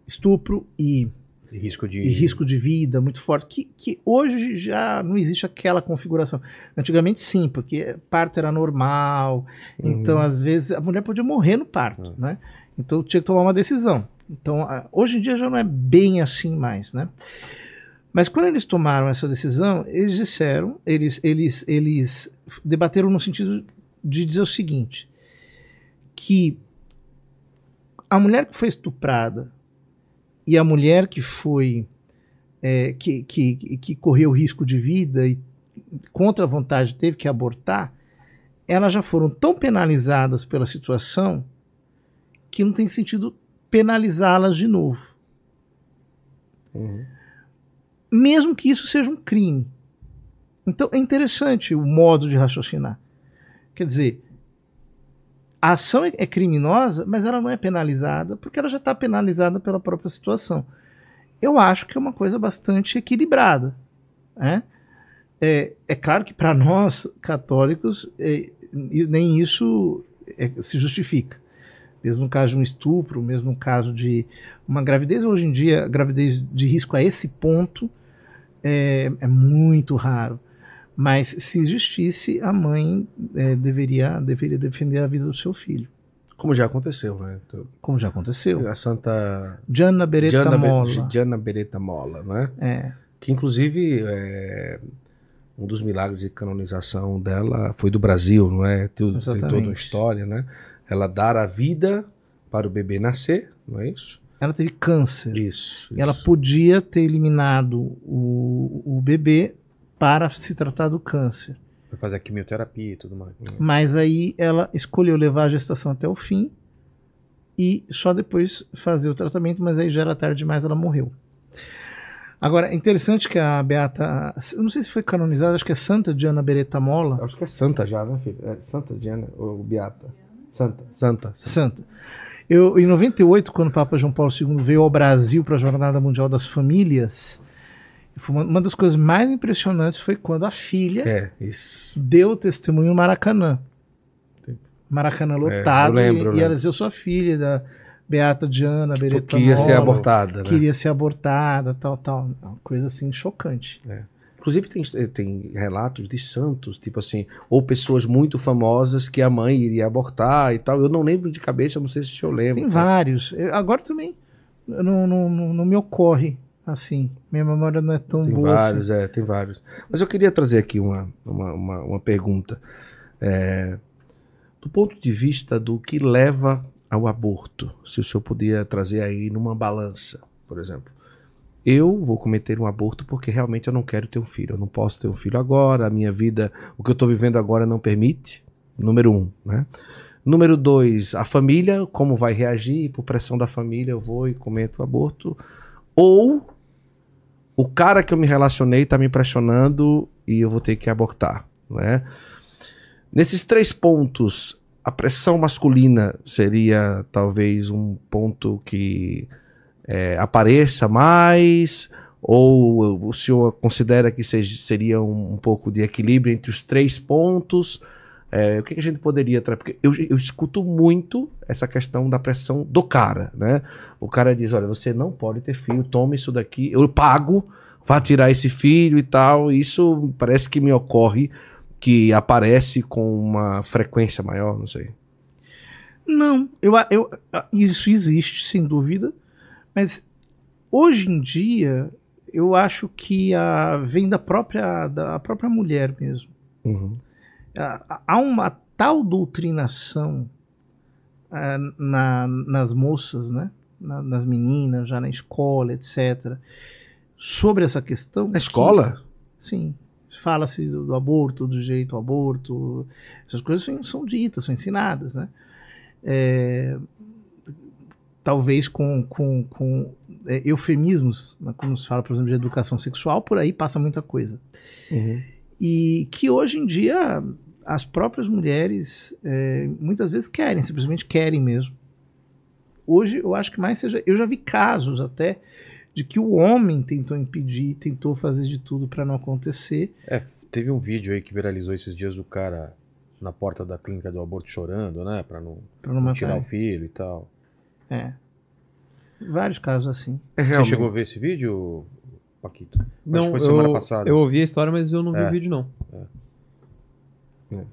estupro e e risco de... e risco de vida muito forte, que, que hoje já não existe aquela configuração. Antigamente sim, porque parto era normal, então às vezes a mulher podia morrer no parto, Uhum. né? Então tinha que tomar uma decisão. Então hoje em dia já não é bem assim mais, né? Mas quando eles tomaram essa decisão, eles disseram, eles, eles, eles debateram no sentido de dizer o seguinte, que a mulher que foi estuprada e a mulher que foi é, que, que, que correu risco de vida e contra a vontade teve que abortar, elas já foram tão penalizadas pela situação que não tem sentido penalizá-las de novo. Uhum. Mesmo que isso seja um crime. Então é interessante o modo de raciocinar. Quer dizer, a ação é, é criminosa, mas ela não é penalizada porque ela já está penalizada pela própria situação. Eu acho que é uma coisa bastante equilibrada. Né? É, é claro que para nós, católicos, é, nem isso é, se justifica. Mesmo no caso de um estupro, mesmo no caso de uma gravidez, hoje em dia, gravidez de risco a esse ponto é, é muito raro. Mas se existisse, a mãe é, deveria, deveria defender a vida do seu filho. Como já aconteceu, né? Então, Como já aconteceu. A Santa Gianna Beretta Gianna, Be- Molla. Gianna Beretta Molla, né? É, Que inclusive é, um dos milagres de canonização dela foi do Brasil, não é? Tem Exatamente. toda uma história, né? Ela dar a vida para o bebê nascer, não é isso? Ela teve câncer. Isso. E ela isso. podia ter eliminado o, o bebê para se tratar do câncer. Vai fazer a quimioterapia e tudo mais. Mas aí ela escolheu levar a gestação até o fim e só depois fazer o tratamento, mas aí já era tarde demais, ela morreu. Agora, é interessante que a Beata, eu não sei se foi canonizada, acho que é Santa Diana Beretta Mola, Acho que é Santa já, né, filho? É Santa Diana ou Beata? Santa. Santa. Santa. Eu, em 98, quando o Papa João Paulo II veio ao Brasil para a Jornada Mundial das Famílias, uma, das coisas mais impressionantes foi quando a filha É, deu testemunho no Maracanã. Maracanã lotado. É, eu lembro, e, eu e ela dizia, eu sou a filha da Beata Diana Beretta Que ia ser abortada, né? Queria ser abortada, tal, tal. Uma coisa assim chocante. Inclusive tem, tem relatos de santos, tipo assim, ou pessoas muito famosas que a mãe iria abortar e tal. Eu não lembro de cabeça, não sei se eu lembro. Tem vários. Eu- agora também não, não, não, não me ocorre assim. Minha memória não é tão Tem boa vários, assim. é, tem vários. Mas eu queria trazer aqui uma, uma, uma, uma pergunta. É, do ponto de vista do que leva ao aborto, se o senhor podia trazer aí numa balança, por exemplo. Eu vou cometer um aborto porque realmente eu não quero ter um filho. Eu não posso ter um filho agora, a minha vida, o que eu estou vivendo agora não permite. Número um, né? Número dois, a família, como vai reagir? Por pressão da família, eu vou e cometo o aborto. Ou o cara que eu me relacionei tá me pressionando e eu vou ter que abortar, não é? Nesses três pontos, a pressão masculina seria talvez um ponto que é, apareça mais, ou o senhor considera que seja, seria um, um pouco de equilíbrio entre os três pontos? É, o que, que a gente poderia trazer? Porque eu, eu escuto muito essa questão da pressão do cara, né? O cara diz: olha, você não pode ter filho, toma isso daqui, eu pago, vá tirar esse filho e tal. Isso parece que me ocorre que aparece com uma frequência maior, não sei. Não, eu, eu, isso existe, sem dúvida, mas hoje em dia eu acho que a, vem da própria, da própria mulher mesmo. Uhum. Há- uma tal doutrinação ah, na- nas moças, né? Na- nas meninas, já na escola, etc., sobre essa questão. Na que- escola? Sim. Fala-se do, do aborto, do direito ao aborto. Essas coisas são, são ditas, são ensinadas, né? É, talvez com, com, com é, eufemismos, né, quando se fala, por exemplo, de educação sexual, por aí passa muita coisa. Uhum. E que hoje em dia as próprias mulheres é, muitas vezes querem, simplesmente querem mesmo. Hoje eu acho que mais seja. Eu já vi casos até de que o homem tentou impedir, tentou fazer de tudo para não acontecer. É, teve um vídeo aí que viralizou esses dias do cara na porta da clínica do aborto chorando, né? Pra não, Pra não não tirar o filho e tal. É. Vários casos assim. É Você chegou a ver esse vídeo, Paquito? Acho que Não, foi semana eu, passada. eu ouvi a história, mas eu não vi É. o vídeo, não.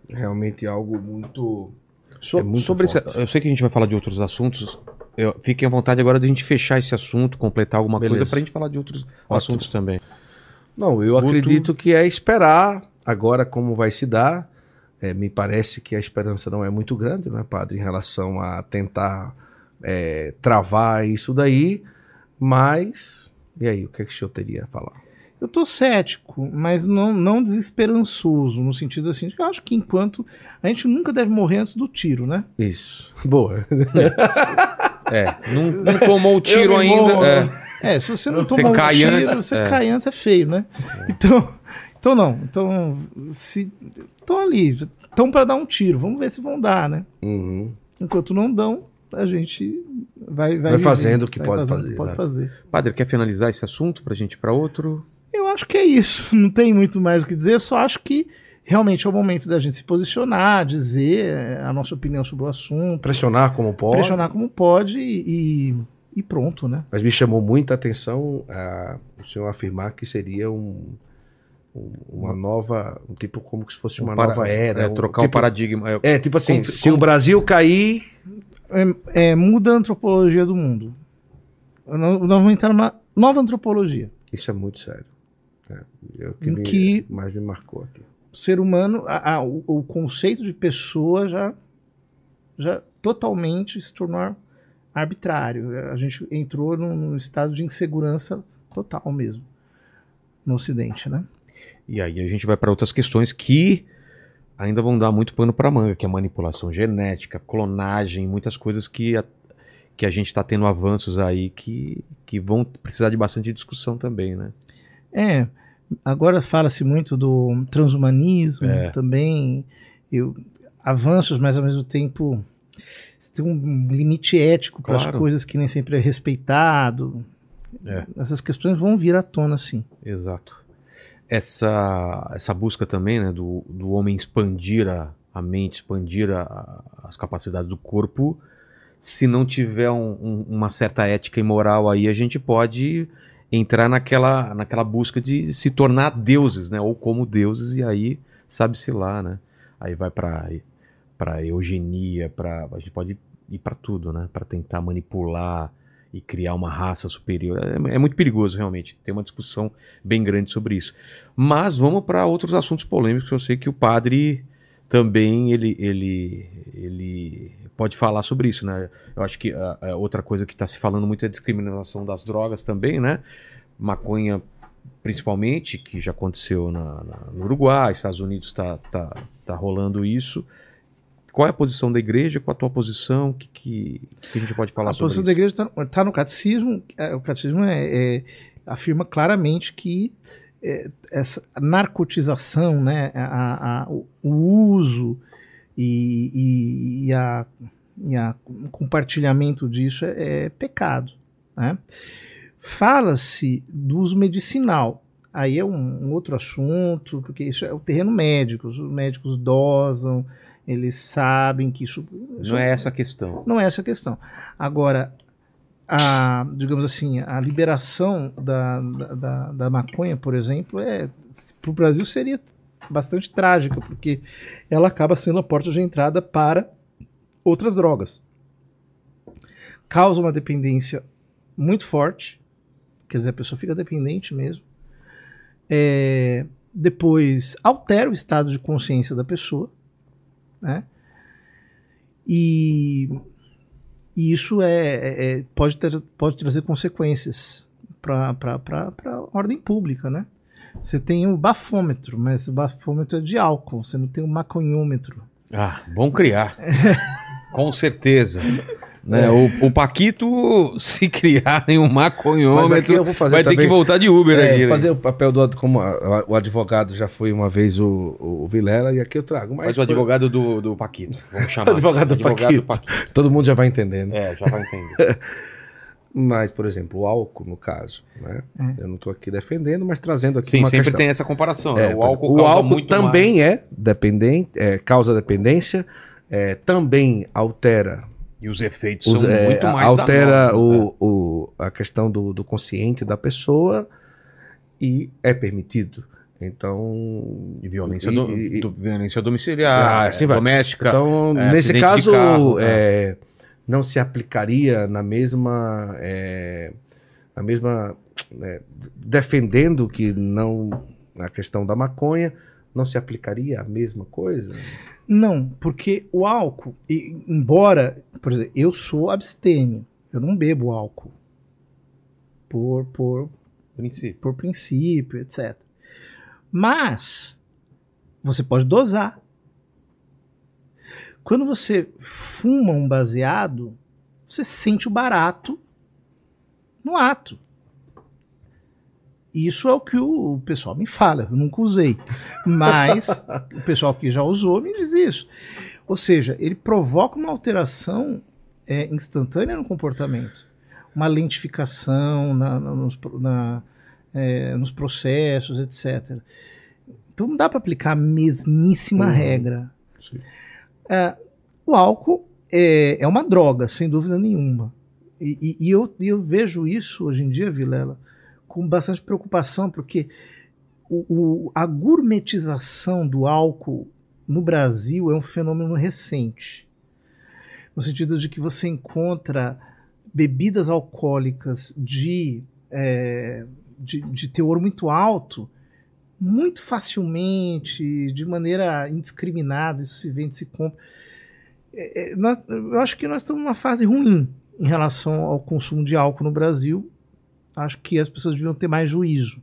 É realmente algo muito. So- É muito sobre esse, forte. eu sei que a gente vai falar de outros assuntos. Eu, fiquem à vontade agora de a gente fechar esse assunto, completar alguma Beleza. coisa pra gente falar de outros assuntos também. Não, eu acredito que é esperar agora como vai se dar. É, me parece que a esperança não é muito grande, não é, padre, em relação a tentar é, travar isso daí. Mas, e aí, o que, é que o senhor teria a falar? Eu tô cético, mas não, não desesperançoso, no sentido assim, eu acho que enquanto. A gente nunca deve morrer antes do tiro, né? Isso. (laughs) Boa. É, não, não tomou o tiro ainda. morro. é. É, se você não um cai tiro, antes, você é. cai antes é feio, né? Então, então não. Então, se estão ali, estão para dar um tiro, vamos ver se vão dar, né? Uhum. Enquanto não dão, a gente vai vai, Vai fazendo o que vai pode fazendo o fazer, pode né? fazer. Padre, quer finalizar esse assunto pra gente ir pra outro? Eu acho que é isso. (laughs) Não tem muito mais o que dizer. Eu só acho que realmente é o momento da gente se posicionar, dizer eh, a nossa opinião sobre o assunto, Pressionar como pode. pressionar como pode e, e pronto, né? Mas me chamou muita atenção ah, o senhor afirmar que seria um, um- uma nova, um tipo como se fosse uma Um para- nova era. É, um trocar o tipo- paradigma. É, É, tipo assim, Como- se como- o Brasil cair, É, é, muda a antropologia do mundo. Nós vamos entrar numa nova antropologia. isso é muito sério. É, é o que, que- mais me marcou aqui. O ser humano, a- a- o, o conceito de pessoa já, já totalmente se tornou arbitrário. A gente entrou num, num estado de insegurança total mesmo no Ocidente, né? E aí a gente vai para outras questões que ainda vão dar muito pano para manga, que é manipulação genética, clonagem, muitas coisas que a- que a gente está tendo avanços aí que, que vão precisar de bastante discussão também, né? É, agora fala-se muito do transhumanismo É. também, eu, avanços, mas ao mesmo tempo tem um limite ético para as Claro. coisas que nem sempre é respeitado. É. Essas questões vão vir à tona, sim. Exato. Essa, essa busca também, né, do, do homem expandir a, a mente, expandir a- as capacidades do corpo, se não tiver um- um- uma certa ética e moral aí, a gente pode entrar naquela, naquela busca de se tornar deuses, né, ou como deuses, e aí sabe-se lá, né, aí vai para para eugenia, para a gente pode ir para tudo, né, para tentar manipular e criar uma raça superior. É, é muito perigoso, realmente. Tem uma discussão bem grande sobre isso. Mas vamos para outros assuntos polêmicos. Eu sei que o padre também ele, ele, ele pode falar sobre isso, né? Eu acho que a, a outra coisa que está se falando muito é a discriminação das drogas também, né? Maconha principalmente, que já aconteceu na, na- no Uruguai, Estados Unidos está tá, tá rolando isso. Qual é a posição da igreja? Qual a tua posição? O que, que, que a gente pode falar a sobre posição isso? da igreja está no catecismo. é, O catecismo é- é- afirma claramente que é, essa narcotização, né, a- a- o, o uso e, e- e a, e a- o compartilhamento disso é, é pecado. Né? Fala-se do uso medicinal. Aí é um, um outro assunto, porque isso é o terreno médico. Os médicos dosam, eles sabem que isso. isso Não é essa a questão. não é essa a questão. Agora, a, digamos assim, a liberação da, da, da, da maconha, por exemplo, é para o Brasil seria bastante trágica, porque ela acaba sendo a porta de entrada para outras drogas. Causa uma dependência muito forte, quer dizer, a pessoa fica dependente mesmo. É, depois altera o estado de consciência da pessoa, né? E e isso é, é- é- pode, ter, pode trazer consequências para a ordem pública, né? Você tem o bafômetro, mas o bafômetro é de álcool, você não tem o maconhômetro. Ah, vão criar. (laughs) Com certeza. Né? O, o Paquito, (laughs) se criarem um Mas aqui maconhômetro, eu vou fazer vai ter também- que voltar de Uber É, aqui. né? fazer o papel do como a- o advogado já foi uma vez o, o Vilela e aqui eu trago. Mas Mas o advogado do, do Paquito. Vamos (laughs) chamar. Advogado do Paquito. Paquito. todo mundo já vai entendendo. É, já vai entender. (laughs) Mas, por exemplo, o álcool, no caso, né? É. Eu não estou aqui defendendo, mas trazendo aqui Sim, uma sempre questão. tem essa comparação. É, né? O álcool, o causa álcool muito também é dependente, é, causa dependência, é, também altera, mais. E os efeitos os- são é, muito mais altera danosos, né? o, o- a questão do, do consciente da pessoa e é permitido. Então, E violência, e- do, e- do- violência domiciliar, Ah, assim doméstica. Então, é, nesse caso, carro, é, não se aplicaria na mesma. é, na mesma. é, defendendo que não. A questão da maconha, não se aplicaria a mesma coisa? Não, porque o álcool, e- embora, por exemplo, eu sou abstêmio, eu não bebo álcool por, por, princípio. por princípio, etc. Mas você pode dosar. Quando você fuma um baseado, você sente o barato no ato. Isso é o que o pessoal me fala, eu nunca usei. Mas (laughs) o pessoal que já usou me diz isso. Ou seja, ele provoca uma alteração é, instantânea no comportamento. Uma lentificação na- na- nos, na- é, nos processos, etc. Então não dá para aplicar a mesmíssima Uhum. regra. É, o álcool é, é uma droga, sem dúvida nenhuma. E, e- e eu, e eu vejo isso hoje em dia, Vilela, com bastante preocupação, porque o- o- a gourmetização do álcool no Brasil é um fenômeno recente. No sentido de que você encontra bebidas alcoólicas de, é, de, de teor muito alto muito facilmente, de maneira indiscriminada, isso se vende, se compra. É, é, nós- eu acho que nós estamos numa fase ruim em relação ao consumo de álcool no Brasil. Acho que as pessoas deviam ter mais juízo.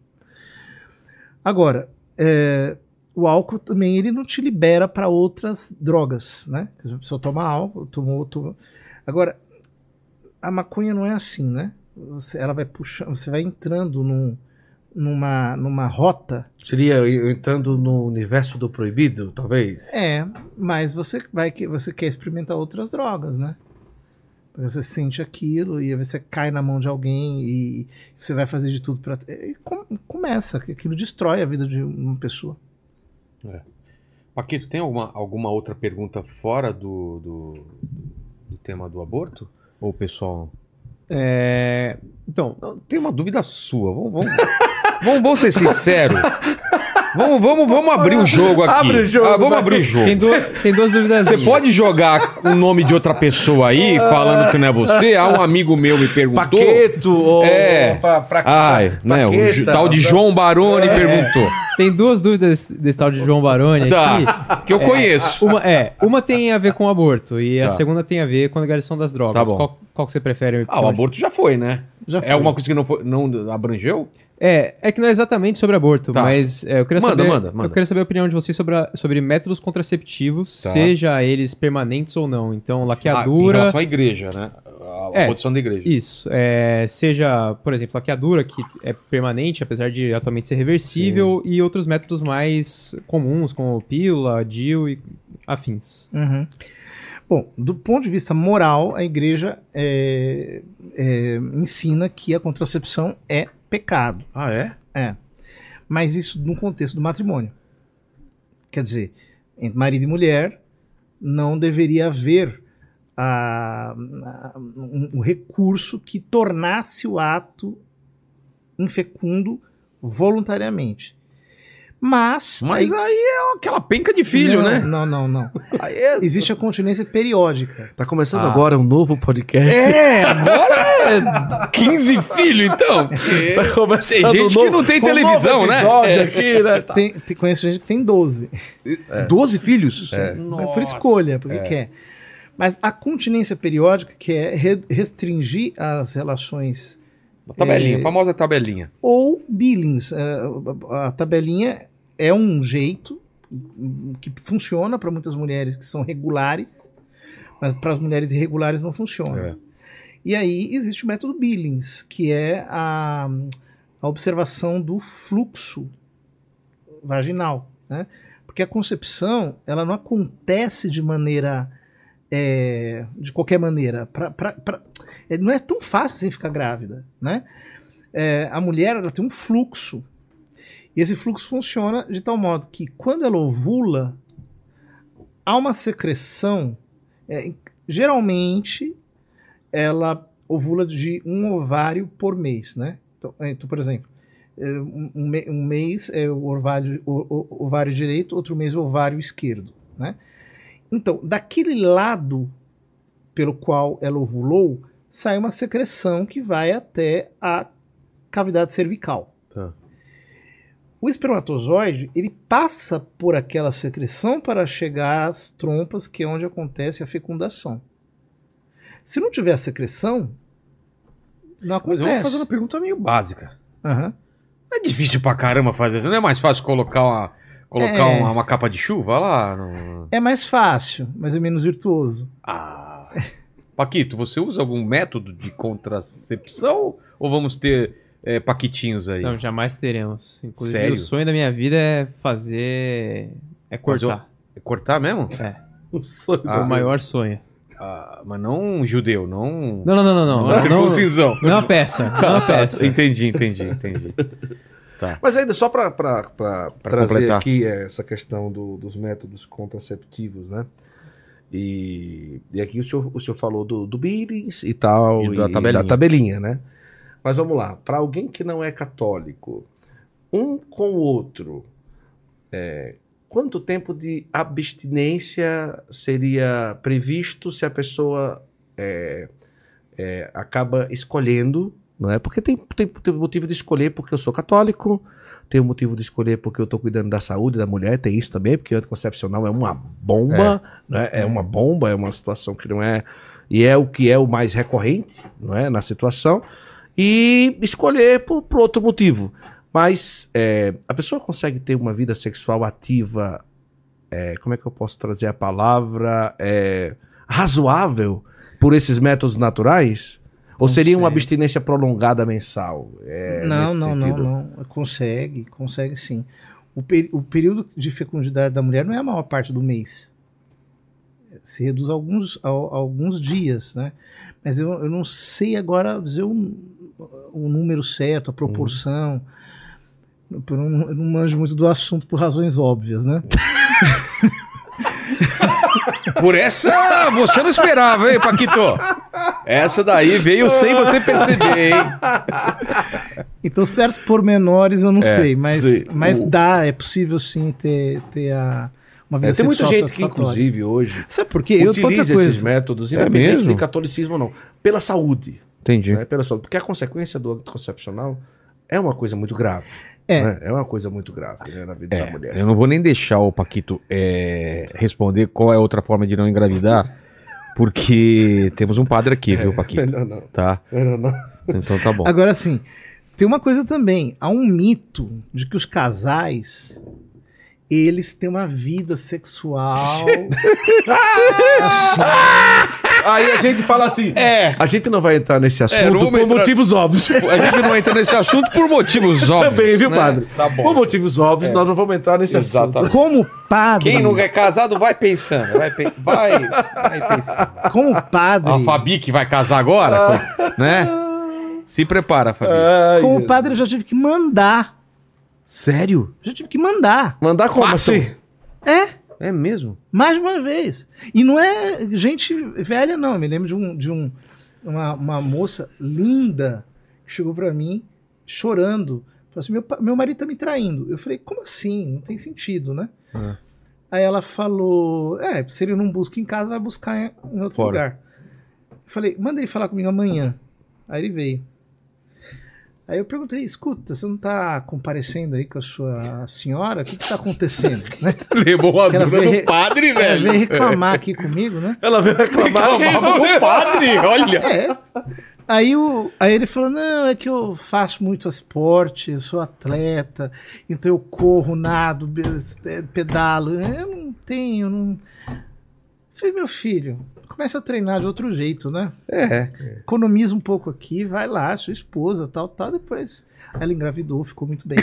Agora, é, o álcool também ele não te libera para outras drogas, né? A pessoa toma álcool, tomou, tomou. Agora, a maconha não é assim, né? Você, ela vai puxando, você vai entrando num, numa, numa rota. Seria entrando no universo do proibido, talvez? É, mas você vai que você quer experimentar outras drogas, né? Você sente aquilo e aí você cai na mão de alguém e você vai fazer de tudo para começa, aquilo destrói a vida de uma pessoa. Paquito, tem alguma, alguma outra pergunta fora do, do, do tema do aborto? Ou o pessoal. É, Então, Não, tem uma dúvida sua. Vamos, vamos, (laughs) vamos, vamos ser sinceros. Vamos, vamos, vamos abrir o jogo aqui. Abre o jogo, Ah, vamos abrir o jogo. tem, duas, tem duas dúvidas. Você pode jogar o nome de outra pessoa aí, falando que não é você? Ah, um amigo meu me perguntou. Paqueto ou É. pra, pra, Ai, né? O tal de pra- João Baroni perguntou. Tem duas dúvidas desse, desse tal de João Baroni aqui. Tá, que eu conheço. Uma, é, uma tem a ver com o aborto e a Tá. segunda tem a ver com a legalização das drogas. Tá bom. Qual, qual que você prefere? Ah, o aborto já foi, né? Já É foi. alguma coisa que não, foi, não abrangeu? É, é que não é exatamente sobre aborto, Tá. mas é, eu queria Manda, saber, manda, manda. eu queria saber a opinião de vocês sobre, a- sobre métodos contraceptivos, Tá. seja eles permanentes ou não. Então, Ah, em laqueadura, relação à igreja, né? A É. posição da igreja. isso, é, seja, por exemplo, laqueadura que é permanente, apesar de atualmente ser reversível, e outros métodos mais comuns, como pílula, DIU e afins. Uhum. Bom, do ponto de vista moral, a igreja é, é, ensina que a contracepção é pecado. Ah, é? É. Mas isso no contexto do matrimônio. Quer dizer, entre marido e mulher, não deveria haver ah, um, um recurso que tornasse o ato infecundo voluntariamente. Mas. Mas aí- aí é aquela penca de filho, não, né? Não, não, não. Aí é... Existe a continência periódica. Tá começando Ah. agora um novo podcast. É, (laughs) agora é 15 filhos, então. Tá começando Tem gente um que não tem um televisão, novo né? É. aqui, né? Tá. Tem, tem- conheço gente que tem 12. 12 filhos? É por escolha, porque quer. Mas a continência periódica, que é re- restringir as relações A tabelinha, É. a famosa tabelinha. ou billings. é, a, a tabelinha é um jeito que funciona para muitas mulheres que são regulares, mas para as mulheres irregulares não funciona. É. E aí existe o método Billings, que é a, a observação do fluxo vaginal, né? Porque a concepção ela não acontece de maneira é, de qualquer maneira. Pra, pra, pra- não é tão fácil assim ficar grávida, né? É, a mulher ela tem um fluxo e esse fluxo funciona de tal modo que quando ela ovula há uma secreção. é, geralmente ela ovula de um ovário por mês, né? Então, é, então, por exemplo, é, um, um mês é o ovário, o, o- ovário direito, outro mês o ovário esquerdo, né? Então, daquele lado pelo qual ela ovulou, sai uma secreção que vai até a cavidade cervical. Tá. O espermatozoide, ele passa por aquela secreção para chegar às trompas, que é onde acontece a fecundação. Se não tiver a secreção, não Mas eu vou acontece. fazer uma pergunta meio básica. Não é difícil pra caramba fazer isso. Não é mais fácil colocar uma, colocar É. uma, uma capa de chuva lá? No... É mais fácil, mas é menos virtuoso. Ah. (laughs) Paquito, você usa algum método de contracepção? Ou vamos ter é, paquitinhos aí? Não, jamais teremos. Inclusive, Sério? o sonho da minha vida é fazer. É cortar. Cortar mesmo? É, (laughs) O sonho Ah, é o maior sonho. Ah, mas não um judeu, não. Não, não, não, não. Não, Não, não, circuncisão. não é uma peça. Não é uma (laughs) peça. Entendi, entendi, entendi. (laughs) Mas ainda só para trazer completar. aqui é, essa questão do- dos métodos contraceptivos, né? E, e aqui o senhor, o senhor falou do, do Billings e tal, E da tabelinha. da tabelinha, né? Mas vamos lá, para alguém que não é católico, um com o outro, é, quanto tempo de abstinência seria previsto se a pessoa é, é, acaba escolhendo, não é? Porque tem, tem, tem motivo de escolher porque eu sou católico, tem o motivo de escolher porque eu estou cuidando da saúde da mulher, tem isso também, porque o anticoncepcional é uma bomba, né? é uma bomba, é uma situação que não é. E é o que é o mais recorrente não é? na situação. E escolher por, por outro motivo. Mas é, a pessoa consegue ter uma vida sexual ativa, é, como é que eu posso trazer a palavra? É, razoável por esses métodos naturais? Ou seria uma abstinência prolongada mensal? É, não, não, não, sentido? não. Consegue, consegue sim. O, peri- o período de fecundidade da mulher não é a maior parte do mês. Se reduz a alguns, a, a alguns dias, né? Mas eu, eu não sei agora dizer o, o número certo, a proporção. Eu, não, eu não manjo muito do assunto por razões óbvias, né? (laughs) Por essa você não esperava, hein, Paquito? Essa daí veio sem você perceber, hein? Então, certos pormenores eu não sei, mas, sim. mas O- dá, é possível sim ter, ter a, uma vida É, tem muita gente que, inclusive, hoje Sabe por quê? Eu- utiliza coisa. esses métodos, É independente mesmo? de catolicismo ou não, pela saúde. Entendi. né? Pela saúde. Porque a consequência do anticoncepcional é uma coisa muito grave. É. né? É uma coisa muito grave né, na vida da É, mulher. eu não vou nem deixar o Paquito é, responder qual é outra forma de não engravidar, (laughs) porque temos um padre aqui, viu, Paquito? Melhor não. Tá? Melhor não. Então tá bom. Agora sim, tem uma coisa também. Há um mito de que os casais eles têm uma vida sexual. (laughs) Aí a gente fala assim. É, A gente não vai entrar nesse não assunto vamos por entrar- motivos óbvios. (laughs) a gente não entra nesse assunto por motivos (laughs) óbvios. Também, viu, né? padre? Tá bom. Por motivos óbvios, nós não vamos entrar nesse assunto. Exatamente. como padre, Quem não é casado vai pensando, vai, pe- vai, vai pensando. como padre, A Fabi que vai casar agora, né? Se prepara, Fabi. Ai, como padre eu já tive que mandar. Sério? Já tive que mandar. Mandar como assim? É, É mesmo? mais de uma vez. E não é gente velha, não. Eu me lembro de, um, de um, uma, uma moça linda que chegou pra mim chorando. Falou assim: meu, meu marido tá me traindo. Eu falei: como assim? Não tem sentido, né? É. Aí ela falou: é, se ele não busca em casa, vai buscar em, em outro Fora. lugar. Eu falei: manda ele falar comigo amanhã. Aí ele veio. Aí eu perguntei, escuta, você não tá comparecendo aí com a sua senhora? O que que tá acontecendo? (laughs) né? Levou a Ela dura veio- do padre, Ela velho. veio reclamar aqui comigo, né? Ela veio reclamar. Reclamava do padre, olha. É. Aí, o, aí ele falou: não, é que eu faço muito esporte, eu sou atleta, então eu corro, nado, be- eh, pedalo. Eu não tenho, não. Eu Falei, meu filho, começa a treinar de outro jeito, né? É. Economiza um pouco aqui, vai lá, sua esposa, tal, tal, depois. Ela engravidou, ficou muito bem.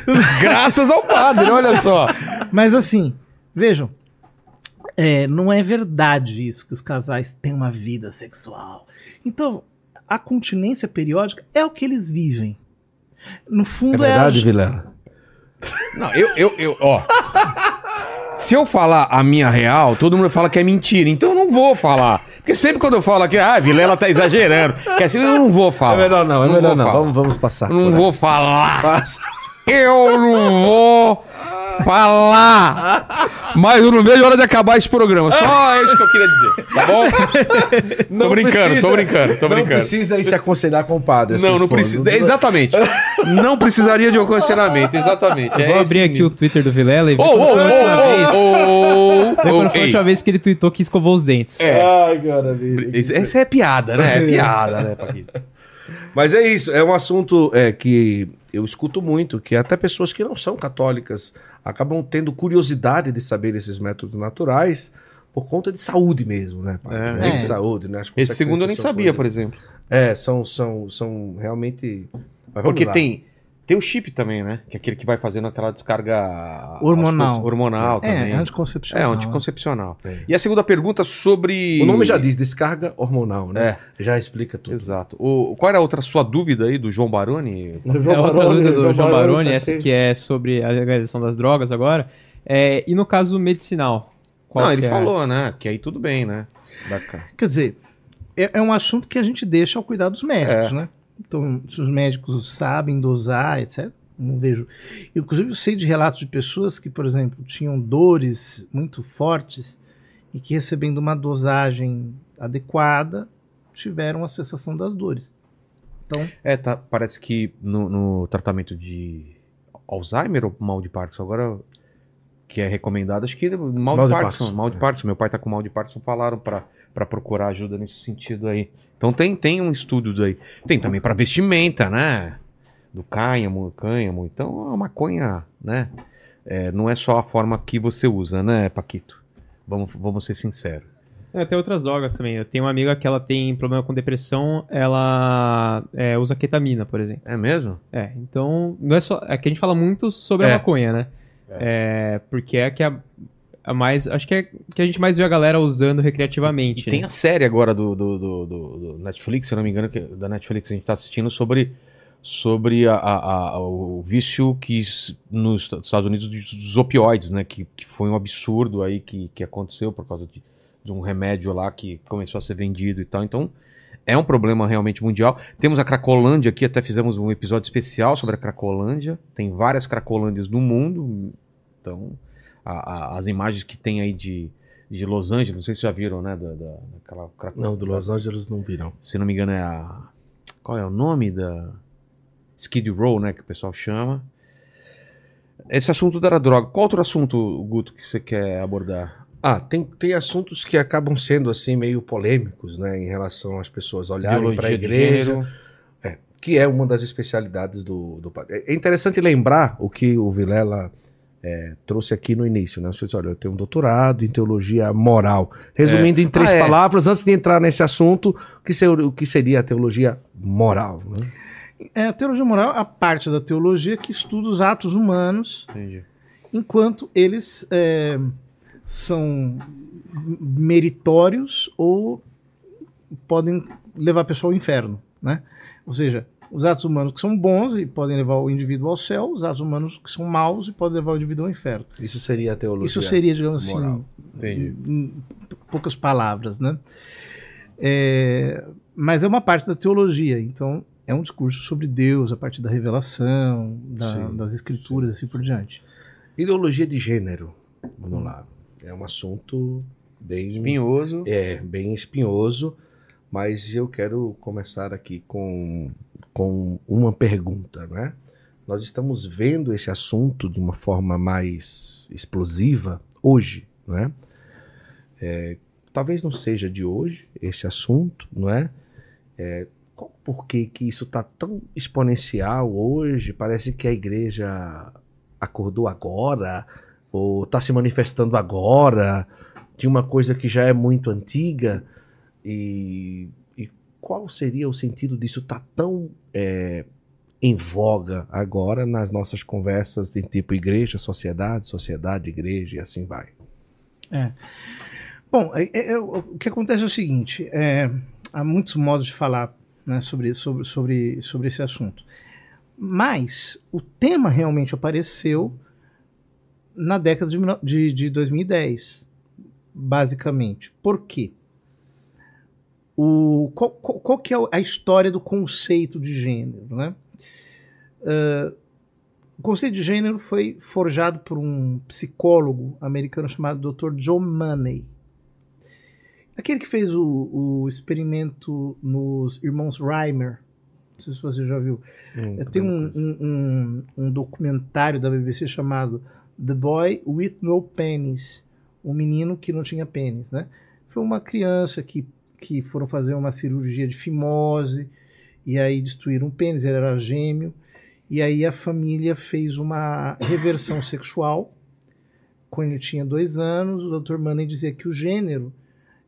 (laughs) Graças ao padre, olha só. Mas assim, vejam, é, não é verdade isso que os casais têm uma vida sexual. Então, a continência periódica é o que eles vivem. No É fundo é, verdade, a- Vilela? Não, eu, eu, eu, ó. Se eu falar a minha real, todo mundo fala que é mentira. Então eu não vou falar. Porque sempre quando eu falo aqui, ah, Vilela tá exagerando. Que assim, eu não vou falar. É melhor não, é melhor não. falar. Vamos, vamos passar. Não vou falar. Passa. Eu não vou falar. Mas eu não vejo a hora de acabar esse programa. Só isso que eu queria dizer. Tá bom? Não brincando, tô brincando, tô não brincando. precisa ir se aconselhar com o padre. Não, não precisa. Exatamente. Não precisaria de um aconselhamento. Exatamente. Eu É vou abrir aqui nível. o Twitter do Vilela e ver Ô, quando ô, foi a última vez. ô, ô, ver ô, quando foi a última vez que ele tweetou que escovou os dentes. É. Ai, cara, vida. Essa é piada, né? É piada, né, Paquito? Mas é isso, é um assunto é, que eu escuto muito, que até pessoas que não são católicas acabam tendo curiosidade de saber esses métodos naturais por conta de saúde mesmo, né? É. É. De saúde, né? As Esse segundo eu nem sabia, por exemplo. É, são, são, são realmente... Mas vamos Porque lá. tem, tem o chip também, né? Que é aquele que vai fazendo aquela descarga Hormonal. aos poucos- hormonal também. É, anticoncepcional. É, anticoncepcional. É. E a segunda pergunta sobre. O nome já diz, descarga hormonal, né? É. Já explica tudo. Exato. O, qual era a outra sua dúvida aí do João Baroni? É outra dúvida do João Baroni, tá essa que é sobre a legalização das drogas agora. É, e no caso medicinal? Qual Não, ele é? falou, né? Que aí tudo bem, né? Bacana. Quer dizer, é, é um assunto que a gente deixa ao cuidado dos médicos, É. né? Então, se os médicos sabem dosar, etc., não vejo. Inclusive, eu sei de relatos de pessoas que, por exemplo, tinham dores muito fortes e que, recebendo uma dosagem adequada, tiveram a cessação das dores. Então, É, tá, parece que no, no tratamento de Alzheimer ou mal de Parkinson, agora que é recomendado, acho que mal, Mal de Parkinson, Parkinson, mal de é. Parkinson. Meu pai tá com mal de Parkinson, falaram pra pra procurar ajuda nesse sentido aí. Então tem, tem um estudo aí. Tem também pra vestimenta, né? Do cânhamo, cânhamo. Então a maconha, né? É, não é só a forma que você usa, né, Paquito? Vamos, vamos ser sinceros. É, tem outras drogas também. Eu tenho uma amiga que ela tem problema com depressão, ela é, usa ketamina, por exemplo. É mesmo? É, então, não é só. É que a gente fala muito sobre É. a maconha, né? É. porque é que a mais. Acho que é que a gente mais vê a galera usando recreativamente. E tem né? a série agora do, do, do, do- Netflix, se eu não me engano, que, da Netflix a gente tá assistindo sobre, sobre a, a- a- o vício que nos Estados Unidos dos dos opioides, né? Que, que foi um absurdo aí que, que aconteceu por causa de, de um remédio lá que começou a ser vendido e tal. Então, é um problema realmente mundial. Temos a Cracolândia aqui, até fizemos um episódio especial sobre a Cracolândia. Tem várias Cracolândias no mundo. Então, a- a- as imagens que tem aí de, de Los Angeles, não sei se já viram, né? Da, da, daquela Não, do Los Angeles não vi, não. Se não me engano, é a. Qual é o nome da. Skid Row, né? Que o pessoal chama. Esse assunto da droga. Qual outro assunto, Guto, que você quer abordar? Ah, tem, tem assuntos que acabam sendo assim meio polêmicos, né, em relação às pessoas olharem para a igreja, é, que é uma das especialidades do, do padre. É interessante lembrar o que o Vilela é, trouxe aqui no início, né? Você disse, olha, eu tenho um doutorado em teologia moral. Resumindo em três Ah, é. palavras, antes de entrar nesse assunto, o que, ser- o que seria a teologia moral? Né? É, a teologia moral é a parte da teologia que estuda os atos humanos Entendi. enquanto eles é, são meritórios ou podem levar a pessoa ao inferno, né? Ou seja, os atos humanos que são bons e podem levar o indivíduo ao céu, os atos humanos que são maus e podem levar o indivíduo ao inferno. Isso seria a teologia Isso seria, digamos assim, moral. Entendi. em, em poucas palavras, né? É, mas é uma parte da teologia, então é um discurso sobre Deus a partir da revelação, da- das escrituras, assim por diante. Ideologia de gênero. Vamos lá. É um assunto bem Espinhoso. É, bem espinhoso, mas eu quero começar aqui com, com uma pergunta, né? Nós estamos vendo esse assunto de uma forma mais explosiva hoje, não é? Talvez não seja de hoje esse assunto, não é? é qual por que que isso está tão exponencial hoje? Parece que a igreja acordou agora, ou está se manifestando agora, de uma coisa que já é muito antiga e qual seria o sentido disso estar tão é, em voga agora nas nossas conversas de tipo igreja, sociedade, sociedade, igreja e assim vai. Bom, é- é- é- o que acontece é o seguinte: é, há muitos modos de falar né, sobre, sobre, sobre, sobre esse assunto. Mas o tema realmente apareceu na década de, de, de 2010, basicamente. Por quê? O, qual, qual, que é a história do conceito de gênero? Né? Ah, o conceito de gênero foi forjado por um psicólogo americano chamado Dr. Joe Money. Aquele que fez o, o experimento nos irmãos Reimer. Não sei se você já viu. Hum, Tem um, um, um, um documentário da BBC chamado The Boy with No Penis. O menino que não tinha pênis, né? Foi uma criança que, que foram fazer uma cirurgia de fimose e aí destruíram o pênis, ele era gêmeo. E aí a família fez uma reversão sexual quando ele tinha dois anos. O Dr. Money dizia que o gênero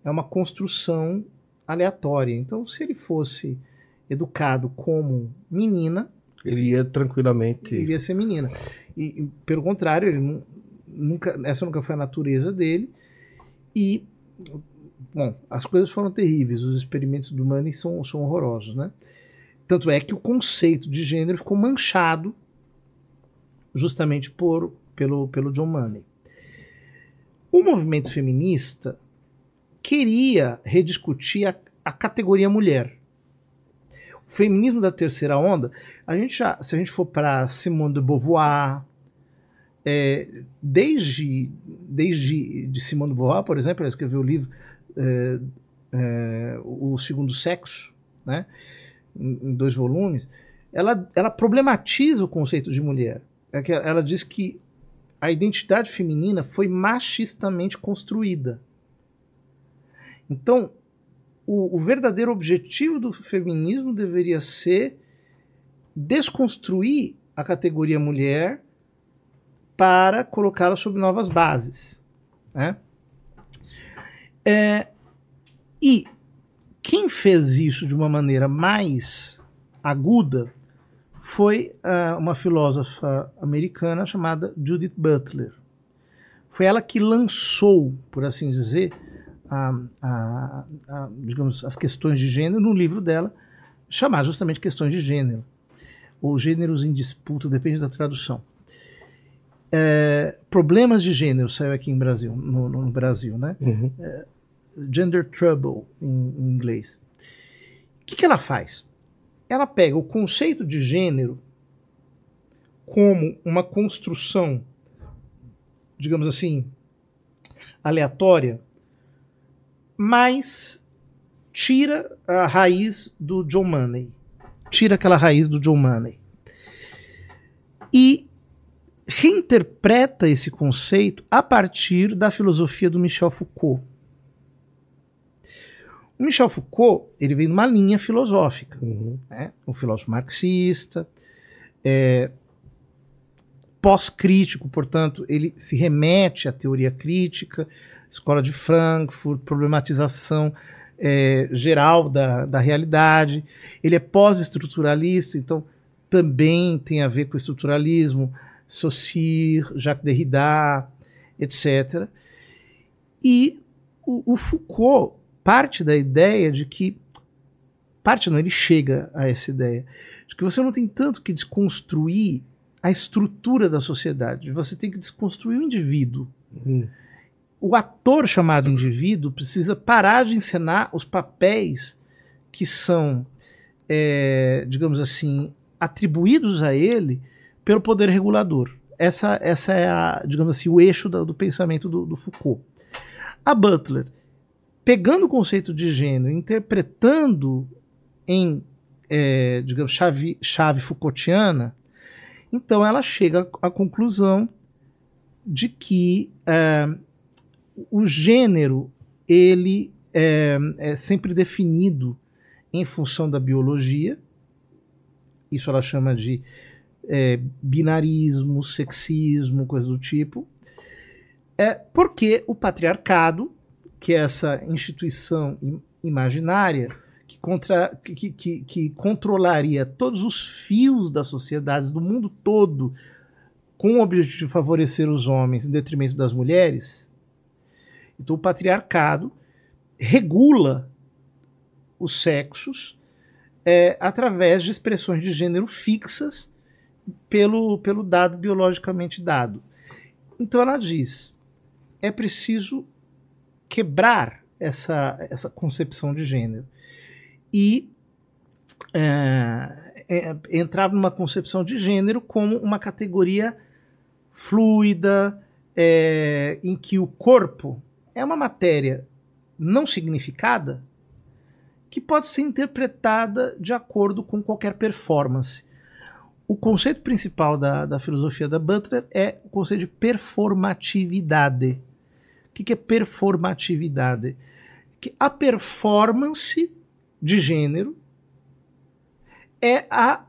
é uma construção aleatória. Então, se ele fosse educado como menina, Ele ia tranquilamente. ele ia ser menina. E, pelo contrário, ele nu- nunca, essa nunca foi a natureza dele. E, bom, as coisas foram terríveis. Os experimentos do Money são, são horrorosos, né? Tanto é que o conceito de gênero ficou manchado justamente por, pelo, pelo John Money. O movimento feminista queria rediscutir a, a categoria mulher. O feminismo da terceira onda, a gente já, se a gente for para Simone de Beauvoir, é, desde, desde de Simone de Beauvoir, por exemplo, ela escreveu o livro O Segundo Sexo, né, em, dois volumes, ela, ela problematiza o conceito de mulher. É ela diz que a identidade feminina foi machistamente construída. Então, o, o verdadeiro objetivo do feminismo deveria ser desconstruir a categoria mulher para colocá-la sob novas bases. Né? É, E quem fez isso de uma maneira mais aguda foi ah, uma filósofa americana chamada Judith Butler. Foi ela que lançou, por assim dizer, a, a- a- digamos, as questões de gênero no livro dela, chamado justamente Questões de Gênero, ou Gêneros em Disputa, depende da tradução. É, Problemas de Gênero saiu aqui em Brasil, no, no Brasil, né? Uhum. Gender Trouble em, em inglês. O que, que ela faz? Ela pega o conceito de gênero como uma construção, digamos assim, aleatória, mas tira a raiz do John Money. Tira aquela raiz do John Money. E reinterpreta esse conceito a partir da filosofia do Michel Foucault. O Michel Foucault ele vem numa linha filosófica, Uhum. né? um filósofo marxista, é, pós-crítico, portanto, ele se remete à teoria crítica, escola de Frankfurt, problematização é, geral da, da realidade. Ele é pós-estruturalista, então também tem a ver com o estruturalismo, Saussure, Jacques Derrida, etc. E o, o Foucault parte da ideia de que parte não, ele chega a essa ideia de que você não tem tanto que desconstruir a estrutura da sociedade, você tem que desconstruir o indivíduo. Uhum. O ator chamado indivíduo precisa parar de encenar os papéis que são, é, digamos assim, atribuídos a ele pelo poder regulador. Essa, essa é, a, digamos assim, o eixo do, do pensamento do, do Foucault. A Butler, pegando o conceito de gênero, interpretando em, é, digamos, chave, chave Foucaultiana, então ela chega à conclusão de que é, o gênero ele é, é sempre definido em função da biologia. Isso ela chama de é, binarismo, sexismo, coisa do tipo. É porque o patriarcado, que é essa instituição im- imaginária que, contra, que, que, que controlaria todos os fios das sociedades do mundo todo com o objetivo de favorecer os homens em detrimento das mulheres, então o patriarcado regula os sexos é, através de expressões de gênero fixas pelo, pelo dado biologicamente dado. Então ela diz: é preciso quebrar essa, essa concepção de gênero e é, é, entrar numa concepção de gênero como uma categoria fluida, é, em que o corpo é uma matéria não significada que pode ser interpretada de acordo com qualquer performance. O conceito principal da, da filosofia da Butler é o conceito de performatividade. O que, que é performatividade? Que a performance de gênero é a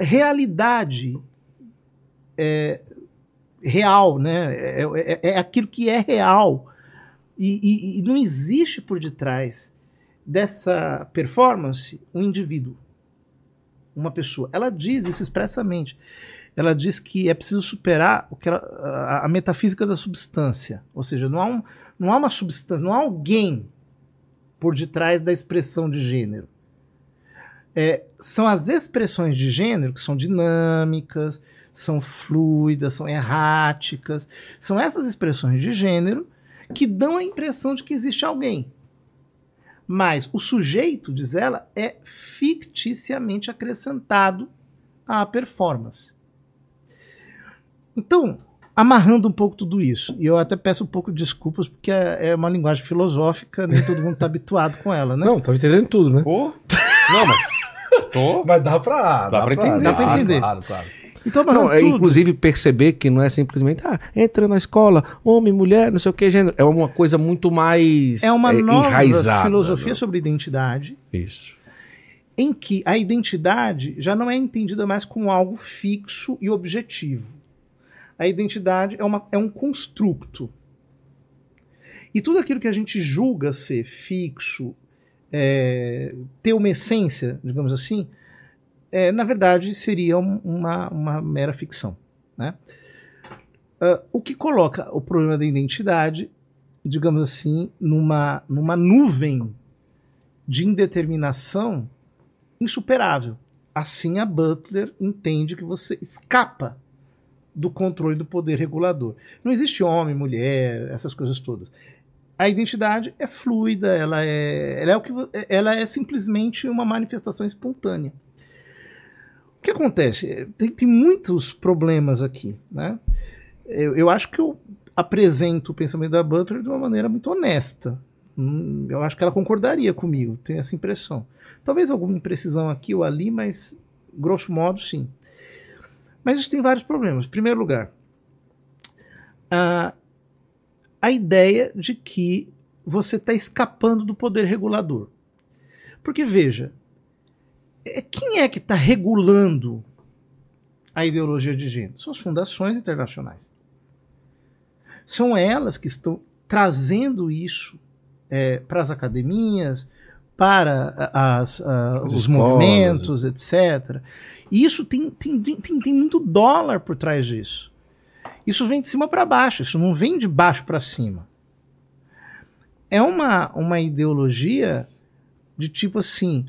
realidade é, real, né? É, é- é aquilo que é real. E, e- e não existe por detrás dessa performance um indivíduo, uma pessoa. Ela diz isso expressamente. Ela diz que é preciso superar o que ela- a, a metafísica da substância. Ou seja, não há, um, não há uma substância, não há alguém por detrás da expressão de gênero. É, são as expressões de gênero que são dinâmicas, são fluidas, são erráticas. São essas expressões de gênero que dão a impressão de que existe alguém. Mas o sujeito, diz ela, é ficticiamente acrescentado à performance. Então, amarrando um pouco tudo isso, e eu até peço um pouco de desculpas, porque é, é uma linguagem filosófica, nem todo mundo está habituado com ela, né? Não, tava entendendo tudo, né? Pô. Não, mas. (laughs) Tô. Mas dá pra, Dá pra entender, Dá pra claro, entender. Claro, claro. Então, Não, é, tudo, inclusive perceber que não é simplesmente, ah, entra na escola, homem, mulher, não sei o que, gênero. É uma coisa muito mais é uma é, nova enraizada. filosofia né? sobre identidade, Isso. em que a identidade já não é entendida mais como algo fixo e objetivo. A identidade é, uma, é um construto. E tudo aquilo que a gente julga ser fixo, é, ter uma essência, digamos assim, é, na verdade seria um- uma, uma mera ficção. Né? Ah, o que coloca o problema da identidade, digamos assim, numa, numa nuvem de indeterminação insuperável. Assim a Butler entende que você escapa do controle do poder regulador. Não existe homem, mulher, essas coisas todas. A identidade é fluida, ela é, ela é, o que, vo- ela é simplesmente uma manifestação espontânea. Que acontece? Tem, tem muitos problemas aqui. Né? Eu, eu acho que eu apresento o pensamento da Butler de uma maneira muito honesta. Hum, Eu acho que ela concordaria comigo, tenho essa impressão. Talvez alguma imprecisão aqui ou ali, mas grosso modo, sim. Mas isso tem vários problemas. Em primeiro lugar, a, a ideia de que você está escapando do poder regulador. Porque, veja, é, quem é que está regulando a ideologia de gênero? São as fundações internacionais. São elas que estão trazendo isso para as academias, para as, As os escolas. movimentos, etc. E isso tem, tem, tem, tem- tem muito dólar por trás disso. Isso vem de cima para baixo, isso não vem de baixo para cima. É uma, uma ideologia de tipo assim,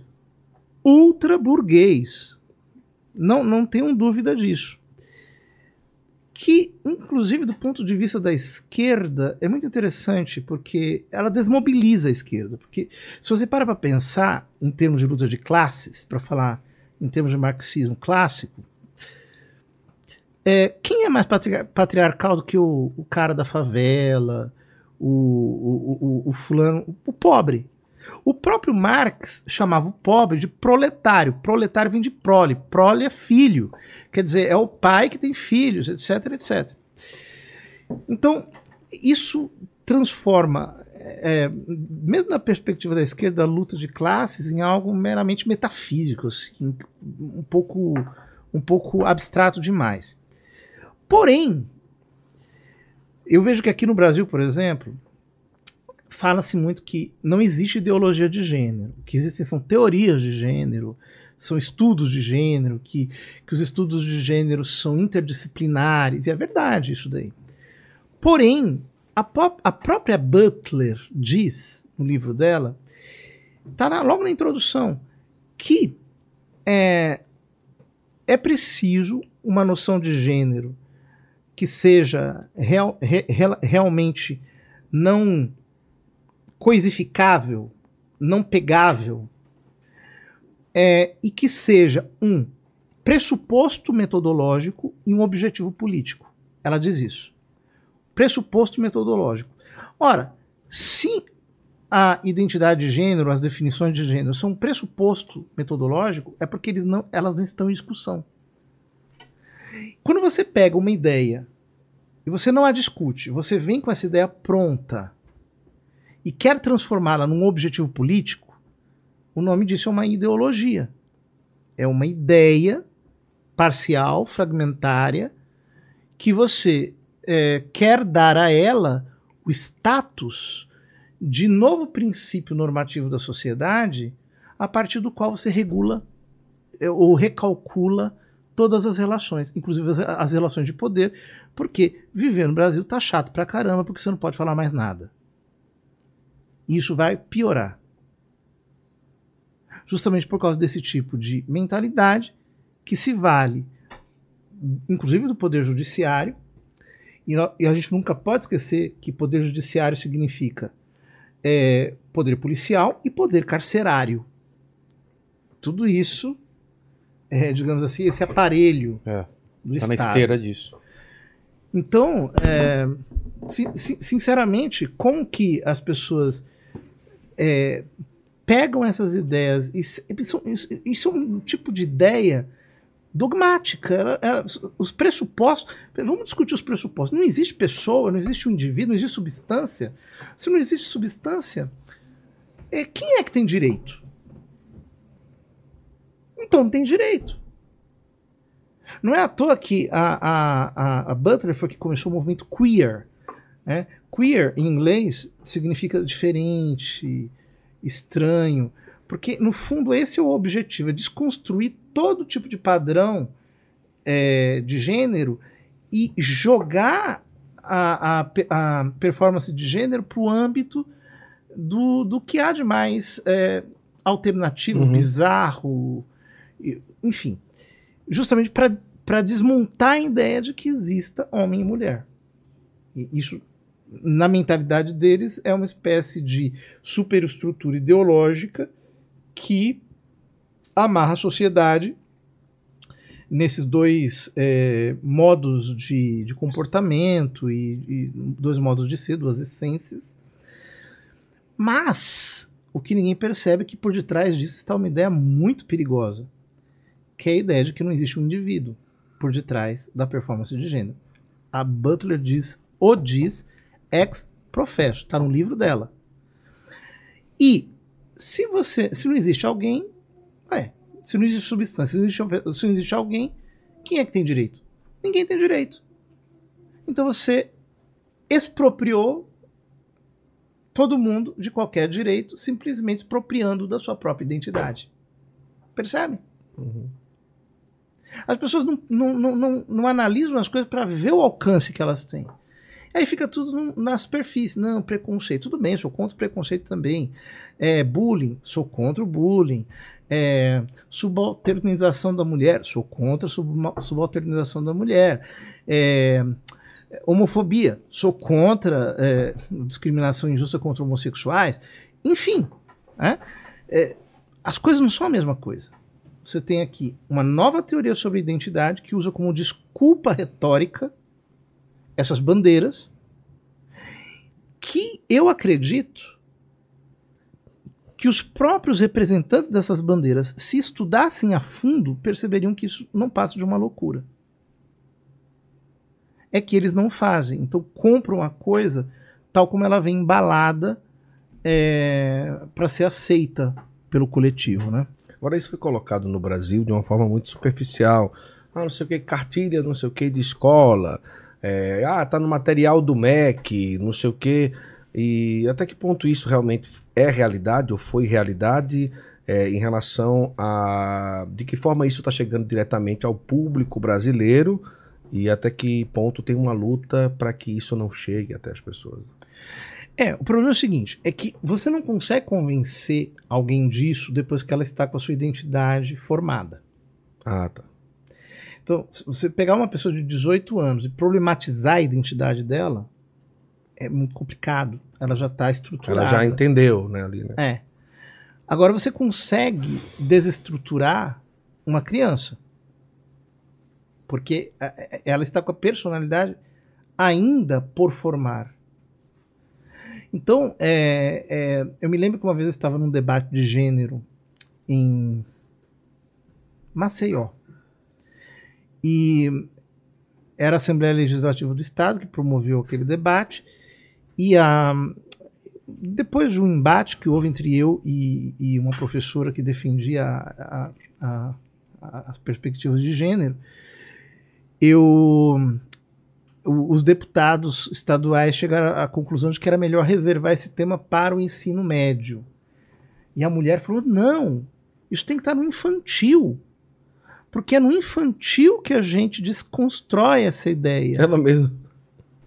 ultra burguês. Não, não tenham dúvida disso. Que, inclusive, do ponto de vista da esquerda, é muito interessante porque ela desmobiliza a esquerda. Porque se você para para pensar em termos de luta de classes, para falar em termos de marxismo clássico, é, quem é mais patriar- patriarcal do que o, o cara da favela, o, o, o, o fulano, o pobre? O próprio Marx chamava o pobre de proletário. Proletário vem de prole. Prole é filho. Quer dizer, é o pai que tem filhos, etc, etc. Então, isso transforma, é, mesmo na perspectiva da esquerda, a luta de classes em algo meramente metafísico, assim, um, pouco, um pouco abstrato demais. Porém, eu vejo que aqui no Brasil, por exemplo, fala-se muito que não existe ideologia de gênero. O que existem são teorias de gênero, são estudos de gênero, que, que os estudos de gênero são interdisciplinares, e é verdade isso daí. Porém, a, pó- a própria Butler diz no livro dela, está logo na introdução, que é, é preciso uma noção de gênero que seja real- re- realmente não coisificável, não pegável, é, e que seja um pressuposto metodológico e um objetivo político. Ela diz isso. Pressuposto metodológico. Ora, se a identidade de gênero, as definições de gênero são um pressuposto metodológico, é porque não, elas não estão em discussão. Quando você pega uma ideia e você não a discute, você vem com essa ideia pronta e quer transformá-la num objetivo político, o nome disso é uma ideologia. É uma ideia parcial, fragmentária, que você é, quer dar a ela o status de novo princípio normativo da sociedade a partir do qual você regula é, ou recalcula todas as relações, inclusive as, as relações de poder, porque viver no Brasil tá chato pra caramba, porque você não pode falar mais nada. E isso vai piorar. Justamente por causa desse tipo de mentalidade que se vale, inclusive do poder judiciário, e, a gente nunca pode esquecer que poder judiciário significa é, poder policial e poder carcerário. Tudo isso é, digamos assim, esse aparelho É, do tá na Estado. esteira disso. Então, é, sin- sin- sinceramente, como que as pessoas é, pegam essas ideias? Isso, isso- isso é um tipo de ideia dogmática. Ela- ela- os pressupostos. Vamos discutir os pressupostos. Não existe pessoa, não existe um indivíduo, não existe substância. Se não existe substância, é, quem é que tem direito? Então não tem direito. Não é à toa que a, a, a, a Butler foi que começou o movimento queer. né? Queer, em inglês, significa diferente, estranho, porque, no fundo, esse é o objetivo, é desconstruir todo tipo de padrão é, de gênero e jogar a, a, a performance de gênero para o âmbito do, do que há de mais é, alternativo, Uhum. bizarro, enfim. Justamente para desmontar a ideia de que exista homem e mulher. E isso, na mentalidade deles, é uma espécie de superestrutura ideológica que amarra a sociedade nesses dois é, modos de, de comportamento e, e dois modos de ser, duas essências. Mas o que ninguém percebe é que por detrás disso está uma ideia muito perigosa, que é a ideia de que não existe um indivíduo por detrás da performance de gênero. A Butler diz, o diz, ex professo, está no livro dela. E se você, se não existe alguém, é, se não existe substância, se não existe, se não existe alguém, quem é que tem direito? Ninguém tem direito. Então você expropriou todo mundo de qualquer direito, simplesmente expropriando da sua própria identidade. Percebe? As pessoas não, não, não, não, não analisam as coisas para ver o alcance que elas têm. Aí fica tudo na superfície. Não, preconceito. Tudo bem, sou contra o preconceito também. É, bullying, sou contra o bullying. É, subalternização da mulher, sou contra a sub- subalternização da mulher. É, homofobia, sou contra é, discriminação injusta contra homossexuais. Enfim, né? É, as coisas não são a mesma coisa. Você tem aqui uma nova teoria sobre identidade que usa como desculpa retórica essas bandeiras, que eu acredito que os próprios representantes dessas bandeiras, se estudassem a fundo, perceberiam que isso não passa de uma loucura. É que eles não fazem. Então compram a coisa tal como ela vem embalada para ser aceita pelo coletivo, né? Agora, isso foi colocado no Brasil de uma forma muito superficial. Ah, não sei o que, cartilha, não sei o que, de escola. É, ah, tá no material do MEC, não sei o que. E até que ponto isso realmente é realidade ou foi realidade é, em relação a. De que forma isso está chegando diretamente ao público brasileiro e até que ponto tem uma luta para que isso não chegue até as pessoas. É, o problema é o seguinte, é que você não consegue convencer alguém disso depois que ela está com a sua identidade formada. Ah, tá. Então, se você pegar uma pessoa de 18 anos e problematizar a identidade dela, é muito complicado. Ela já está estruturada. Ela já entendeu, né, ali, né? É. Agora você consegue desestruturar uma criança. Porque ela está com a personalidade ainda por formar. Então, é, é, eu me lembro que uma vez eu estava num debate de gênero em Maceió. E era a Assembleia Legislativa do Estado que promoveu aquele debate. E a, depois de um embate que houve entre eu e, e uma professora que defendia a- a- as perspectivas de gênero, eu, os deputados estaduais chegaram à conclusão de que era melhor reservar esse tema para o ensino médio. E a mulher falou: não, isso tem que estar no infantil. Porque é no infantil que a gente desconstrói essa ideia. Ela mesmo.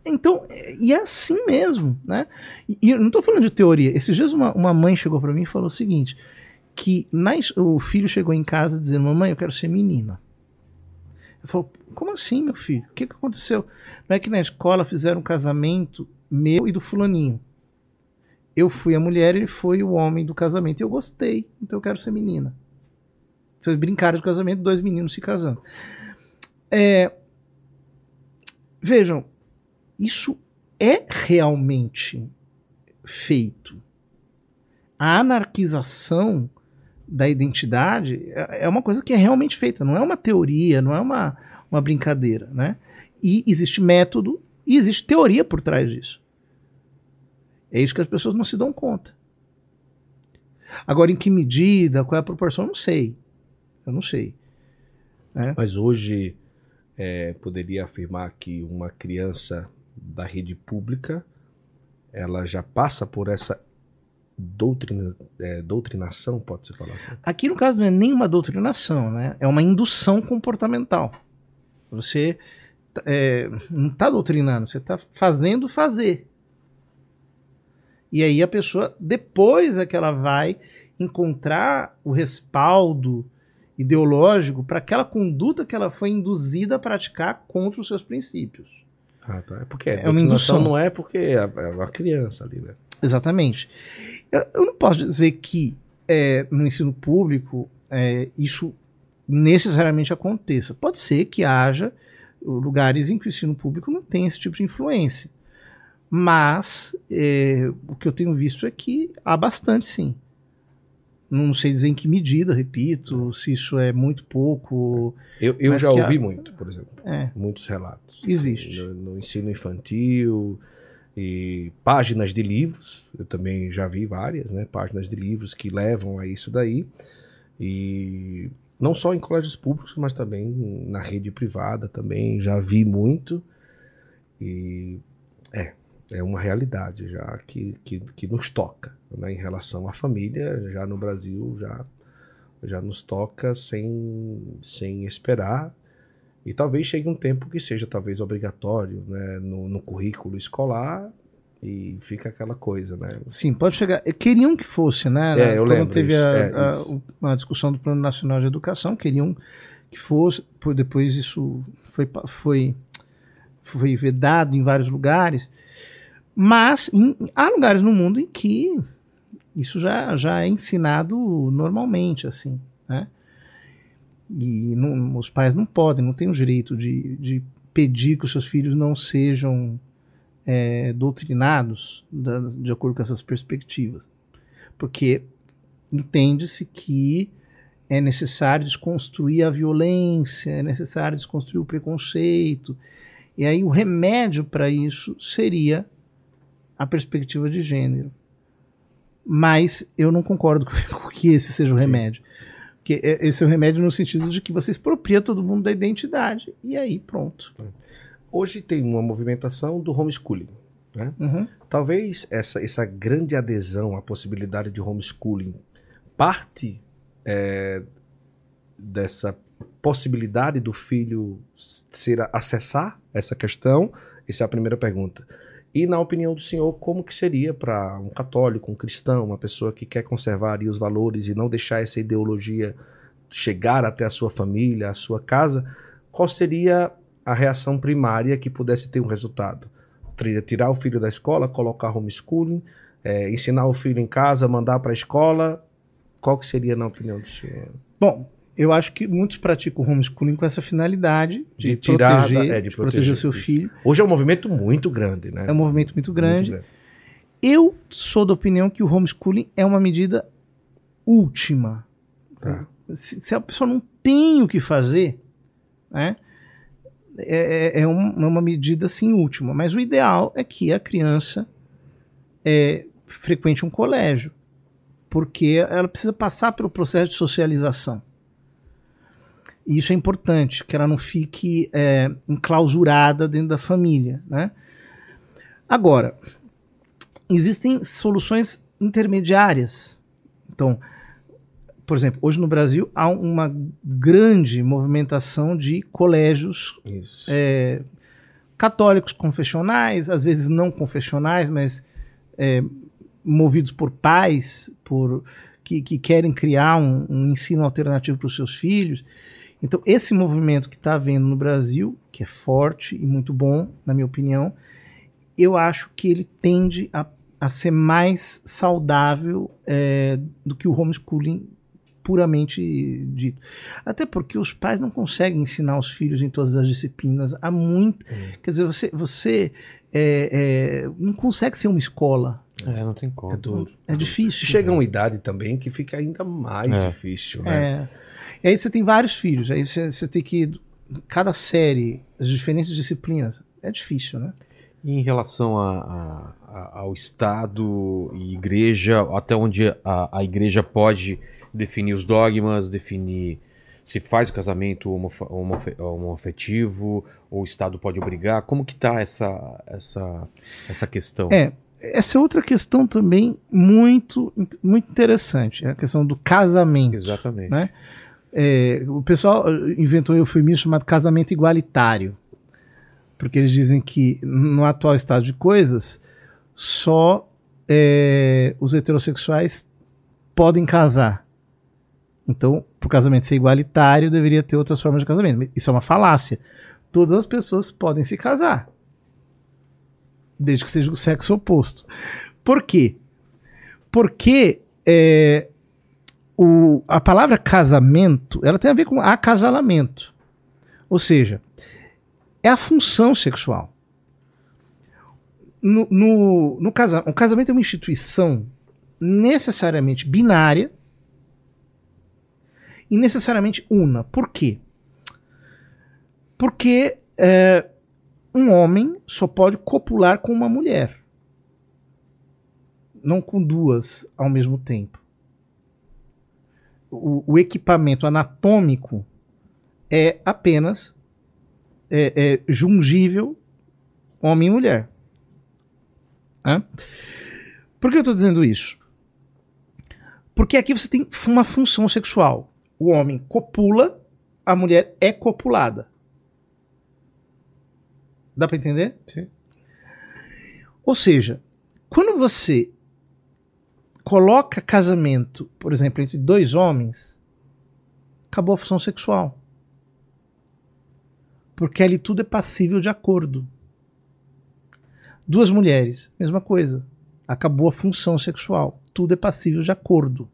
Então, é- e é assim mesmo, né? E, eu não estou falando de teoria. Esses dias uma, uma mãe chegou para mim e falou o seguinte, que na o filho chegou em casa dizendo, mamãe, eu quero ser menina. Eu falou, como assim, meu filho? O que, que aconteceu? Não é que na escola fizeram um casamento meu e do fulaninho. Eu fui a mulher, ele foi o homem do casamento. E eu gostei, então eu quero ser menina. Vocês brincaram de casamento, dois meninos se casando. É, vejam, isso é realmente feito. A anarquização da identidade é uma coisa que é realmente feita, não é uma teoria, não é uma, uma brincadeira, né? E existe método e existe teoria por trás disso. É isso que as pessoas não se dão conta. Agora, em que medida, qual é a proporção, não sei. Eu não sei. Mas hoje é, poderia afirmar que uma criança da rede pública ela já passa por essa doutrina, é, doutrinação, pode-se falar assim? Aqui no caso não é nenhuma doutrinação, né? É uma indução comportamental. Você é, não está doutrinando, você está fazendo fazer. E aí a pessoa, depois é que ela vai encontrar o respaldo ideológico para aquela conduta que ela foi induzida a praticar contra os seus princípios. Ah, tá. É porque É uma indução. não é porque é é uma criança ali, né? Exatamente. Eu, eu não posso dizer que é, no ensino público é, isso necessariamente aconteça. Pode ser que haja lugares em que o ensino público não tem esse tipo de influência. Mas é, o que eu tenho visto é que há bastante, sim. Não sei dizer em que medida, repito, se isso é muito pouco. Eu, eu já ouvi muito, por exemplo. É, Muitos relatos. Existe. No, no ensino infantil e páginas de livros. Eu também já vi várias, né? Páginas de livros que levam a isso daí. E não só em colégios públicos, mas também na rede privada também. Já vi muito. E é, é uma realidade já que, que, que nos toca. Né? Em relação à família, já no Brasil, já, já nos toca sem, sem esperar. E talvez chegue um tempo que seja talvez obrigatório né, no, no currículo escolar e fica aquela coisa, né? sim, pode chegar. Queriam que fosse, né? É, eu Quando lembro teve isso, a, é, a- a discussão do Plano Nacional de Educação, queriam que fosse, depois isso foi, foi, foi vedado em vários lugares. Mas em- há lugares no mundo em que isso já, já é ensinado normalmente, assim, né? E não- os pais não podem, não têm o direito de, de pedir que os seus filhos não sejam é, doutrinados da- de acordo com essas perspectivas. Porque entende-se que é necessário desconstruir a violência, é necessário desconstruir o preconceito. E aí o remédio para isso seria a perspectiva de gênero. Mas eu não concordo (laughs) com que esse seja o remédio. Porque é- esse é o remédio no sentido de que você expropria todo mundo da identidade. E aí, pronto. Hoje tem uma movimentação do homeschooling. Né? Uhum. Talvez essa, essa grande adesão à possibilidade de homeschooling parte é, dessa possibilidade do filho ser acessar essa questão. Essa é a primeira pergunta. E na opinião do senhor, como que seria para um católico, um cristão, uma pessoa que quer conservar os valores e não deixar essa ideologia chegar até a sua família, a sua casa, qual seria a reação primária que pudesse ter um resultado? Tirar o filho da escola, colocar homeschooling, eh, ensinar o filho em casa, mandar para a escola, qual que seria na opinião do senhor? Bom, eu acho que muitos praticam homeschooling com essa finalidade de, De tirar proteger, é, de de proteger proteger o seu isso. filho. Hoje é um movimento muito grande, né? É um movimento muito Muito grande. Eu sou da opinião que o homeschooling é uma medida última. Tá. Se, se a pessoa não tem o que fazer, né, é, é- é um- é uma medida assim última. Mas o ideal é que a criança é, frequente um colégio, porque ela precisa passar pelo processo de socialização. E isso é importante, que ela não fique é, enclausurada dentro da família. Né? Agora, existem soluções intermediárias. Então, por exemplo, hoje no Brasil há uma grande movimentação de colégios é, católicos confessionais, às vezes não confessionais, mas é, movidos por pais, por que, que querem criar um, um ensino alternativo para os seus filhos. Então, esse movimento que está havendo no Brasil, que é forte e muito bom, na minha opinião, eu acho que ele tende a, a ser mais saudável é, do que o homeschooling puramente dito. Até porque os pais não conseguem ensinar os filhos em todas as disciplinas. Há muito. Quer dizer, você, você é, é, não consegue ser uma escola. É, não tem como. É duro. É difícil. Chega uma idade também que fica ainda mais É. difícil, né? É. E aí você tem vários filhos. Aí você, você tem que. Cada série, as diferentes disciplinas. É difícil, né? E em relação a- a- a- ao Estado e igreja, até onde a, igreja pode definir os dogmas, definir se faz casamento homofe- homoafetivo, ou o Estado pode obrigar, como que tá essa, essa, essa questão? É, essa é outra questão também muito, muito interessante, é a questão do casamento. Exatamente. Né? É, o pessoal inventou um eufemismo chamado casamento igualitário, porque eles dizem que no atual estado de coisas só é, os heterossexuais podem casar. Então, por casamento ser igualitário, deveria ter outras formas de casamento. Isso é uma falácia. Todas as pessoas podem se casar, desde que seja o sexo oposto. Por quê? Porque é, o, a palavra casamento ela tem a ver com acasalamento. Ou seja, é a função sexual. No, no, no casa, o casamento é uma instituição necessariamente binária e necessariamente una. Por quê? Porque é, um homem só pode copular com uma mulher, não com duas ao mesmo tempo. O, o equipamento anatômico é apenas é, é jungível homem e mulher. Hã? Por que eu estou dizendo isso? Porque aqui você tem uma função sexual. O homem copula, a mulher é copulada. Dá para entender? Sim. Ou seja, quando você coloca casamento, por exemplo, entre dois homens, acabou a função sexual. Porque ali tudo é passível de acordo. Duas mulheres, mesma coisa. Acabou a função sexual. Tudo é passível de acordo.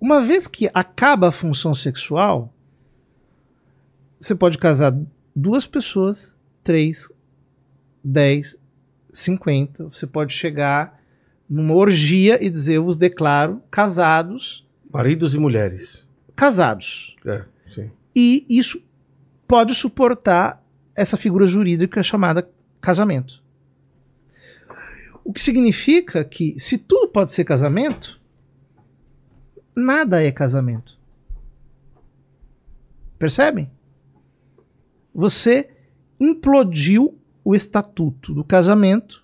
Uma vez que acaba a função sexual, você pode casar duas pessoas, três, dez, cinquenta. Você pode chegar numa orgia e dizer: Eu vos declaro casados. Maridos e mulheres. Casados. É, sim. E isso pode suportar essa figura jurídica chamada casamento. O que significa que, se tudo pode ser casamento, nada é casamento. Percebem? Você implodiu o estatuto do casamento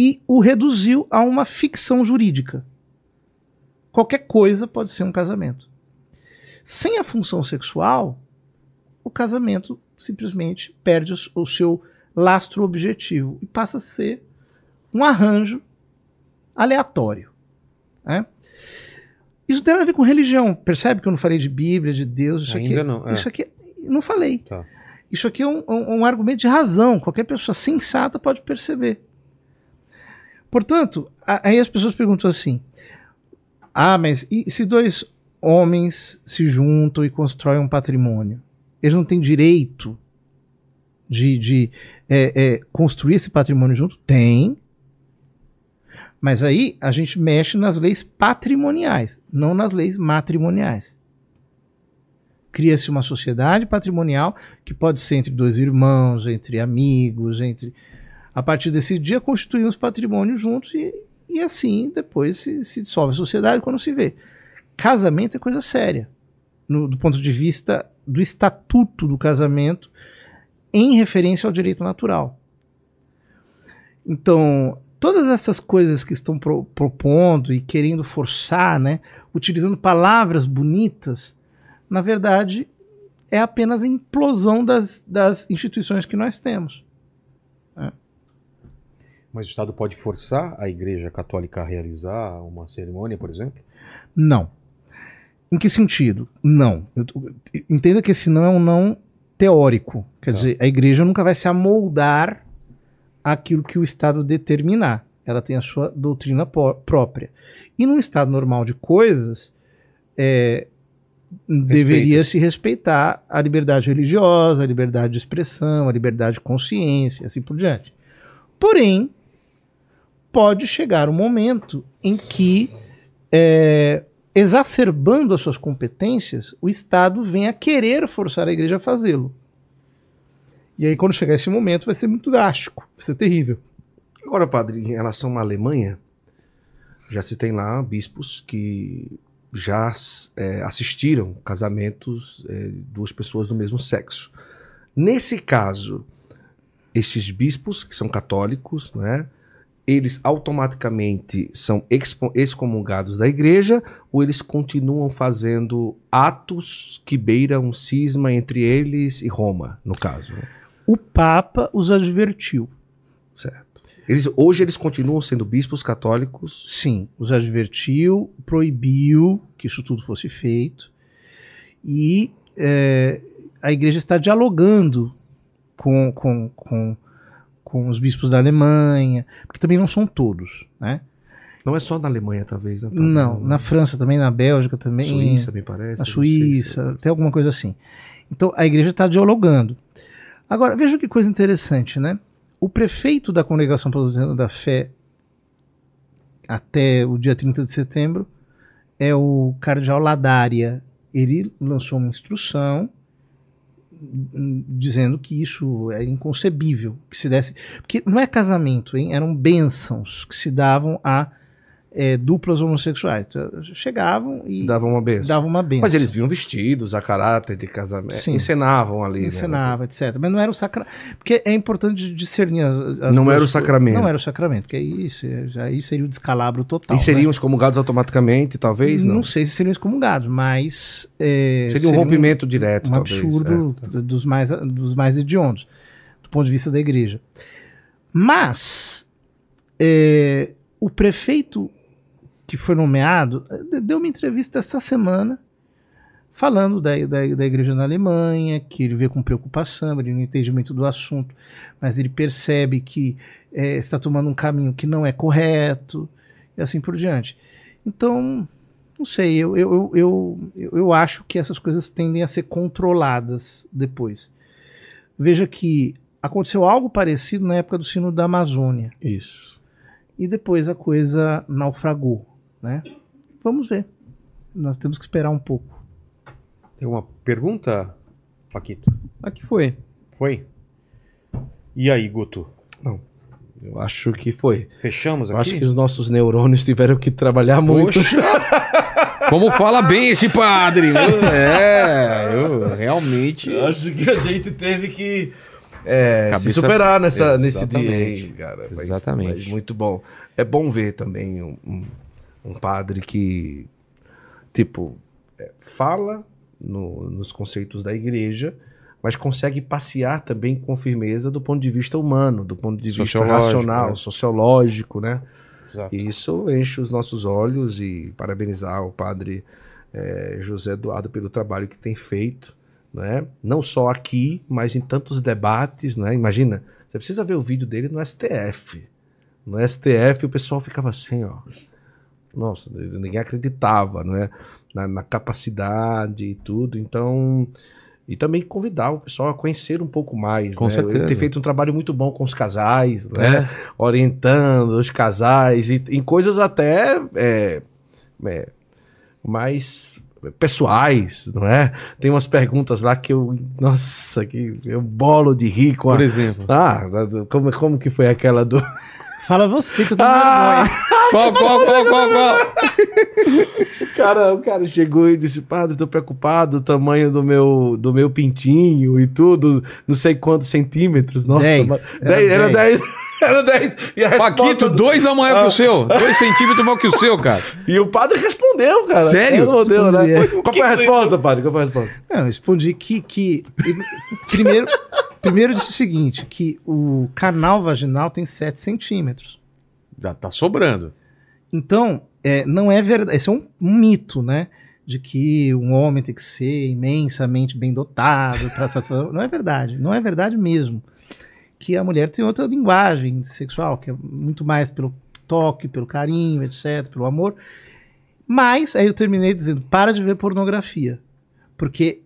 e o reduziu a uma ficção jurídica. Qualquer coisa pode ser um casamento. Sem a função sexual, o casamento simplesmente perde o seu lastro objetivo e passa a ser um arranjo aleatório. Né? Isso tem a ver com religião. Percebe que eu não falei de Bíblia, de Deus? Isso Ainda aqui, não, é. Isso aqui não falei. Tá. Isso aqui é um, um- um argumento de razão. Qualquer pessoa sensata pode perceber. Portanto, aí as pessoas perguntam assim: ah, mas e se dois homens se juntam e constroem um patrimônio? Eles não têm direito de, de é, é, construir esse patrimônio junto? Tem. Mas aí a gente mexe nas leis patrimoniais, não nas leis matrimoniais. Cria-se uma sociedade patrimonial que pode ser entre dois irmãos, entre amigos, entre. A partir desse dia constituímos patrimônio juntos e, e assim depois se, se dissolve a sociedade quando se vê. Casamento é coisa séria, no- do ponto de vista do estatuto do casamento em referência ao direito natural. Então, todas essas coisas que estão pro- propondo e querendo forçar, né, utilizando palavras bonitas, na verdade é apenas a implosão das, das instituições que nós temos. Mas o Estado pode forçar a Igreja Católica a realizar uma cerimônia, por exemplo? Não. Em que sentido? Não. Entenda que esse não é um não teórico. Quer Tá. dizer, a igreja nunca vai se amoldar àquilo que o Estado determinar. Ela tem a sua doutrina própria. E num estado normal de coisas, é, deveria se respeitar a liberdade religiosa, a liberdade de expressão, a liberdade de consciência, assim por diante. Porém, pode chegar um momento em que é, exacerbando as suas competências, o Estado vem a querer forçar a igreja a fazê-lo. E aí, quando chegar esse momento, vai ser muito drástico, vai ser terrível. Agora, padre, em relação à Alemanha, já se tem lá bispos que já é, assistiram casamentos é, duas pessoas do mesmo sexo. Nesse caso, estes bispos, que são católicos, né? Eles automaticamente são excomungados da igreja ou eles continuam fazendo atos que beiram um cisma entre eles e Roma, no caso? O Papa os advertiu. Certo. Eles, hoje eles continuam sendo bispos católicos. Sim, os advertiu, proibiu que isso tudo fosse feito. E é, a igreja está dialogando com, com, com, com os bispos da Alemanha, porque também não são todos, né? Não é só na Alemanha, talvez. Né? Não, na França também, na Bélgica também. Suíça, me parece. na sei Suíça, tem alguma coisa assim. Então a igreja está dialogando. Agora, veja que coisa interessante, né? O prefeito da Congregação Presbiteriana da Fé até o dia 30 de setembro é o cardeal Ladária. Ele lançou uma instrução dizendo que isso é inconcebível que se desse, porque não é casamento, hein? Eram bênçãos que se davam a eh, duplas homossexuais. Então, chegavam e Dava uma benção. davam uma benção. Mas eles vinham vestidos a caráter de casamento. Sim. Encenavam ali. né? ensinava, etc. Mas não era o sacramento. Porque é importante discernir. as- as Não era o sacramento. Não era o sacramento, porque aí, já aí seria o descalabro total. E seriam né? excomungados automaticamente, talvez? Não. sei se seriam excomungados, mas. é, Seria um rompimento direto, Um talvez. absurdo é. dos, mais, dos mais hediondos, do ponto de vista da igreja. Mas. é, o prefeito que foi nomeado eh, deu uma entrevista essa semana falando da, da, da igreja na Alemanha, que ele vê com preocupação, ele não entende muito do assunto, mas ele percebe que eh, está tomando um caminho que não é correto, e assim por diante. Então, não sei, eu, eu, eu, eu- eu acho que essas coisas tendem a ser controladas depois. Veja que aconteceu algo parecido na época do sino da Amazônia Isso. e depois a coisa naufragou, né? Vamos ver. Nós temos que esperar um pouco. Tem uma pergunta, Paquito? Aqui foi. Foi? E aí, Guto? Eu acho que foi. Fechamos Eu aqui? acho que os nossos neurônios tiveram que trabalhar muito. Poxa! (laughs) Como fala bem esse padre! É, eu realmente. Eu acho que a gente teve que é, se Cabeça- superar nessa, nesse dia aí, cara. Mas- Exatamente. mas muito bom. É bom ver também um, um- um padre que, tipo, é, fala no- nos conceitos da igreja, mas consegue passear também com firmeza do ponto de vista humano, do ponto de vista racional, né? sociológico, né? Exato. E isso enche os nossos olhos e parabenizar o padre eh, José Eduardo pelo trabalho que tem feito, né? não só aqui, mas em tantos debates. Né? Imagina, você precisa ver o vídeo dele no STF. No STF o pessoal ficava assim, ó. Nossa, ninguém acreditava né? na, na capacidade e tudo. Então, e também convidar o pessoal a conhecer um pouco mais. Com né? certeza. Ele tem feito um trabalho muito bom com os casais, né? É. orientando os casais e, em coisas até é, é, mais pessoais, não é? Tem umas perguntas lá que eu, nossa, que eu bolo de rir com a... Por exemplo. Ah, como, como que foi aquela do... Fala você que eu tô Ah! vergonha. (laughs) Qual, qual, qual, qual, qual? O cara, o cara chegou e disse, padre, tô preocupado, o tamanho do meu, do meu pintinho e tudo, não sei quantos centímetros, nossa. Dez. mas- Era dez, era dez. 10, (laughs) era 10. E a resposta Paquito, do- dois a maior que Ah. o seu. Dois centímetros maior que o seu, cara. E o padre respondeu, cara. Sério? Respondeu, né? Qual foi a resposta, padre? Qual foi a resposta? Não, eu respondi que, que primeiro, primeiro disse o seguinte, que o canal vaginal tem 7 centímetros. Já tá sobrando. Então, é, não é verdade. Esse é um, um mito, né? De que um homem tem que ser imensamente bem dotado para satisfazer. Não é verdade. Não é verdade mesmo. Que a mulher tem outra linguagem sexual, que é muito mais pelo toque, pelo carinho, etc., pelo amor. Mas, aí eu terminei dizendo: para de ver pornografia. Porque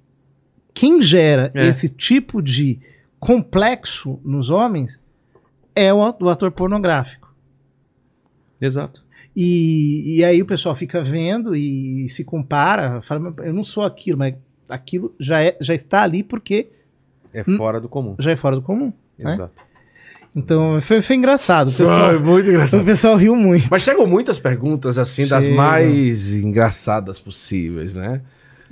quem gera É. esse tipo de complexo nos homens é o, o ator pornográfico. Exato. E, e aí o pessoal fica vendo e, se compara, fala, "Mas eu não sou aquilo, mas aquilo já, é, já está ali porque É fora do comum. já é fora do comum. né? Exato. Então foi, foi engraçado. O pessoal, muito o pessoal riu muito. Mas chegam muitas perguntas, assim, das Chegam. mais engraçadas possíveis, né?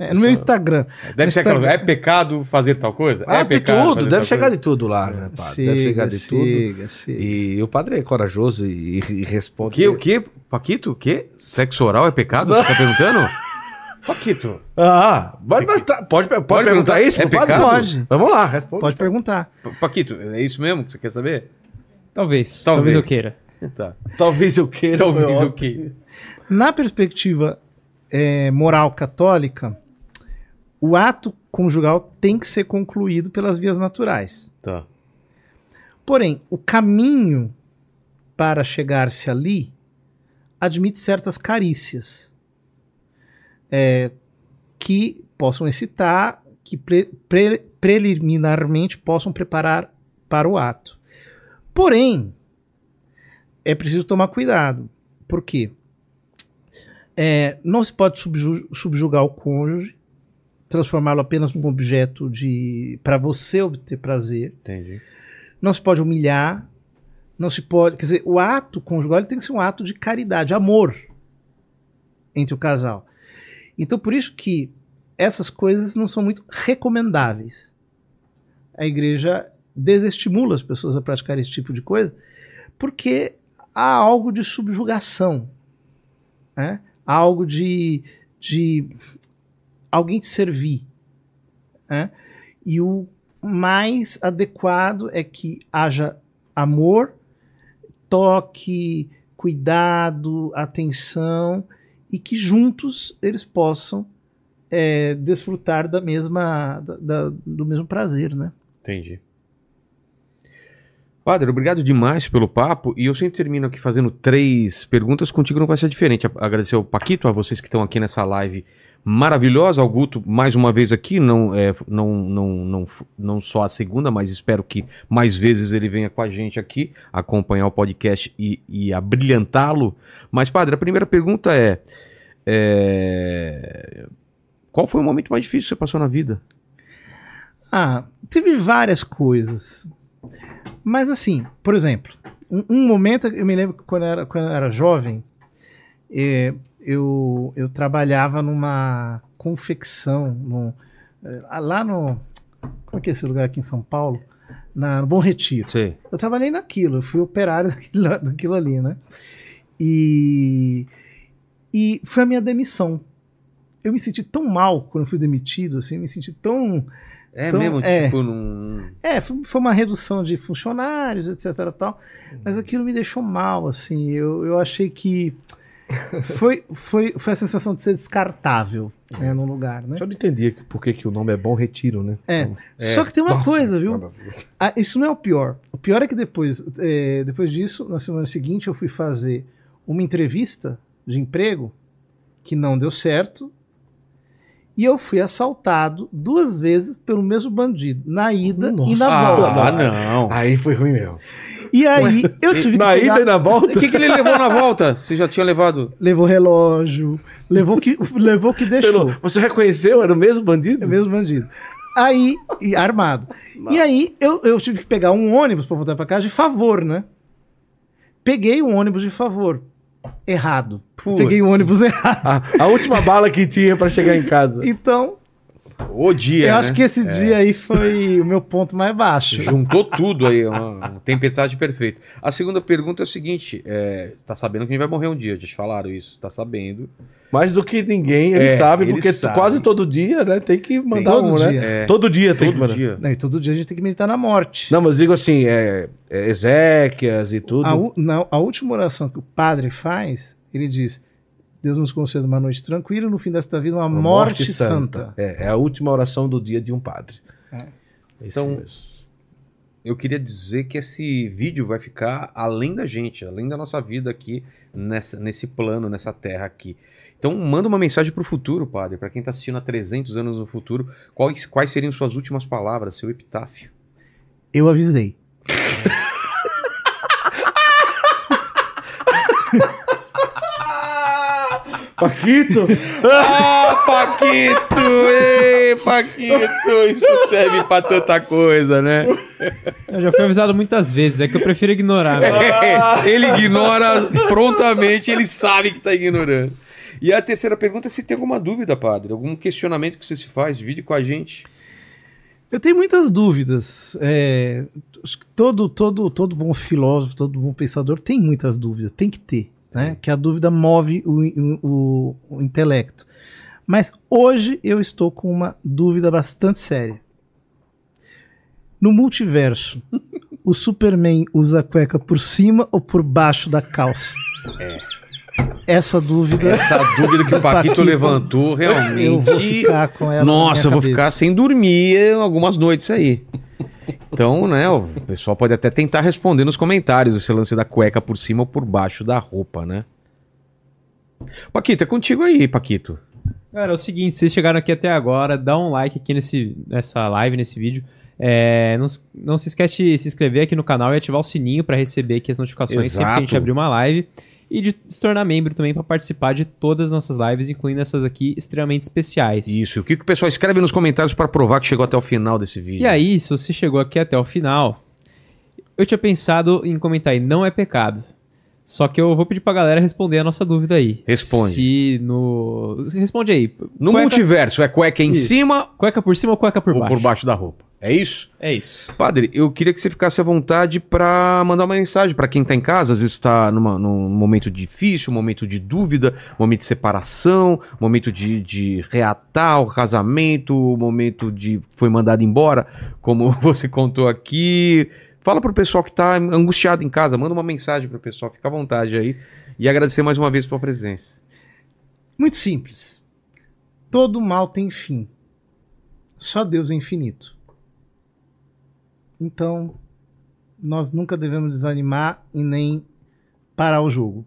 É, no meu Instagram. Deve No ser aquela Instagram. É pecado fazer tal coisa? Ah, é de pecado tudo, deve chegar coisa? de tudo lá, né, padre? deve chegar de tudo. chega, chega. E o padre é corajoso e, e O responde. que? O que? Paquito? O que? Sexo oral é pecado? Você tá perguntando? (laughs) Paquito. Ah, pode, pode, pode, pode perguntar perguntar, isso, é pecado? Pode. Vamos lá, responde. Pode perguntar. Pa- Paquito, é isso mesmo que você quer saber? Talvez. Talvez. Talvez, eu queira. Tá. Talvez eu queira. Talvez o ótimo. quê? Na perspectiva é, moral católica, o ato conjugal tem que ser concluído pelas vias naturais. Tá. Porém, o caminho para chegar-se ali admite certas carícias é, que possam excitar, que pre- pre- preliminarmente possam preparar para o ato. Porém, é preciso tomar cuidado. Por quê? É, não se pode subju- subjugar o cônjuge, transformá-lo apenas num objeto de para você obter prazer Entendi. não se pode humilhar, não se pode. Quer dizer, o ato conjugal tem que ser um ato de caridade, amor entre o casal. Então, por isso que essas coisas não são muito recomendáveis. A igreja desestimula as pessoas a praticar esse tipo de coisa porque há algo de subjugação, né? há algo de, de alguém te servir. Né? E o mais adequado é que haja amor, toque, cuidado, atenção e que juntos eles possam é, desfrutar da mesma da- da- do mesmo prazer, né? Entendi. Padre, obrigado demais pelo papo. E eu sempre termino aqui fazendo três perguntas. Contigo não vai ser diferente. Agradecer ao Paquito, a vocês que estão aqui nessa live maravilhosa. Ao Guto, mais uma vez aqui. Não, é, não, não, não, não só a segunda, mas espero que mais vezes ele venha com a gente aqui, acompanhar o podcast e, e abrilhantá-lo. Mas, Padre, a primeira pergunta é, é, Qual foi o momento mais difícil que você passou na vida? Ah, teve várias coisas. Mas assim, por exemplo, um, um momento, eu me lembro que quando eu era, quando eu era jovem, eh, eu, eu trabalhava numa confecção, no, eh, lá no. Como é que é esse lugar aqui em São Paulo? Na, no Bom Retiro. Sei. Eu trabalhei naquilo, eu fui operário (laughs) daquilo, daquilo ali, né? E, e foi a minha demissão. Eu me senti tão mal quando fui demitido, assim, eu me senti tão. É Então, mesmo? é. Tipo, num... É, foi, foi uma redução de funcionários, etc. Tal, mas aquilo me deixou mal, assim. Eu, eu achei que foi, foi, foi a sensação de ser descartável né, no lugar, né? Só não entendi por que, que o nome é Bom Retiro, né? É. Então, Só que tem uma Nossa, coisa, viu? Ah, isso não é o pior. O pior é que depois, é, depois disso, na semana seguinte, eu fui fazer uma entrevista de emprego que não deu certo. E eu fui assaltado duas vezes pelo mesmo bandido, na ida e Nossa. na volta. Ah, não. Aí foi ruim mesmo. E aí eu tive que Na pegar- ida e na volta. O que, que ele levou na volta? Você já tinha levado? levou relógio, levou que levou que deixou. Pelo- Você reconheceu? Era o mesmo bandido? É o mesmo bandido. Aí, e armado. E aí eu, eu tive que pegar um ônibus para voltar para casa de favor, né? Peguei o ônibus de favor. Errado. Putz. Peguei o ônibus (laughs) errado. A, a última bala que tinha pra chegar em casa. Então, O dia, eu né? acho que esse dia aí foi o meu ponto mais baixo. (laughs) Juntou tudo aí, uma, uma tempestade perfeita. A segunda pergunta é o seguinte: é, tá sabendo que a gente vai morrer um dia, já te falaram isso, tá sabendo. Mais do que ninguém, ele É, sabe, ele porque sabe. quase todo dia, né? Tem que mandar Todo um, né? dia. É, Todo dia tem que todo mandar. dia. Não, e todo dia a gente tem que meditar na morte. Não, mas digo assim, é, é Ezequias e tudo. A, u- não, a última oração que o padre faz, ele diz: Deus nos conceda uma noite tranquila, no fim desta vida, uma, Uma morte, santa. É, é a última oração do dia de um padre. É. Isso Então, mesmo. Eu queria dizer que esse vídeo vai ficar além da gente, além da nossa vida aqui, nessa, nesse plano, nessa terra aqui. Então, manda uma mensagem pro futuro, padre, para quem tá assistindo há 300 anos no futuro. Quais, quais seriam suas últimas palavras, seu epitáfio? Eu avisei. (laughs) Paquito! Ah, Paquito! Ei, Paquito! Isso serve pra tanta coisa, né? Eu já fui avisado muitas vezes, é que eu prefiro ignorar. né? (laughs) ele ignora prontamente, ele sabe que tá ignorando. E a terceira pergunta é se tem alguma dúvida, padre, algum questionamento que você se faz, divide com a gente. Eu tenho muitas dúvidas. É, acho que todo, todo, todo bom filósofo, todo bom pensador tem muitas dúvidas, tem que ter. Né? Que a dúvida move o, o, o intelecto. Mas hoje eu estou com uma dúvida bastante séria. No multiverso, (laughs) o Superman usa a cueca por cima ou por baixo da calça? Essa dúvida. Essa dúvida que o Paquito, Paquito, levantou realmente. Eu vou ficar com ela. na Nossa, eu vou ficar sem dormir algumas noites aí. Então, né, o pessoal pode até tentar responder nos comentários esse lance da cueca por cima ou por baixo da roupa, né? Paquito, é contigo aí, Paquito. Cara, é o seguinte, vocês chegaram aqui até agora, dá um like aqui nesse, nessa live, nesse vídeo. É, não, não se esquece de se inscrever aqui no canal e ativar o sininho para receber aqui as notificações sempre que a gente Exato. abrir uma live. E de se tornar membro também para participar de todas as nossas lives, incluindo essas aqui extremamente especiais. Isso, e o que, que o pessoal escreve nos comentários para provar que chegou até o final desse vídeo? E aí, se você chegou aqui até o final, eu tinha pensado em comentar aí, não é pecado. Só que eu vou pedir pra galera responder a nossa dúvida aí. Responde. Se no. Responde aí. No Cueca- multiverso, é cueca em Isso. cima Cueca por cima ou cueca por ou baixo? por baixo da roupa? É isso? É isso. Padre, eu queria que você ficasse à vontade para mandar uma mensagem para quem tá em casa, às vezes está num momento difícil, um momento de dúvida, momento de separação, momento de, de reatar o casamento, momento de foi mandado embora, como (laughs) você contou aqui. Fala pro pessoal que tá angustiado em casa, manda uma mensagem pro pessoal, fica à vontade aí. E agradecer mais uma vez pela presença. Muito simples. Todo mal tem fim. Só Deus é infinito. Então, nós nunca devemos desanimar e nem parar o jogo.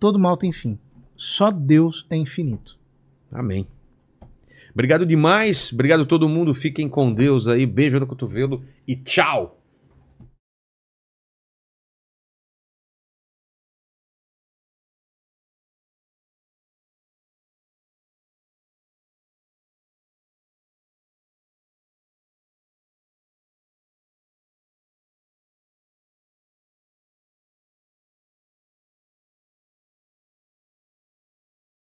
Todo mal tem fim. Só Deus é infinito. Amém. Obrigado demais, obrigado todo mundo, fiquem com Deus aí, beijo no cotovelo e tchau!